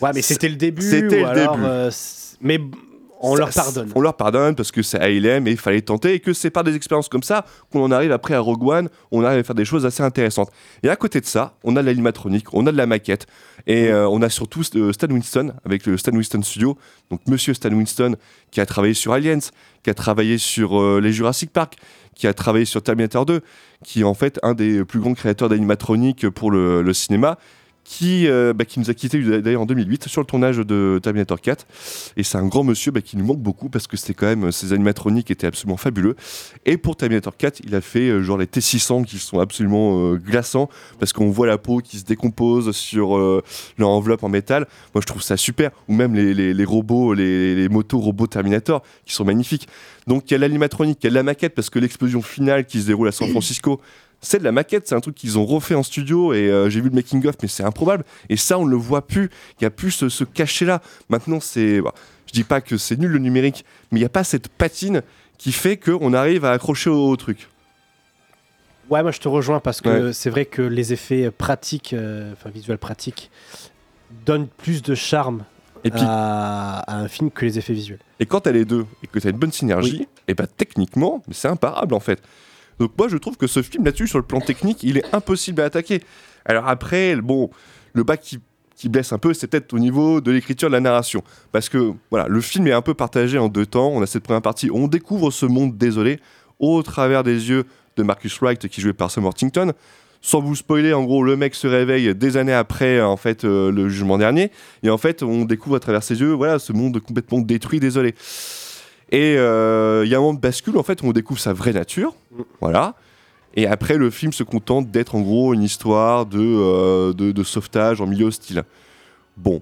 Ouais, mais c'était le début. C'était le alors, début. euh, mais on Ça- leur pardonne. On leur pardonne parce que c'est ALM et il fallait tenter et que c'est par des expériences comme ça qu'on en arrive après à Rogue One, on arrive à faire des choses assez intéressantes. Et à côté de ça, on a de l'animatronique, on a de la maquette et euh, on a surtout euh, Stan Winston avec le Stan Winston Studio. Donc monsieur Stan Winston qui a travaillé sur Aliens, qui a travaillé sur euh, les Jurassic Park, qui a travaillé sur Terminator 2, qui est en fait un des plus grands créateurs d'animatronique pour le, le cinéma. Qui, euh, bah, qui nous a quitté d'ailleurs en 2008 sur le tournage de Terminator 4 et c'est un grand monsieur bah, qui nous manque beaucoup parce que c'était quand même ses animatroniques étaient absolument fabuleux. Et pour Terminator 4 il a fait euh, genre les T600 qui sont absolument euh, glaçants parce qu'on voit la peau qui se décompose sur leur enveloppe en métal. Moi je trouve ça super. Ou même les, les- les robots les, les motos robots Terminator qui sont magnifiques. Donc il y a l'animatronique il y a la maquette parce que l'explosion finale qui se déroule à San Francisco c'est de la maquette, c'est un truc qu'ils ont refait en studio et euh, j'ai vu le making of, mais c'est improbable. Et ça, on ne le voit plus. Il n'y a plus ce, ce cachet-là. Maintenant, c'est. bah, je dis pas que c'est nul le numérique, mais il n'y a pas cette patine qui fait qu'on arrive à accrocher au, au truc. Ouais, moi je te rejoins parce que Ouais. c'est vrai que les effets pratiques, euh, enfin visuels pratiques, donnent plus de charme Et puis- à, à un film que les effets visuels. Et quand t'as les deux et que t'as une bonne synergie, et bah techniquement, c'est imparable en fait. Donc moi je trouve que ce film là-dessus, sur le plan technique, il est impossible à attaquer. Alors après, bon, le qui, qui blesse un peu, c'est peut-être au niveau de l'écriture de la narration. Parce que voilà, le film est un peu partagé en deux temps. On a cette première partie où on découvre ce monde désolé au travers des yeux de Marcus Wright qui est joué par Sam Worthington. Sans vous spoiler, en gros, le mec se réveille des années après en fait euh, le jugement dernier, et en fait, on découvre à travers ses yeux, voilà, ce monde complètement détruit, désolé. Et euh, il y a un moment de bascule, en fait, où on découvre sa vraie nature, voilà. Et après, le film se contente d'être en gros une histoire de, euh, de, sauvetage en milieu hostile. Bon.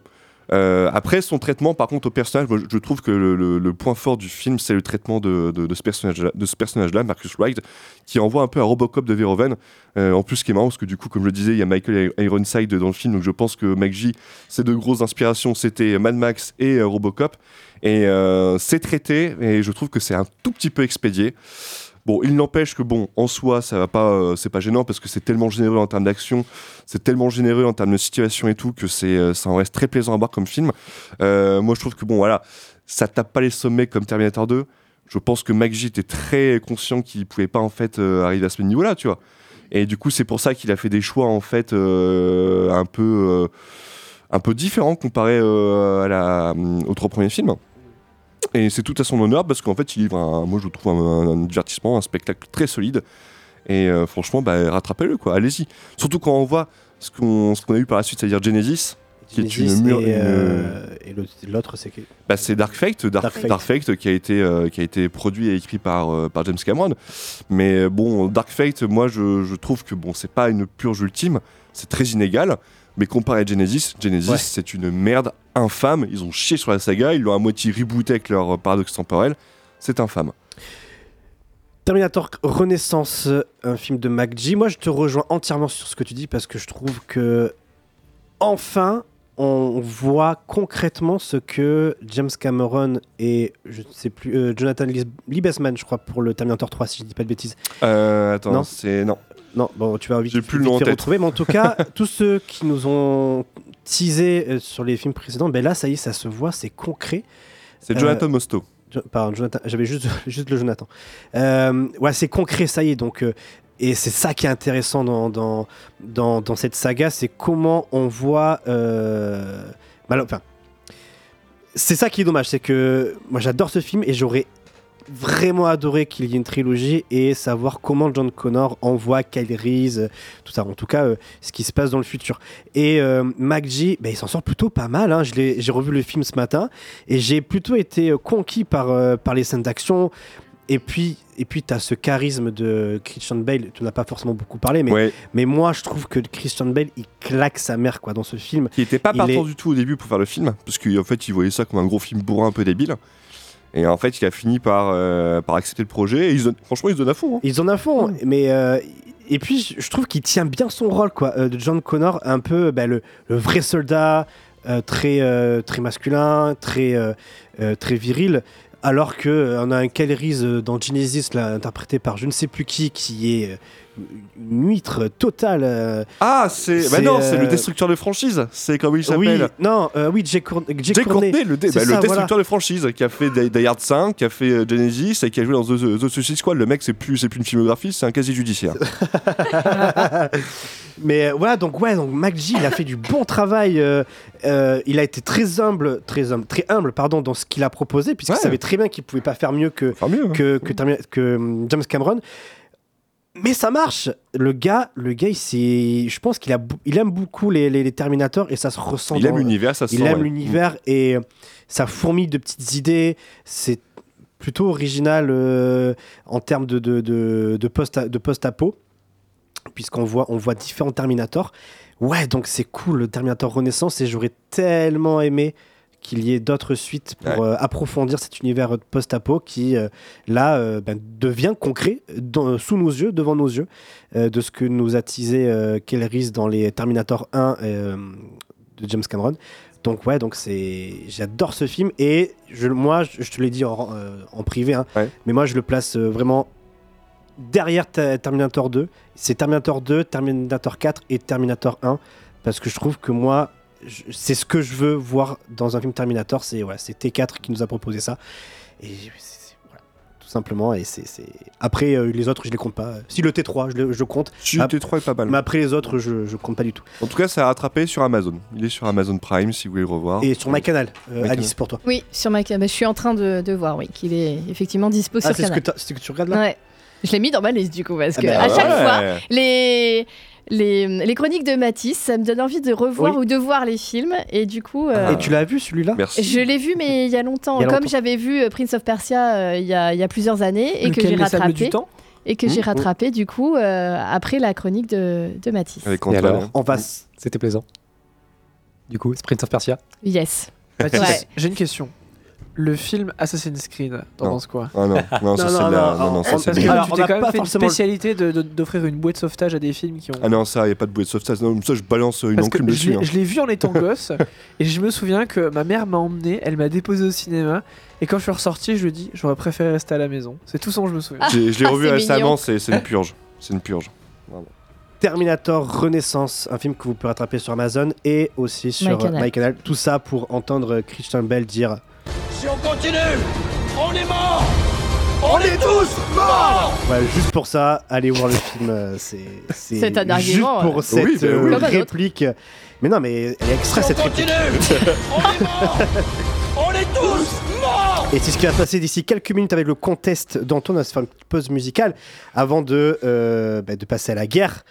Euh, après, son traitement, par contre, au personnage, je- trouve que le, point fort du film, c'est le traitement de, de- de ce personnage-là, Marcus Wright, qui envoie un peu à Robocop de Verhoeven. Euh, en plus, ce qui est marrant, parce que du coup, comme je le disais, il y a Michael Ironside dans le film, donc je pense que McG, ses deux grosses inspirations, c'était Mad Max et Robocop. Et c'est traité, et je trouve que c'est un tout petit peu expédié. Bon, il n'empêche que bon, en soi, ça va pas, euh, c'est pas gênant parce que c'est tellement généreux en termes d'action, c'est tellement généreux en termes de situation et tout que c'est, euh, ça en reste très plaisant à voir comme film. Euh, moi, je trouve que bon, voilà, ça tape pas les sommets comme Terminator 2. Je pense que McG était très conscient qu'il pouvait pas en fait arriver à ce niveau-là, tu vois. Et du coup, c'est pour ça qu'il a fait des choix en fait un peu, un peu différents comparé à la, aux trois premiers films. Et c'est tout à son honneur parce qu'en fait, il livre, un, moi je trouve un, un divertissement, un spectacle très solide. Et euh, franchement, bah, rattrapez-le, quoi. Allez-y. Surtout quand on voit ce qu'on qu'on a eu par la suite, c'est-à-dire Genesis, qui est une mur- et, une- euh, et l'autre- c'est que. bah, c'est Dark Fate, Dark, Dark Fate. Dark Fate qui a été euh, qui a été produit et écrit par euh, par James Cameron. Mais bon, Dark Fate, moi je, je trouve que bon, c'est pas une purge ultime, c'est très inégal. Mais comparé à Genesis, Genesis Ouais. c'est une merde infâme. Ils ont chié sur la saga, ils l'ont à moitié rebooté avec leur euh, paradoxe temporel. C'est infâme. Terminator Renaissance, un film de McG. Moi, je te rejoins entièrement sur ce que tu dis parce que je trouve que enfin, on voit concrètement ce que James Cameron et je ne sais plus euh, Jonathan Liebesman, je crois, pour le Terminator 3, si je dis pas de bêtises. Euh, attends, c'est non. Non, bon, tu vas vite, J'ai plus le vite nom en fait tête. retrouver, mais en tout cas, tous ceux qui nous ont teasé euh, sur les films précédents, ben là, ça y est, ça se voit, c'est concret. C'est Euh, Jonathan Mostow. Jo- Pardon, Jonathan, j'avais juste, juste le Jonathan. Euh, ouais, c'est concret, ça y est. Donc, euh, et c'est ça qui est intéressant dans, dans, dans, dans cette saga, c'est comment on voit. euh, bah, alors, enfin, c'est ça qui est dommage, c'est que moi j'adore ce film et j'aurais vraiment adoré qu'il y ait une trilogie et savoir comment John Connor envoie Kyle Reese, tout ça. En tout cas, euh, ce qui se passe dans le futur. Et euh, MacG, bah, il s'en sort plutôt pas mal. hein. J'ai revu le film ce matin et j'ai plutôt été euh, conquis par, euh, par les scènes d'action. Et puis, et puis tu as ce charisme de Christian Bale. Tu n'as pas forcément beaucoup parlé, mais, Ouais. mais moi, je trouve que Christian Bale, il claque sa mère quoi, dans ce film. Qui était pas Il partant est- du tout au début pour faire le film, parce qu'en fait, il voyait ça comme un gros film bourrin un peu débile. Et en fait, il a fini par, euh, par accepter le projet. Et il se donne- franchement, il se donne à fond. hein. Ils en a fond, mais euh, et puis je- trouve qu'il tient bien son rôle quoi, euh, de John Connor, un peu bah, le, le vrai soldat, euh, très euh, très masculin, très euh, euh, très viril. Alors que euh, on a un Kyle Reese euh, dans Genesis, là, interprété par je ne sais plus qui, qui est euh, une huître totale. euh, Ah, c'est. Bah non, c'est le euh, destructeur de franchise. C'est comment il Oui, s'appelle non, euh, oui, Jay, Cour- Jay Jay Courtney. Courtney, le, dé- bah, le ça, voilà. destructeur de franchise, qui a fait Die Hard 5, qui a fait Genesis et qui a joué dans The, The, The Suicide Squad. Le mec, c'est plus, c'est plus une filmographie, c'est un casier judiciaire. Mais voilà, donc ouais, donc MacG, il a fait du bon travail. il a été très humble, très humble, très humble, pardon, dans ce qu'il a proposé, puisqu'il Ouais. savait très bien qu'il pouvait pas faire mieux que mieux, hein. que, que, Termi- que, hum, James Cameron. Mais ça marche. Le gars, le gars, il je pense qu'il a, bou- il aime beaucoup les, les, les Terminators et ça se ressent. Il dans- aime l'univers, ça se Il sent, aime ouais. l'univers et euh, ça fourmille de petites idées. C'est plutôt original euh, en termes de, de, de, de post de post-apo, puisqu'on voit, on voit différents Terminators. Ouais, donc c'est cool le Terminator Renaissance et j'aurais tellement aimé qu'il y ait d'autres suites pour Ouais. euh, approfondir cet univers post-apo qui, euh, là, euh, ben, devient concret dans- sous nos yeux, devant nos yeux, de ce que nous a teasé Keller Reese dans les Terminator 1 euh, de James Cameron. Donc ouais, donc c'est, j'adore ce film et je, moi, je, je te l'ai dit en, en privé, hein, mais moi je le place vraiment derrière Terminator 2. C'est Terminator 2, Terminator 4 et Terminator 1 parce que je trouve que moi, c'est ce que je veux voir dans un film Terminator. C'est ouais, c'est T4 qui nous a proposé ça et voilà, tout simplement. Et c'est, après euh, les autres, je les compte pas. Si le T3, je le, je le compte. Si, le T3 est pas mal. Mais après les autres, je, je compte pas du tout. En tout cas, ça a rattrapé sur Amazon. Il est sur Amazon Prime si vous voulez le revoir. Et sur MyCanal, euh, MyCanal. Alice pour toi. Oui, sur ma bah, je suis en train de, de voir, oui, qu'il est effectivement dispo Ah, sur c'est ce, que Canal. t'as- c'est ce que tu regardes là? Ouais. Je l'ai mis dans ma liste du coup parce Ah que bah à chaque fois les, les les chroniques de Matisse, ça me donne envie de revoir Oui. ou de voir les films et du coup. euh, Et tu l'as vu celui-là? Je l'ai vu, mais il y a longtemps. Il y a Comme j'avais vu euh, Prince of Persia euh, il y, a, il y a plusieurs années et que j'ai rattrapé. du Temps et que Mmh, j'ai mmh. rattrapé du coup euh, après la chronique de, de Matisse. Avec Et Antoine. alors, on va. C'était plaisant. Du coup, Prince of Persia? Yes. Ouais. j'ai une question. Le film Assassin's Creed, t'en Non. penses quoi Ah non, non, ça Non, c'est la- non, non, ça, c'est que la- Alors, tu on t'es n'a quand même pas fait une forcément le- spécialité de- de- d'offrir une bouée de sauvetage à des films qui ont. Ah non, ça, y a pas de bouée de sauvetage. Non, ça, je balance une Parce que enclume je dessus. l'ai- hein. je l'ai vu en étant gosse et je me souviens que ma mère m'a emmené, elle m'a déposé au cinéma et quand je suis ressorti, je lui ai dit j'aurais préféré rester à la maison. C'est tout ce dont je me souviens. J'ai- Je l'ai Ah, revu c'est récemment, mignon. c'est c'est une purge. C'est une purge. Vraiment. Terminator Renaissance, un film que vous pouvez rattraper sur Amazon et aussi sur MyCanal. euh, MyCanal. Tout ça pour entendre Christian Bell dire Si on continue, on est mort On est tous morts Ouais, juste pour ça, allez voir le film. euh, C'est juste argument, pour ouais. cette Oui, euh, oui. Réplique. Mais non, mais elle est extra Si on cette réplique. continue, on est mort On est tous morts Et c'est ce qui va passer d'ici quelques minutes avec le contest d'Antoine. On va se faire une petite pause musicale avant de, euh, bah, de passer à la guerre.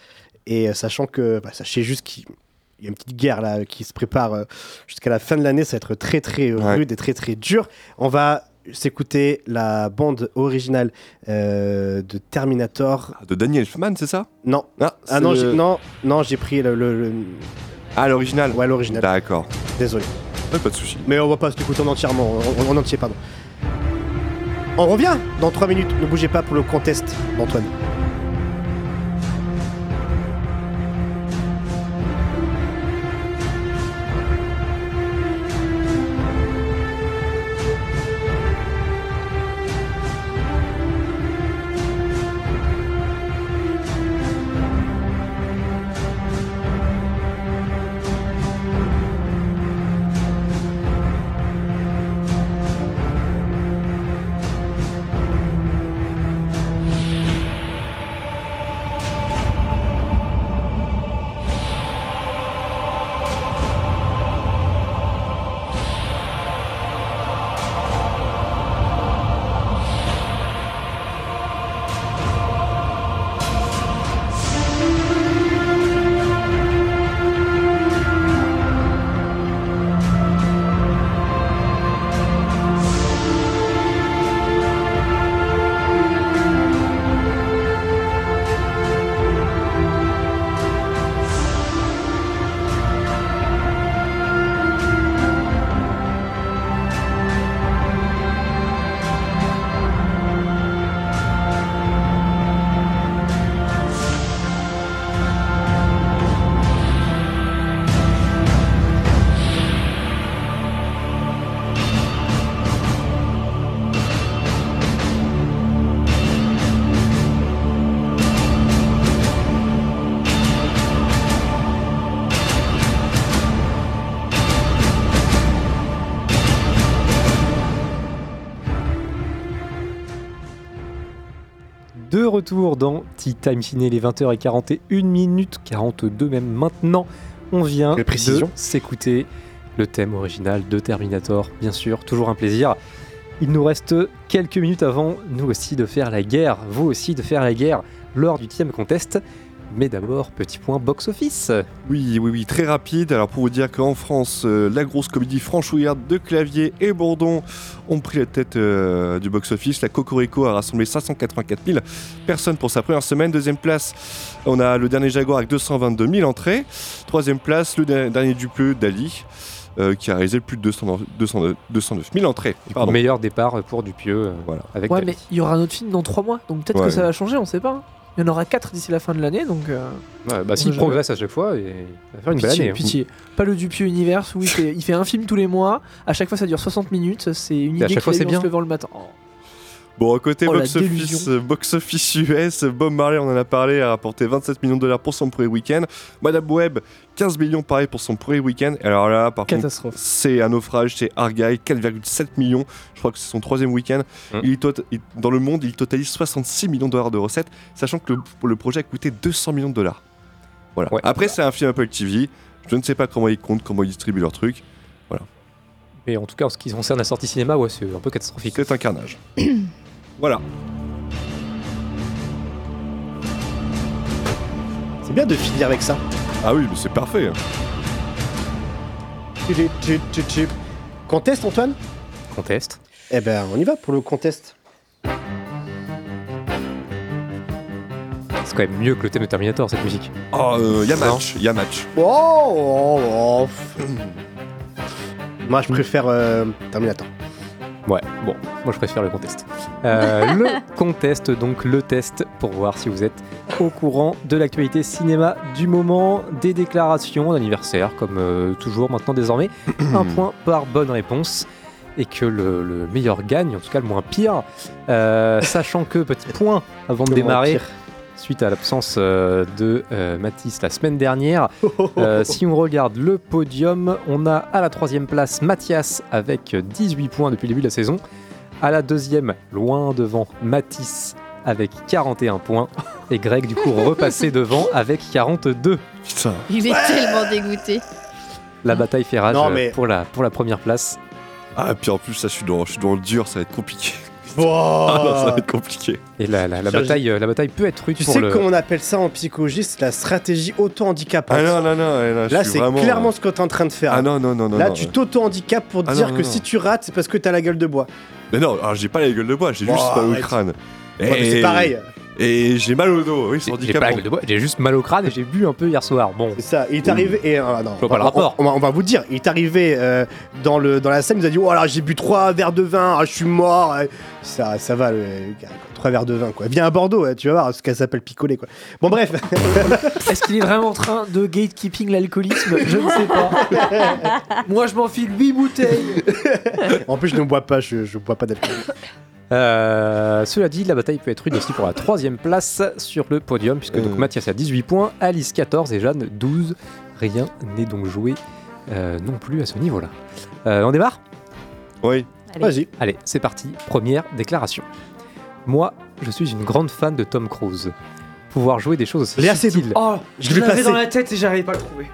Et euh, sachant que, bah, sachez juste qu'il il y a une petite guerre là qui se prépare euh, jusqu'à la fin de l'année. Ça va être très très Ouais. rude et très très dur. On va s'écouter la bande originale euh, de Terminator. De Daniel Elfman, c'est ça? Non. Ah, Ah non, le- non, non, j'ai pris le, le- le- Ah, l'original ouais l'original. D'accord. Désolé. Ouais, pas de souci. Mais on va pas se l'écouter en entièrement, en, en entier, pardon. On revient dans 3 minutes. Ne bougez pas pour le contest d'Antoine. Retour dans Tea Time Ciné, les 20h41 minutes 42 même maintenant. On vient de s'écouter le thème original de Terminator, bien sûr, toujours un plaisir. Il nous reste quelques minutes avant, nous aussi, de faire la guerre, vous aussi, de faire la guerre lors du 10 contest. Mais d'abord, petit point box-office. Oui, oui, oui, très rapide. Alors pour vous dire qu'en France, euh, la grosse comédie franchouillarde de Clavier et Bourdon ont pris la tête euh, du box-office. La Cocorico a rassemblé 584 000 personnes pour sa première semaine. Deuxième place, on a le dernier Jaguar avec 222 000 entrées. Troisième place, le der- dernier Dupleux, Dali. euh, qui a réalisé plus de 200 209 209 000 entrées. Pardon. Meilleur départ pour Dupieux. euh, Voilà. Avec Ouais, mais il y aura un autre film dans 3 mois, donc peut-être Ouais. que ça va changer, on sait pas. hein. Il y en aura 4 d'ici la fin de l'année, donc. euh, Ouais, bah, s'il progresse à chaque fois, et... il va faire une belle pitié, année. hein. pitié. Pas le Dupieux Universe où il fait, il fait un film tous les mois, à chaque fois ça dure 60 minutes, c'est une Et à idée chaque fois, a c'est eue en se bien. levant le matin. Oh. Bon, à côté Oh, la box, office, délusion. box office US, Bob Marley, on en a parlé, a rapporté 27 millions de dollars pour son premier week-end. Madame Webb, 15 millions pareil pour son premier week-end. Alors là, par Catastrophe. contre, c'est un naufrage, c'est Argyle, 4,7 millions. Je crois que c'est son troisième week-end. Mm. Il il- dans le monde, il totalise 66 millions de dollars de recettes, sachant que le, le projet a coûté 200 millions de dollars. Voilà. Ouais. Après, c'est un film Apple TV. Je ne sais pas comment ils comptent, comment ils distribuent leurs trucs. Mais en tout cas, en ce qui concerne la sortie cinéma, ouais, c'est un peu catastrophique. C'est un carnage. voilà. C'est bien de finir avec ça. Ah oui, mais c'est parfait. hein. Tchup, tchup, tchup, tchup. Contest, Antoine? Conteste. Eh ben, on y va pour le contest. C'est quand même mieux que le thème de Terminator, cette musique. Oh, il y a match, il y a match. Oh, oh, oh. Moi, je préfère euh, Terminator. Ouais, bon, moi je préfère le contest. Euh, le contest, donc le test pour voir si vous êtes au courant de l'actualité cinéma du moment, des déclarations d'anniversaire, comme euh, toujours maintenant désormais. Un point par bonne réponse. Et que le, le meilleur gagne, en tout cas le moins pire. Euh, sachant que, petit point avant de démarrer. Suite à l'absence euh, de euh, Mathis la semaine dernière, euh, si on regarde le podium, on a à la troisième place Mathias avec 18 points depuis le début de la saison. À la deuxième, loin devant, Mathis avec 41 points. Et Greg, du coup, repassé devant avec 42. Putain. Il est tellement dégoûté. La bataille fait rage Non, mais- pour, la, pour la première place. Ah, puis en plus, ça, je suis dans, je suis dans le dur, ça va être compliqué. Oh. Ah non, ça va être compliqué. Et la, la- bataille, euh, la bataille peut être rude Tu pour sais le... comment on appelle ça en psychologie C'est la stratégie auto-handicapante. Ah non, non, non, là, je Là, suis c'est vraiment. clairement ce que t'es en train de faire. Ah non, non, non, non. Là, non. tu t'auto-handicapes pour te Ah dire non, que non, si tu rates, c'est parce que t'as la gueule de bois. Mais non, alors j'ai pas la gueule de bois, j'ai Oh, juste mal au arrête. crâne. Ouais, mais c'est pareil. Et j'ai mal au dos, oui, c'est handicapant. pas la gueule de bois, j'ai juste mal au crâne et j'ai bu un peu hier soir. Bon, C'est ça. Il est arrivé. Et, ah, non, Je vois pas le rapport. On, on va, on va vous dire. Il est arrivé euh, dans, le, dans la scène. Il nous a dit Oh là, j'ai bu trois verres de vin. ah, je suis mort. euh. Ça, ça va, le, gars. Trois verres de vin, quoi. Viens à Bordeaux, tu vas voir ce qu'elle s'appelle picoler, quoi. Bon, bref. Est-ce qu'il est vraiment en train de gatekeeping l'alcoolisme? Je ne sais pas. Moi, je m'enfile 8 bouteilles. en plus, je ne bois pas. Je, je bois pas d'alcool. Euh, cela dit, la bataille peut être rude aussi pour la troisième place sur le podium, puisque donc Euh. Mathias a 18 points, Alice 14 et Jeanne 12. Rien n'est donc joué euh, non plus à ce niveau-là. Euh, on démarre? Oui. Vas-y. Allez, c'est parti. Première déclaration. Moi, je suis une grande fan de Tom Cruise. Pouvoir jouer des choses aussi Léa subtiles. Oh, Je je l'avais dans la tête et j'arrivais pas à le trouver.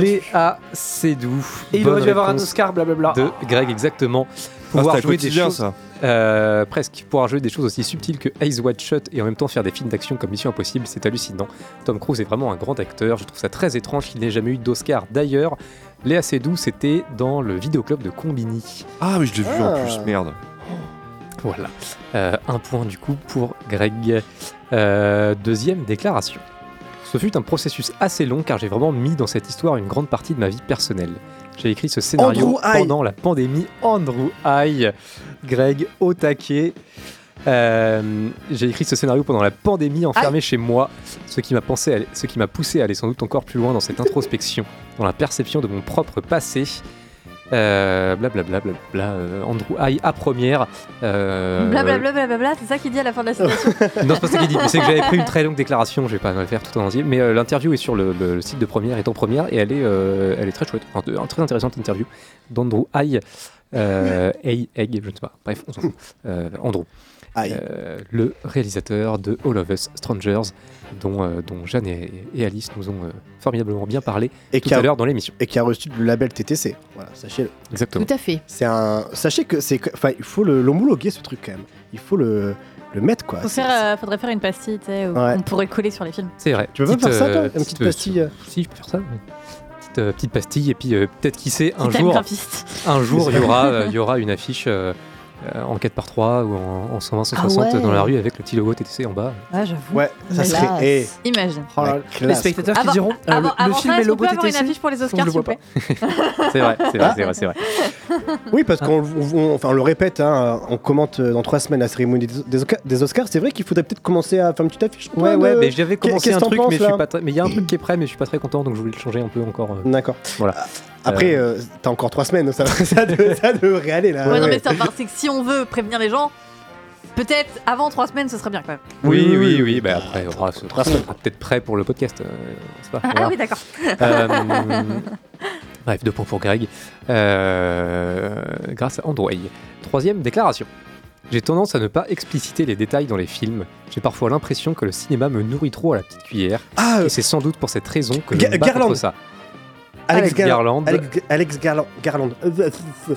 Léa Seydoux. Et il aurait dû avoir un Oscar, blablabla. de Greg exactement. Ah, Pouvoir jouer des choses ça. Euh, presque pouvoir jouer des choses aussi subtiles que Eyes Wide Shut et en même temps faire des films d'action comme Mission Impossible, c'est hallucinant. Tom Cruise est vraiment un grand acteur, je trouve ça très étrange qu'il n'ait jamais eu d'Oscar. D'ailleurs, Léa Seydoux, c'était dans le vidéoclub de Combini. Ah, mais je l'ai vu en Ah. plus, merde. Voilà. Euh, un point du coup pour Greg. Euh, deuxième déclaration. Ce fut un processus assez long car j'ai vraiment mis dans cette histoire une grande partie de ma vie personnelle. J'ai écrit ce scénario Andrew pendant la pandémie. Andrew Haye, Greg au taquet. Euh, j'ai écrit ce scénario pendant la pandémie enfermé chez moi, ce qui m'a pensé, à aller- ce qui m'a poussé à aller sans doute encore plus loin dans cette introspection, dans la perception de mon propre passé. Euh, Blablabla, blablabla, euh, Andrew Haye à première. euh, Blablabla, c'est ça qu'il dit à la fin de la citation. non, c'est pas ça qu'il dit. C'est que j'avais pris une très longue déclaration. Je vais pas le faire tout en entier. Mais euh, l'interview est sur le, site de première, est en première, et elle est, euh, elle est très chouette. Enfin, de- une très intéressante interview d'Andrew Haye. Euh, Haye, je ne sais pas. Bref, on s'en fout. Euh, Andrew. Euh, le réalisateur de All of Us Strangers, dont, euh, dont Jeanne et, et Alice nous ont euh, formidablement bien parlé Et tout qui a- à l'heure dans l'émission. Et qui a reçu le label TTC. Voilà, sachez-le. Exactement. Tout à fait. C'est un. Sachez que c'est. Enfin, il faut le- l'homologuer ce truc quand même. Il faut le, le mettre quoi. Faut faire, euh, faudrait faire une pastille, tu sais, où Ouais. on pourrait coller sur les films. C'est vrai. Tu veux pas faire ça, toi Une petite pastille euh Si, je peux faire ça. Petite, euh, petite pastille, et puis euh, peut-être qui sait, un jour, un jour, il y aura, euh, il y aura une affiche, euh, en 4x3 ou en, en 120 Ah 160 ouais. dans la rue avec le petit logo TTC en bas. Ouais, j'avoue. Ouais, ça Classe. serait. eh, Imagine. Oh les spectateurs qui Avant- diront euh, avant- le, avant film ça, est logo peut avoir une TTC. affiche pour les Oscars, s'il vois vous pas. plaît C'est vrai, c'est vrai, c'est vrai, c'est vrai. Oui, parce qu'on on- enfin, on le répète, hein, on commente euh, dans trois semaines la cérémonie des, des Oscars- des Oscars. C'est vrai qu'il faudrait peut-être commencer à faire une petite affiche. Ouais, ouais, mais j'avais commencé un truc, penses, mais je là suis pas très. Mais il y a un truc qui est prêt, mais je suis pas très content, donc je voulais le changer un peu encore. euh, D'accord. Voilà. Après, Euh, euh, t'as encore trois semaines, ça, ça, de- ça devrait aller là. Ouais, non, mais c'est enfin, c'est que si on veut prévenir les gens, peut-être avant trois semaines, ce serait bien quand même. Oui, Oui, oui, oui, bah après, on sera, on sera peut-être prêt pour le podcast. euh, pas, Ah, voilà. oui, d'accord. Euh, bref, deux points pour Greg. Euh, grâce à Android. Troisième déclaration. J'ai tendance à ne pas expliciter les détails dans les films. J'ai parfois l'impression que le cinéma me nourrit trop à la petite cuillère. Ah, et c'est sans doute pour cette raison que je me bats contre ça. Alex, Alex Garland. Alex, Alex Garland. Garland.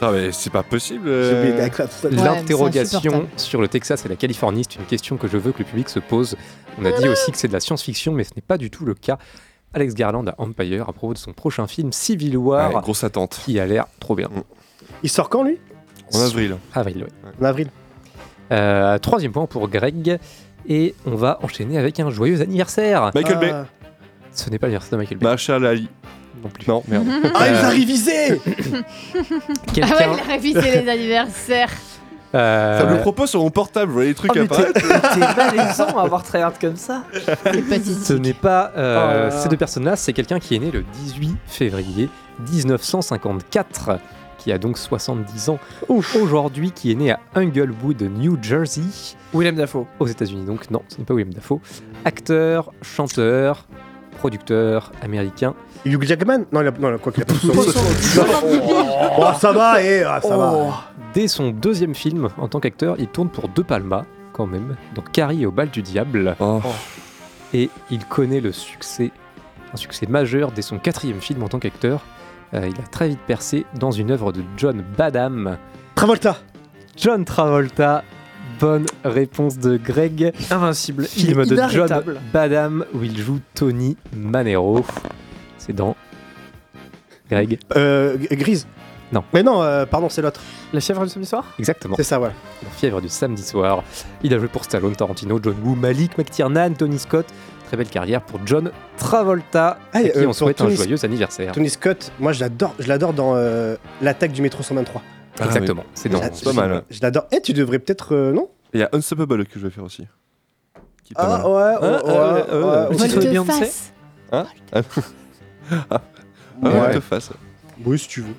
Ah, mais c'est pas possible. Euh. L'interrogation sur le Texas et la Californie, c'est une question que je veux que le public se pose. On a dit aussi que c'est de la science-fiction, mais ce n'est pas du tout le cas. Alex Garland à Empire à propos de son prochain film Civil War, Ouais, grosse attente. qui a l'air trop bien. Il sort quand lui? En avril. Avril, oui. En avril. Euh, troisième point pour Greg. Et on va enchaîner avec un joyeux anniversaire. Michael Bay. Ah. Ce n'est pas l'anniversaire de Michael Bay Marshall Ali. Non plus. Non, merde. Ah, il Euh, a révisé Ah ouais, il a révisé les anniversaires. euh, Ça me le propose sur mon portable, vous voyez les trucs Oh, mais apparaître. t'es t'es malaisant à avoir tryhard comme ça. Ce n'est pas euh, Oh là là. ces deux personnes-là, c'est quelqu'un qui est né le 18 février 1954, qui a donc 70 ans aujourd'hui, qui est né à Englewood, New Jersey, Willem Dafoe. aux États-Unis. Donc non, ce n'est pas William Dafoe. Acteur, chanteur, producteur américain. Hugh Jackman Non, il a, non, quoi qu'il a pas Oh, ça va, eh, ah, ça va. Dès son deuxième film en tant qu'acteur, il tourne pour De Palma, quand même, dans Carrie et au bal du diable. Oh. Et il connaît le succès, un succès majeur dès son quatrième film en tant qu'acteur. Euh, il a très vite percé dans une œuvre de John Badham. Travolta. John Travolta, bonne réponse de Greg. Invincible. Film Il est de John. Badham où il joue Tony Manero. C'est dans Greg. Euh, Grise. Non. Mais non, euh, pardon, c'est l'autre. La chèvre du samedi soir? Exactement. C'est ça, voilà. La fièvre du samedi soir. Il a joué pour Stallone, Tarantino, John Woo, Malik McTiernan, Tony Scott. Très belle carrière pour John Travolta, Ah, à qui euh, on souhaite un joyeux anniversaire. Tony Scott, moi je l'adore, je l'adore dans euh, l'attaque du métro 123. Ah, Exactement. C'est dans. Je- C'est pas mal. Je l'adore. Eh, tu devrais peut-être, euh, non? Il y a Unstoppable que je vais faire aussi. Qui est pas mal. Ah ouais, ouais, ouais, euh, euh, ouais, ouais. de Beyoncé. Hein? Ah, Ouais. ouais, te fasse. Oui, si tu veux.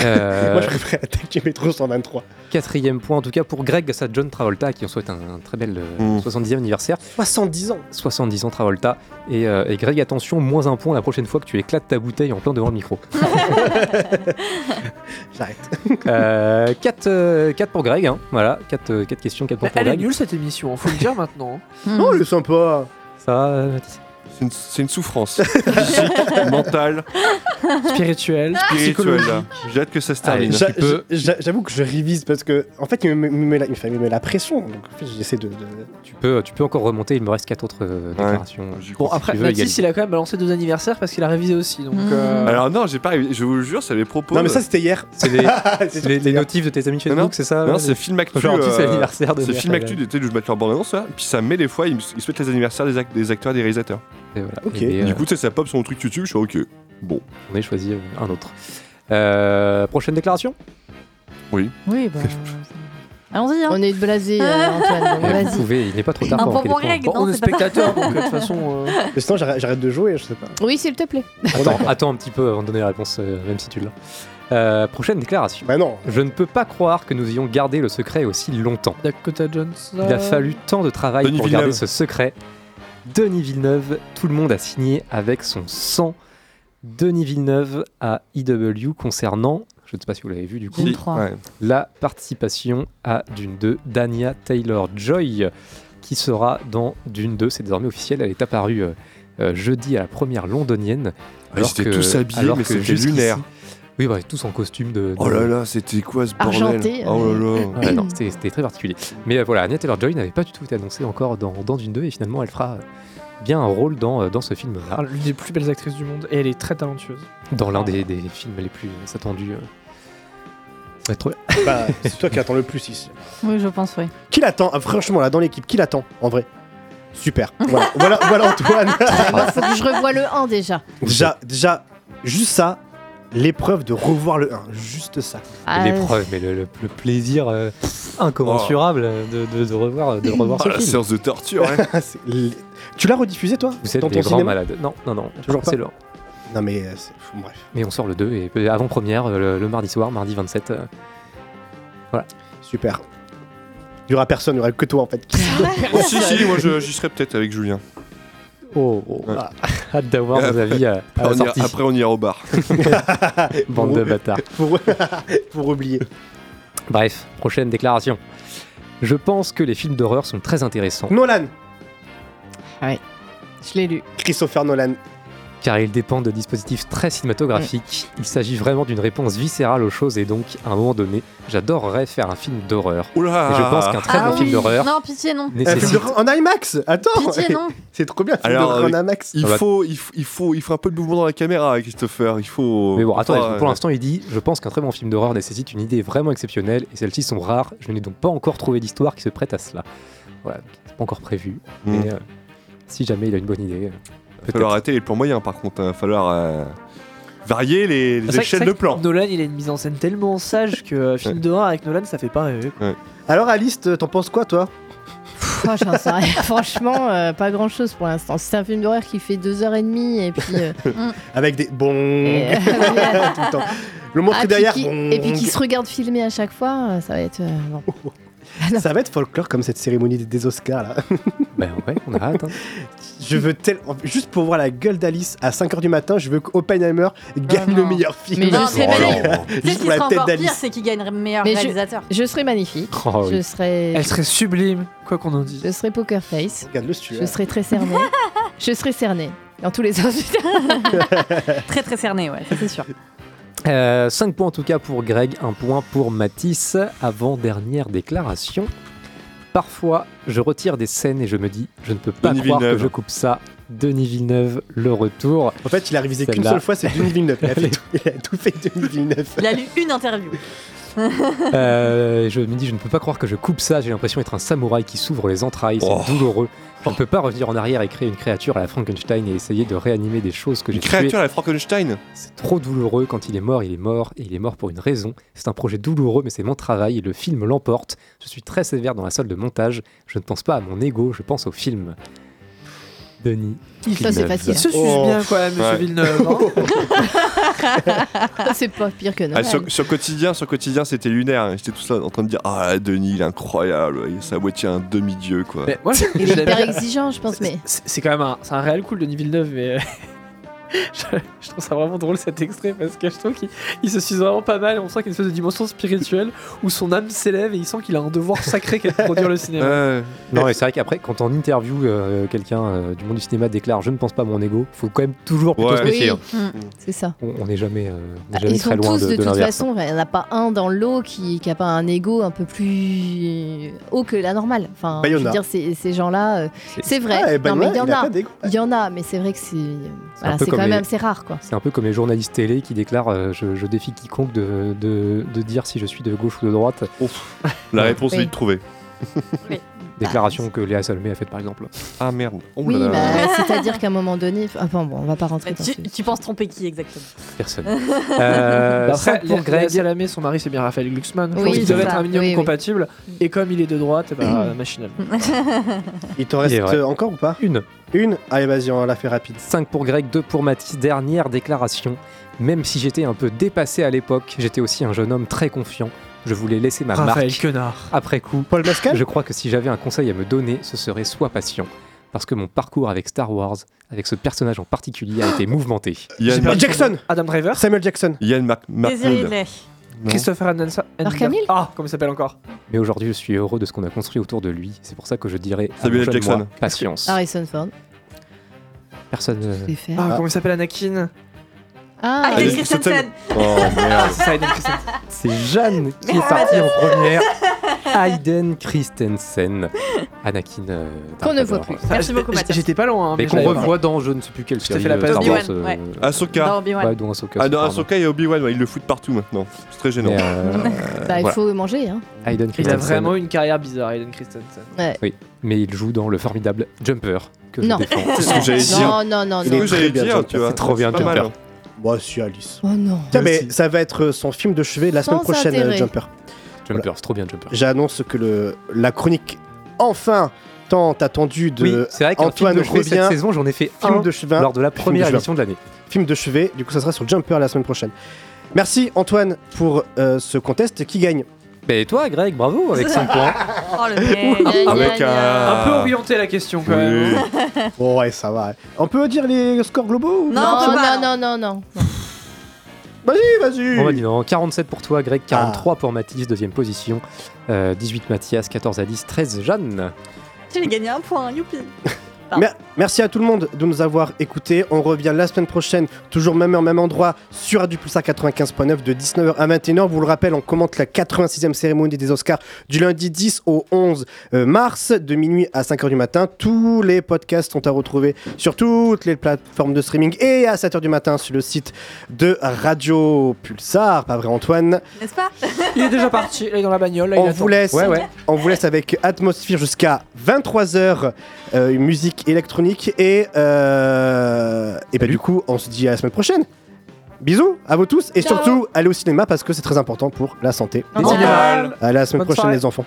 Euh, Moi je préfère l'attaque du métro 123. Quatrième point, en tout cas pour Greg, ça John Travolta, à qui on souhaite un, un très bel euh, Mm. 70e anniversaire. 70 ans. 70 ans Travolta. Et, euh, et Greg, attention, moins un point la prochaine fois que tu éclates ta bouteille en plein devant le micro. J'arrête. 4 euh, quatre pour Greg, hein. voilà, 4 questions, 4 points pour Elle est Greg. nulle cette émission, faut le dire maintenant. Oh, il est sympa. Ça va, euh, Mathis C'est une, c'est une souffrance. Physique, mentale, Spirituel, spirituelle. là. J'ai hâte que ça se termine. Allez, J'a- tu peux- j'a- J'avoue que je révise parce que, en fait, il me, me met, la, il me fait- il me met la pression. Donc, en fait, j'essaie de, de- tu peux, tu peux encore remonter, il me reste 4 autres euh, déclarations. Bon après, tu veux Mathis il a quand même balancé deux anniversaires parce qu'il a révisé aussi. Donc, euh, Alors non, j'ai pas. Je vous le jure, c'est les propos. Non, mais ça, c'était hier. C'est les, les, les notifs de tes amis Non, Facebook, non. c'est ça Non, ouais, c'est film actu. Aujourd'hui, c'est euh, l'anniversaire de C'est film actu d'été où je mets leur bande annonce là. Puis ça met des fois, ils, souhaitent les anniversaires des acteurs et des réalisateurs. Et voilà. Ok. Et, euh, Du coup, tu sais, ça pop sur mon truc YouTube. Je suis ok. Bon. on a choisi euh, un autre. Euh, prochaine déclaration? Oui, bah. Allons-y, hein. On est blasé, euh, Antoine. donc Euh, Vous pouvez, il n'est pas trop tard Un pour bon, non, on est c'est pas ça. spectateurs donc de toute façon. euh, Mais sinon, j'arrête j'arrête de jouer, je sais pas. Oui, s'il te plaît. Attends, attends un petit peu avant de donner la réponse, euh, même si tu l'as. Euh, prochaine déclaration. Bah non. Je ne peux pas croire que nous ayons gardé le secret aussi longtemps. Dakota Johnson. Il a fallu tant de travail Denis pour Villeneuve. garder ce secret. Denis Villeneuve, tout le monde a signé avec son sang. Denis Villeneuve à IW concernant, je ne sais pas si vous l'avez vu du coup, Dune 3. Ouais. la participation à Dune 2 d'Anya Taylor-Joy, qui sera dans Dune 2. C'est désormais officiel, elle est apparue euh, euh, jeudi à la première londonienne. Ah, ils étaient tous habillés, mais c'était lunaire. Oui, bah, tous en costume de. Oh là là, c'était quoi ce bordel Argenté, Oh là là. Ouais, non, c'était c'était très particulier. Mais euh, voilà, Anya Taylor-Joy n'avait pas du tout été annoncée encore dans, dans Dune 2 et finalement elle fera bien un rôle dans, euh, dans ce film-là, Ah, L'une des plus belles actrices du monde et elle est très talentueuse. dans l'un des, des films les plus attendus euh, va être trop Bah, c'est toi qui attends le plus ici. Oui, je pense, oui. Qui l'attend? Ah, Franchement, là, dans l'équipe, qui l'attend en vrai? Super. Voilà, voilà, voilà Antoine. Moi, faut que je revoie le 1 déjà. déjà, déjà, juste ça, l'épreuve de revoir le 1. Juste ça. Ah, l'épreuve, mais le, le- le plaisir euh, incommensurable de, de- de revoir, de revoir Oh, ce la film. séance de torture. hein. Tu l'as rediffusé toi Vous êtes dans des ton grands malades. Non, non, non. Toujours pas C'est le Non mais euh, c'est- bref. Mais on sort le 2 et euh, avant-première euh, le, le mardi soir, mardi 27. euh, Voilà. Super. Il y aura personne, il y aura que toi en fait. Oh, si, si, moi je- j'y serai peut-être avec Julien. Oh, oh. Ouais. Ah, hâte d'avoir vos avis à, à après, la on ira, sortie. après, on ira au bar. Bande de bâtards. pour, pour oublier. Bref, prochaine déclaration. Je pense que les films d'horreur sont très intéressants Nolan Ouais, je l'ai lu. Christopher Nolan. Car ils dépendent de dispositifs très cinématographiques. Il s'agit vraiment d'une réponse viscérale aux choses et donc, à un moment donné, j'adorerais faire un film d'horreur. Oula Et je pense qu'un très Ah bon film d'horreur Non, pitié, non. Un film en IMAX Attends Pitié, non. C'est trop bien, un film Alors, d'horreur en IMAX. Il faut, il, faut, il, faut, il faut un peu de mouvement dans la caméra, Christopher. Il faut. Mais bon, attends, faut- pour l'instant, il dit Je pense qu'un très bon film d'horreur nécessite une idée vraiment exceptionnelle et celles-ci sont rares. Je n'ai donc pas encore trouvé d'histoire qui se prête à cela. Voilà, c'est pas encore prévu. Mm. Mais euh, si jamais il a une bonne idée, euh, Il va falloir arrêter les plans moyens, par contre. Il va falloir euh, varier les, échelles de plans. Nolan, il a une mise en scène tellement sage que euh, film d'horreur avec Nolan, ça fait pas rêver. quoi. Alors Alice, t'en penses quoi toi? Oh, j'en sais rien. Franchement, euh, pas grand chose pour l'instant. Si c'est un film d'horreur qui fait 2h30 et puis. euh, Avec des bons Et- tout le temps. Le montrer ah, puis derrière. qui- et puis qui se regarde filmer à chaque fois, euh, ça va être. euh, bon. Ça va être folklore comme cette cérémonie des- Oscars là. Ben ouais, on a hâte. hein. Je veux tellement. Juste pour voir la gueule d'Alice à 5h du matin, je veux qu'Oppenheimer gagne non. le meilleur film. Mais Non, je mais sais mais- pas. Tu sais, ce Juste qui pour la sera tête encore pire, d'Alice. c'est qui gagnerait meilleur Mais je- réalisateur. Je serais magnifique. Oh, Je serais. Elle serait sublime, quoi qu'on en dise. Je serais poker face. Regarde-le si tu Je serais très cernée. je serais cernée. Dans tous les sens. Très très cerné, ouais, ça c'est sûr. 5 Euh, points en tout cas pour Greg, un point pour Matisse. Avant-dernière déclaration. Parfois, je retire des scènes et je me dis, je ne peux pas Denis croire Villeneuve. que je coupe ça. Denis Villeneuve, le retour. En fait, il a révisé qu'une seule fois, c'est Denis Villeneuve. Il a, fait tout, il a tout fait Denis Villeneuve. Il a lu une interview. Euh, je me dis, je ne peux pas croire que je coupe ça. J'ai l'impression d'être un samouraï qui s'ouvre les entrailles. C'est Oh. douloureux. Je ne peux pas revenir en arrière et créer une créature à la Frankenstein et essayer de réanimer des choses que j'ai Une tuées. créature à la Frankenstein. C'est trop douloureux. Quand il est mort, il est mort et il est mort pour une raison. C'est un projet douloureux, mais c'est mon travail et le film l'emporte. Je suis très sévère dans la salle de montage. Je ne pense pas à mon ego, je pense au film. Denis. Ça, c'est facile. Il se suce Oh. bien, quoi, monsieur Ouais. Villeneuve. hein. c'est pas pire que Ah, Nolan. sur, sur quotidien, sur quotidien, c'était lunaire. J'étais tout ça en train de dire Ah, Denis, il est incroyable. Il est à moitié un demi-dieu, quoi. Mais moi, je, Il je est hyper exigeant, je pense, mais. C'est c'est quand même un, c'est un réel cool, Denis Villeneuve, mais euh, je, je trouve ça vraiment drôle cet extrait parce que je trouve qu'il il se suit vraiment pas mal et on sent qu'il y a une espèce de dimension spirituelle où son âme s'élève et il sent qu'il a un devoir sacré qu'est de produire le cinéma. Non, mais c'est vrai qu'après, quand en interview, euh, quelqu'un euh, du monde du cinéma déclare Je ne pense pas à mon ego, faut quand même toujours plutôt Ouais. se méfier. Oui, hein. mm, c'est ça. On n'est jamais, euh, on est jamais Ils très sont loin tous de, de, de toute l'inverse. façon, il n'y en a pas un dans l'eau qui n'a pas un ego un peu plus haut que la normale. Enfin, Bah, il y en je veux a. dire, ces, ces gens-là, euh, C'est- vrai. Ah, et ben non, mais ouais, il y en a. Il y en a, mais c'est vrai que c'est voilà, c'est quand même assez rare, quoi. C'est un peu comme les journalistes télé qui déclarent euh, je, je défie quiconque de, de, de dire si je suis de gauche ou de droite. Ouf. La réponse est vite trouvée. Déclaration que Léa Salmé a faite par exemple. Ah merde. Oh Oui, bah, c'est-à-dire qu'à un moment donné. Enfin, bon, on va pas rentrer dans Tu, ce- tu penses tromper qui exactement Personne. Euh, Bah cinq Après, pour Léa- Greg. Salamé, son mari, c'est bien Raphaël Glucksmann. Oui, c'est doivent être un minimum Oui, oui. compatibles. Et comme il est de droite, ben, machinal. Il t'en Il reste euh, encore ou pas? Une. Une? Allez, vas-y, on la fait rapide. 5 pour Greg, 2 pour Mathis. Dernière déclaration. Même si j'étais un peu dépassé à l'époque, j'étais aussi un jeune homme très confiant. Je voulais laisser ma Raphaël marque. Quenard. Après coup, Paul Mascal je crois que si j'avais un conseil à me donner, ce serait sois patient. Parce que mon parcours avec Star Wars, avec ce personnage en particulier, a été mouvementé. Yann, Mac- Jackson Adam Driver. Samuel Jackson Yann Mac- Désiré. Christopher Anderson. Mark Hamill Ah, comment il s'appelle encore? Mais aujourd'hui, je suis heureux de ce qu'on a construit autour de lui. C'est pour ça que je dirais à Samuel mon jeune Jackson. moi, patience. Harrison Ford. Personne. euh, faire. Ah, comment il s'appelle Anakin? Ah, Ah, Hayden Christensen. Oh merde. c'est ça, Hayden Christensen. C'est Jeanne qui est partie en première. Hayden Christensen. Anakin. euh, Qu'on ne voit plus. Merci beaucoup, Mathias. J'étais pas loin. hein, Mais mais qu'on revoit dans je ne sais plus quelle Je t'ai série. fait la euh, passe Obi-Wan, euh, ouais. Ahsoka. Dans Obi-Wan. Ouais, dont Ahsoka. Ah, dans. Ahsoka et Obi-Wan, ouais, ils le foutent partout maintenant. C'est très gênant. Mais, euh, Bah, il voilà. faut manger. Hein. Hayden Il a Christensen. vraiment une carrière bizarre, Aiden Christensen. Ouais. Oui, mais il joue dans le formidable Jumper que je Non. défends. C'est ce que j'allais dire. Non, non, non, C'est ce que j'allais dire, tu vois. C'est trop bien, Jumper. Moi, si Alice. Oh non. Tiens, mais ça va être son film de chevet la Sans semaine prochaine, intérêt. euh, Jumper. Jumper, c'est trop bien Jumper. J'annonce que le, la chronique, enfin, tant attendue de Oui, c'est vrai Antoine film de chevet revient. cette saison, j'en ai fait film un de chevet lors de la de première émission de l'année. Film de chevet, du coup, ça sera sur Jumper la semaine prochaine. Merci Antoine pour euh, ce contest qui gagne? Ben et toi, Greg, bravo avec 5 points. Oh le mec. Avec un. Un peu orienté la question quand même. Bon, ouais, ça va. On peut dire les scores globaux ou- Non, Non, non, non, non, non. Vas-y, vas-y. On va dire non, 47 pour toi, Greg, Ah. 43 pour Mathis, deuxième position. Euh, 18 Mathias, 14 Alice, 13 Jeanne. J'ai gagné un point, youpi. Mer- merci à tout le monde de nous avoir écoutés. On revient la semaine prochaine, toujours même heure, même endroit, sur Radio Pulsar 95.9 de 19h à 21h. Vous le rappelle, on commente la 86e cérémonie des Oscars du lundi 10 au 11 euh, mars, de minuit à 5h du matin. Tous les podcasts sont à retrouver sur toutes les plateformes de streaming et à 7h du matin sur le site de Radio Pulsar. Pas vrai, Antoine? N'est-ce pas? Il est déjà parti, il est dans la bagnole. Là, on vous, laisse, Ouais, ouais. on vous laisse avec Atmosphere jusqu'à 23h, euh, musique électronique. Et, euh, et bah, du coup, on se dit à la semaine prochaine. Bisous à vous tous et Ciao. surtout allez au cinéma parce que c'est très important pour la santé. Allez à la semaine Bonne prochaine soirée. les enfants.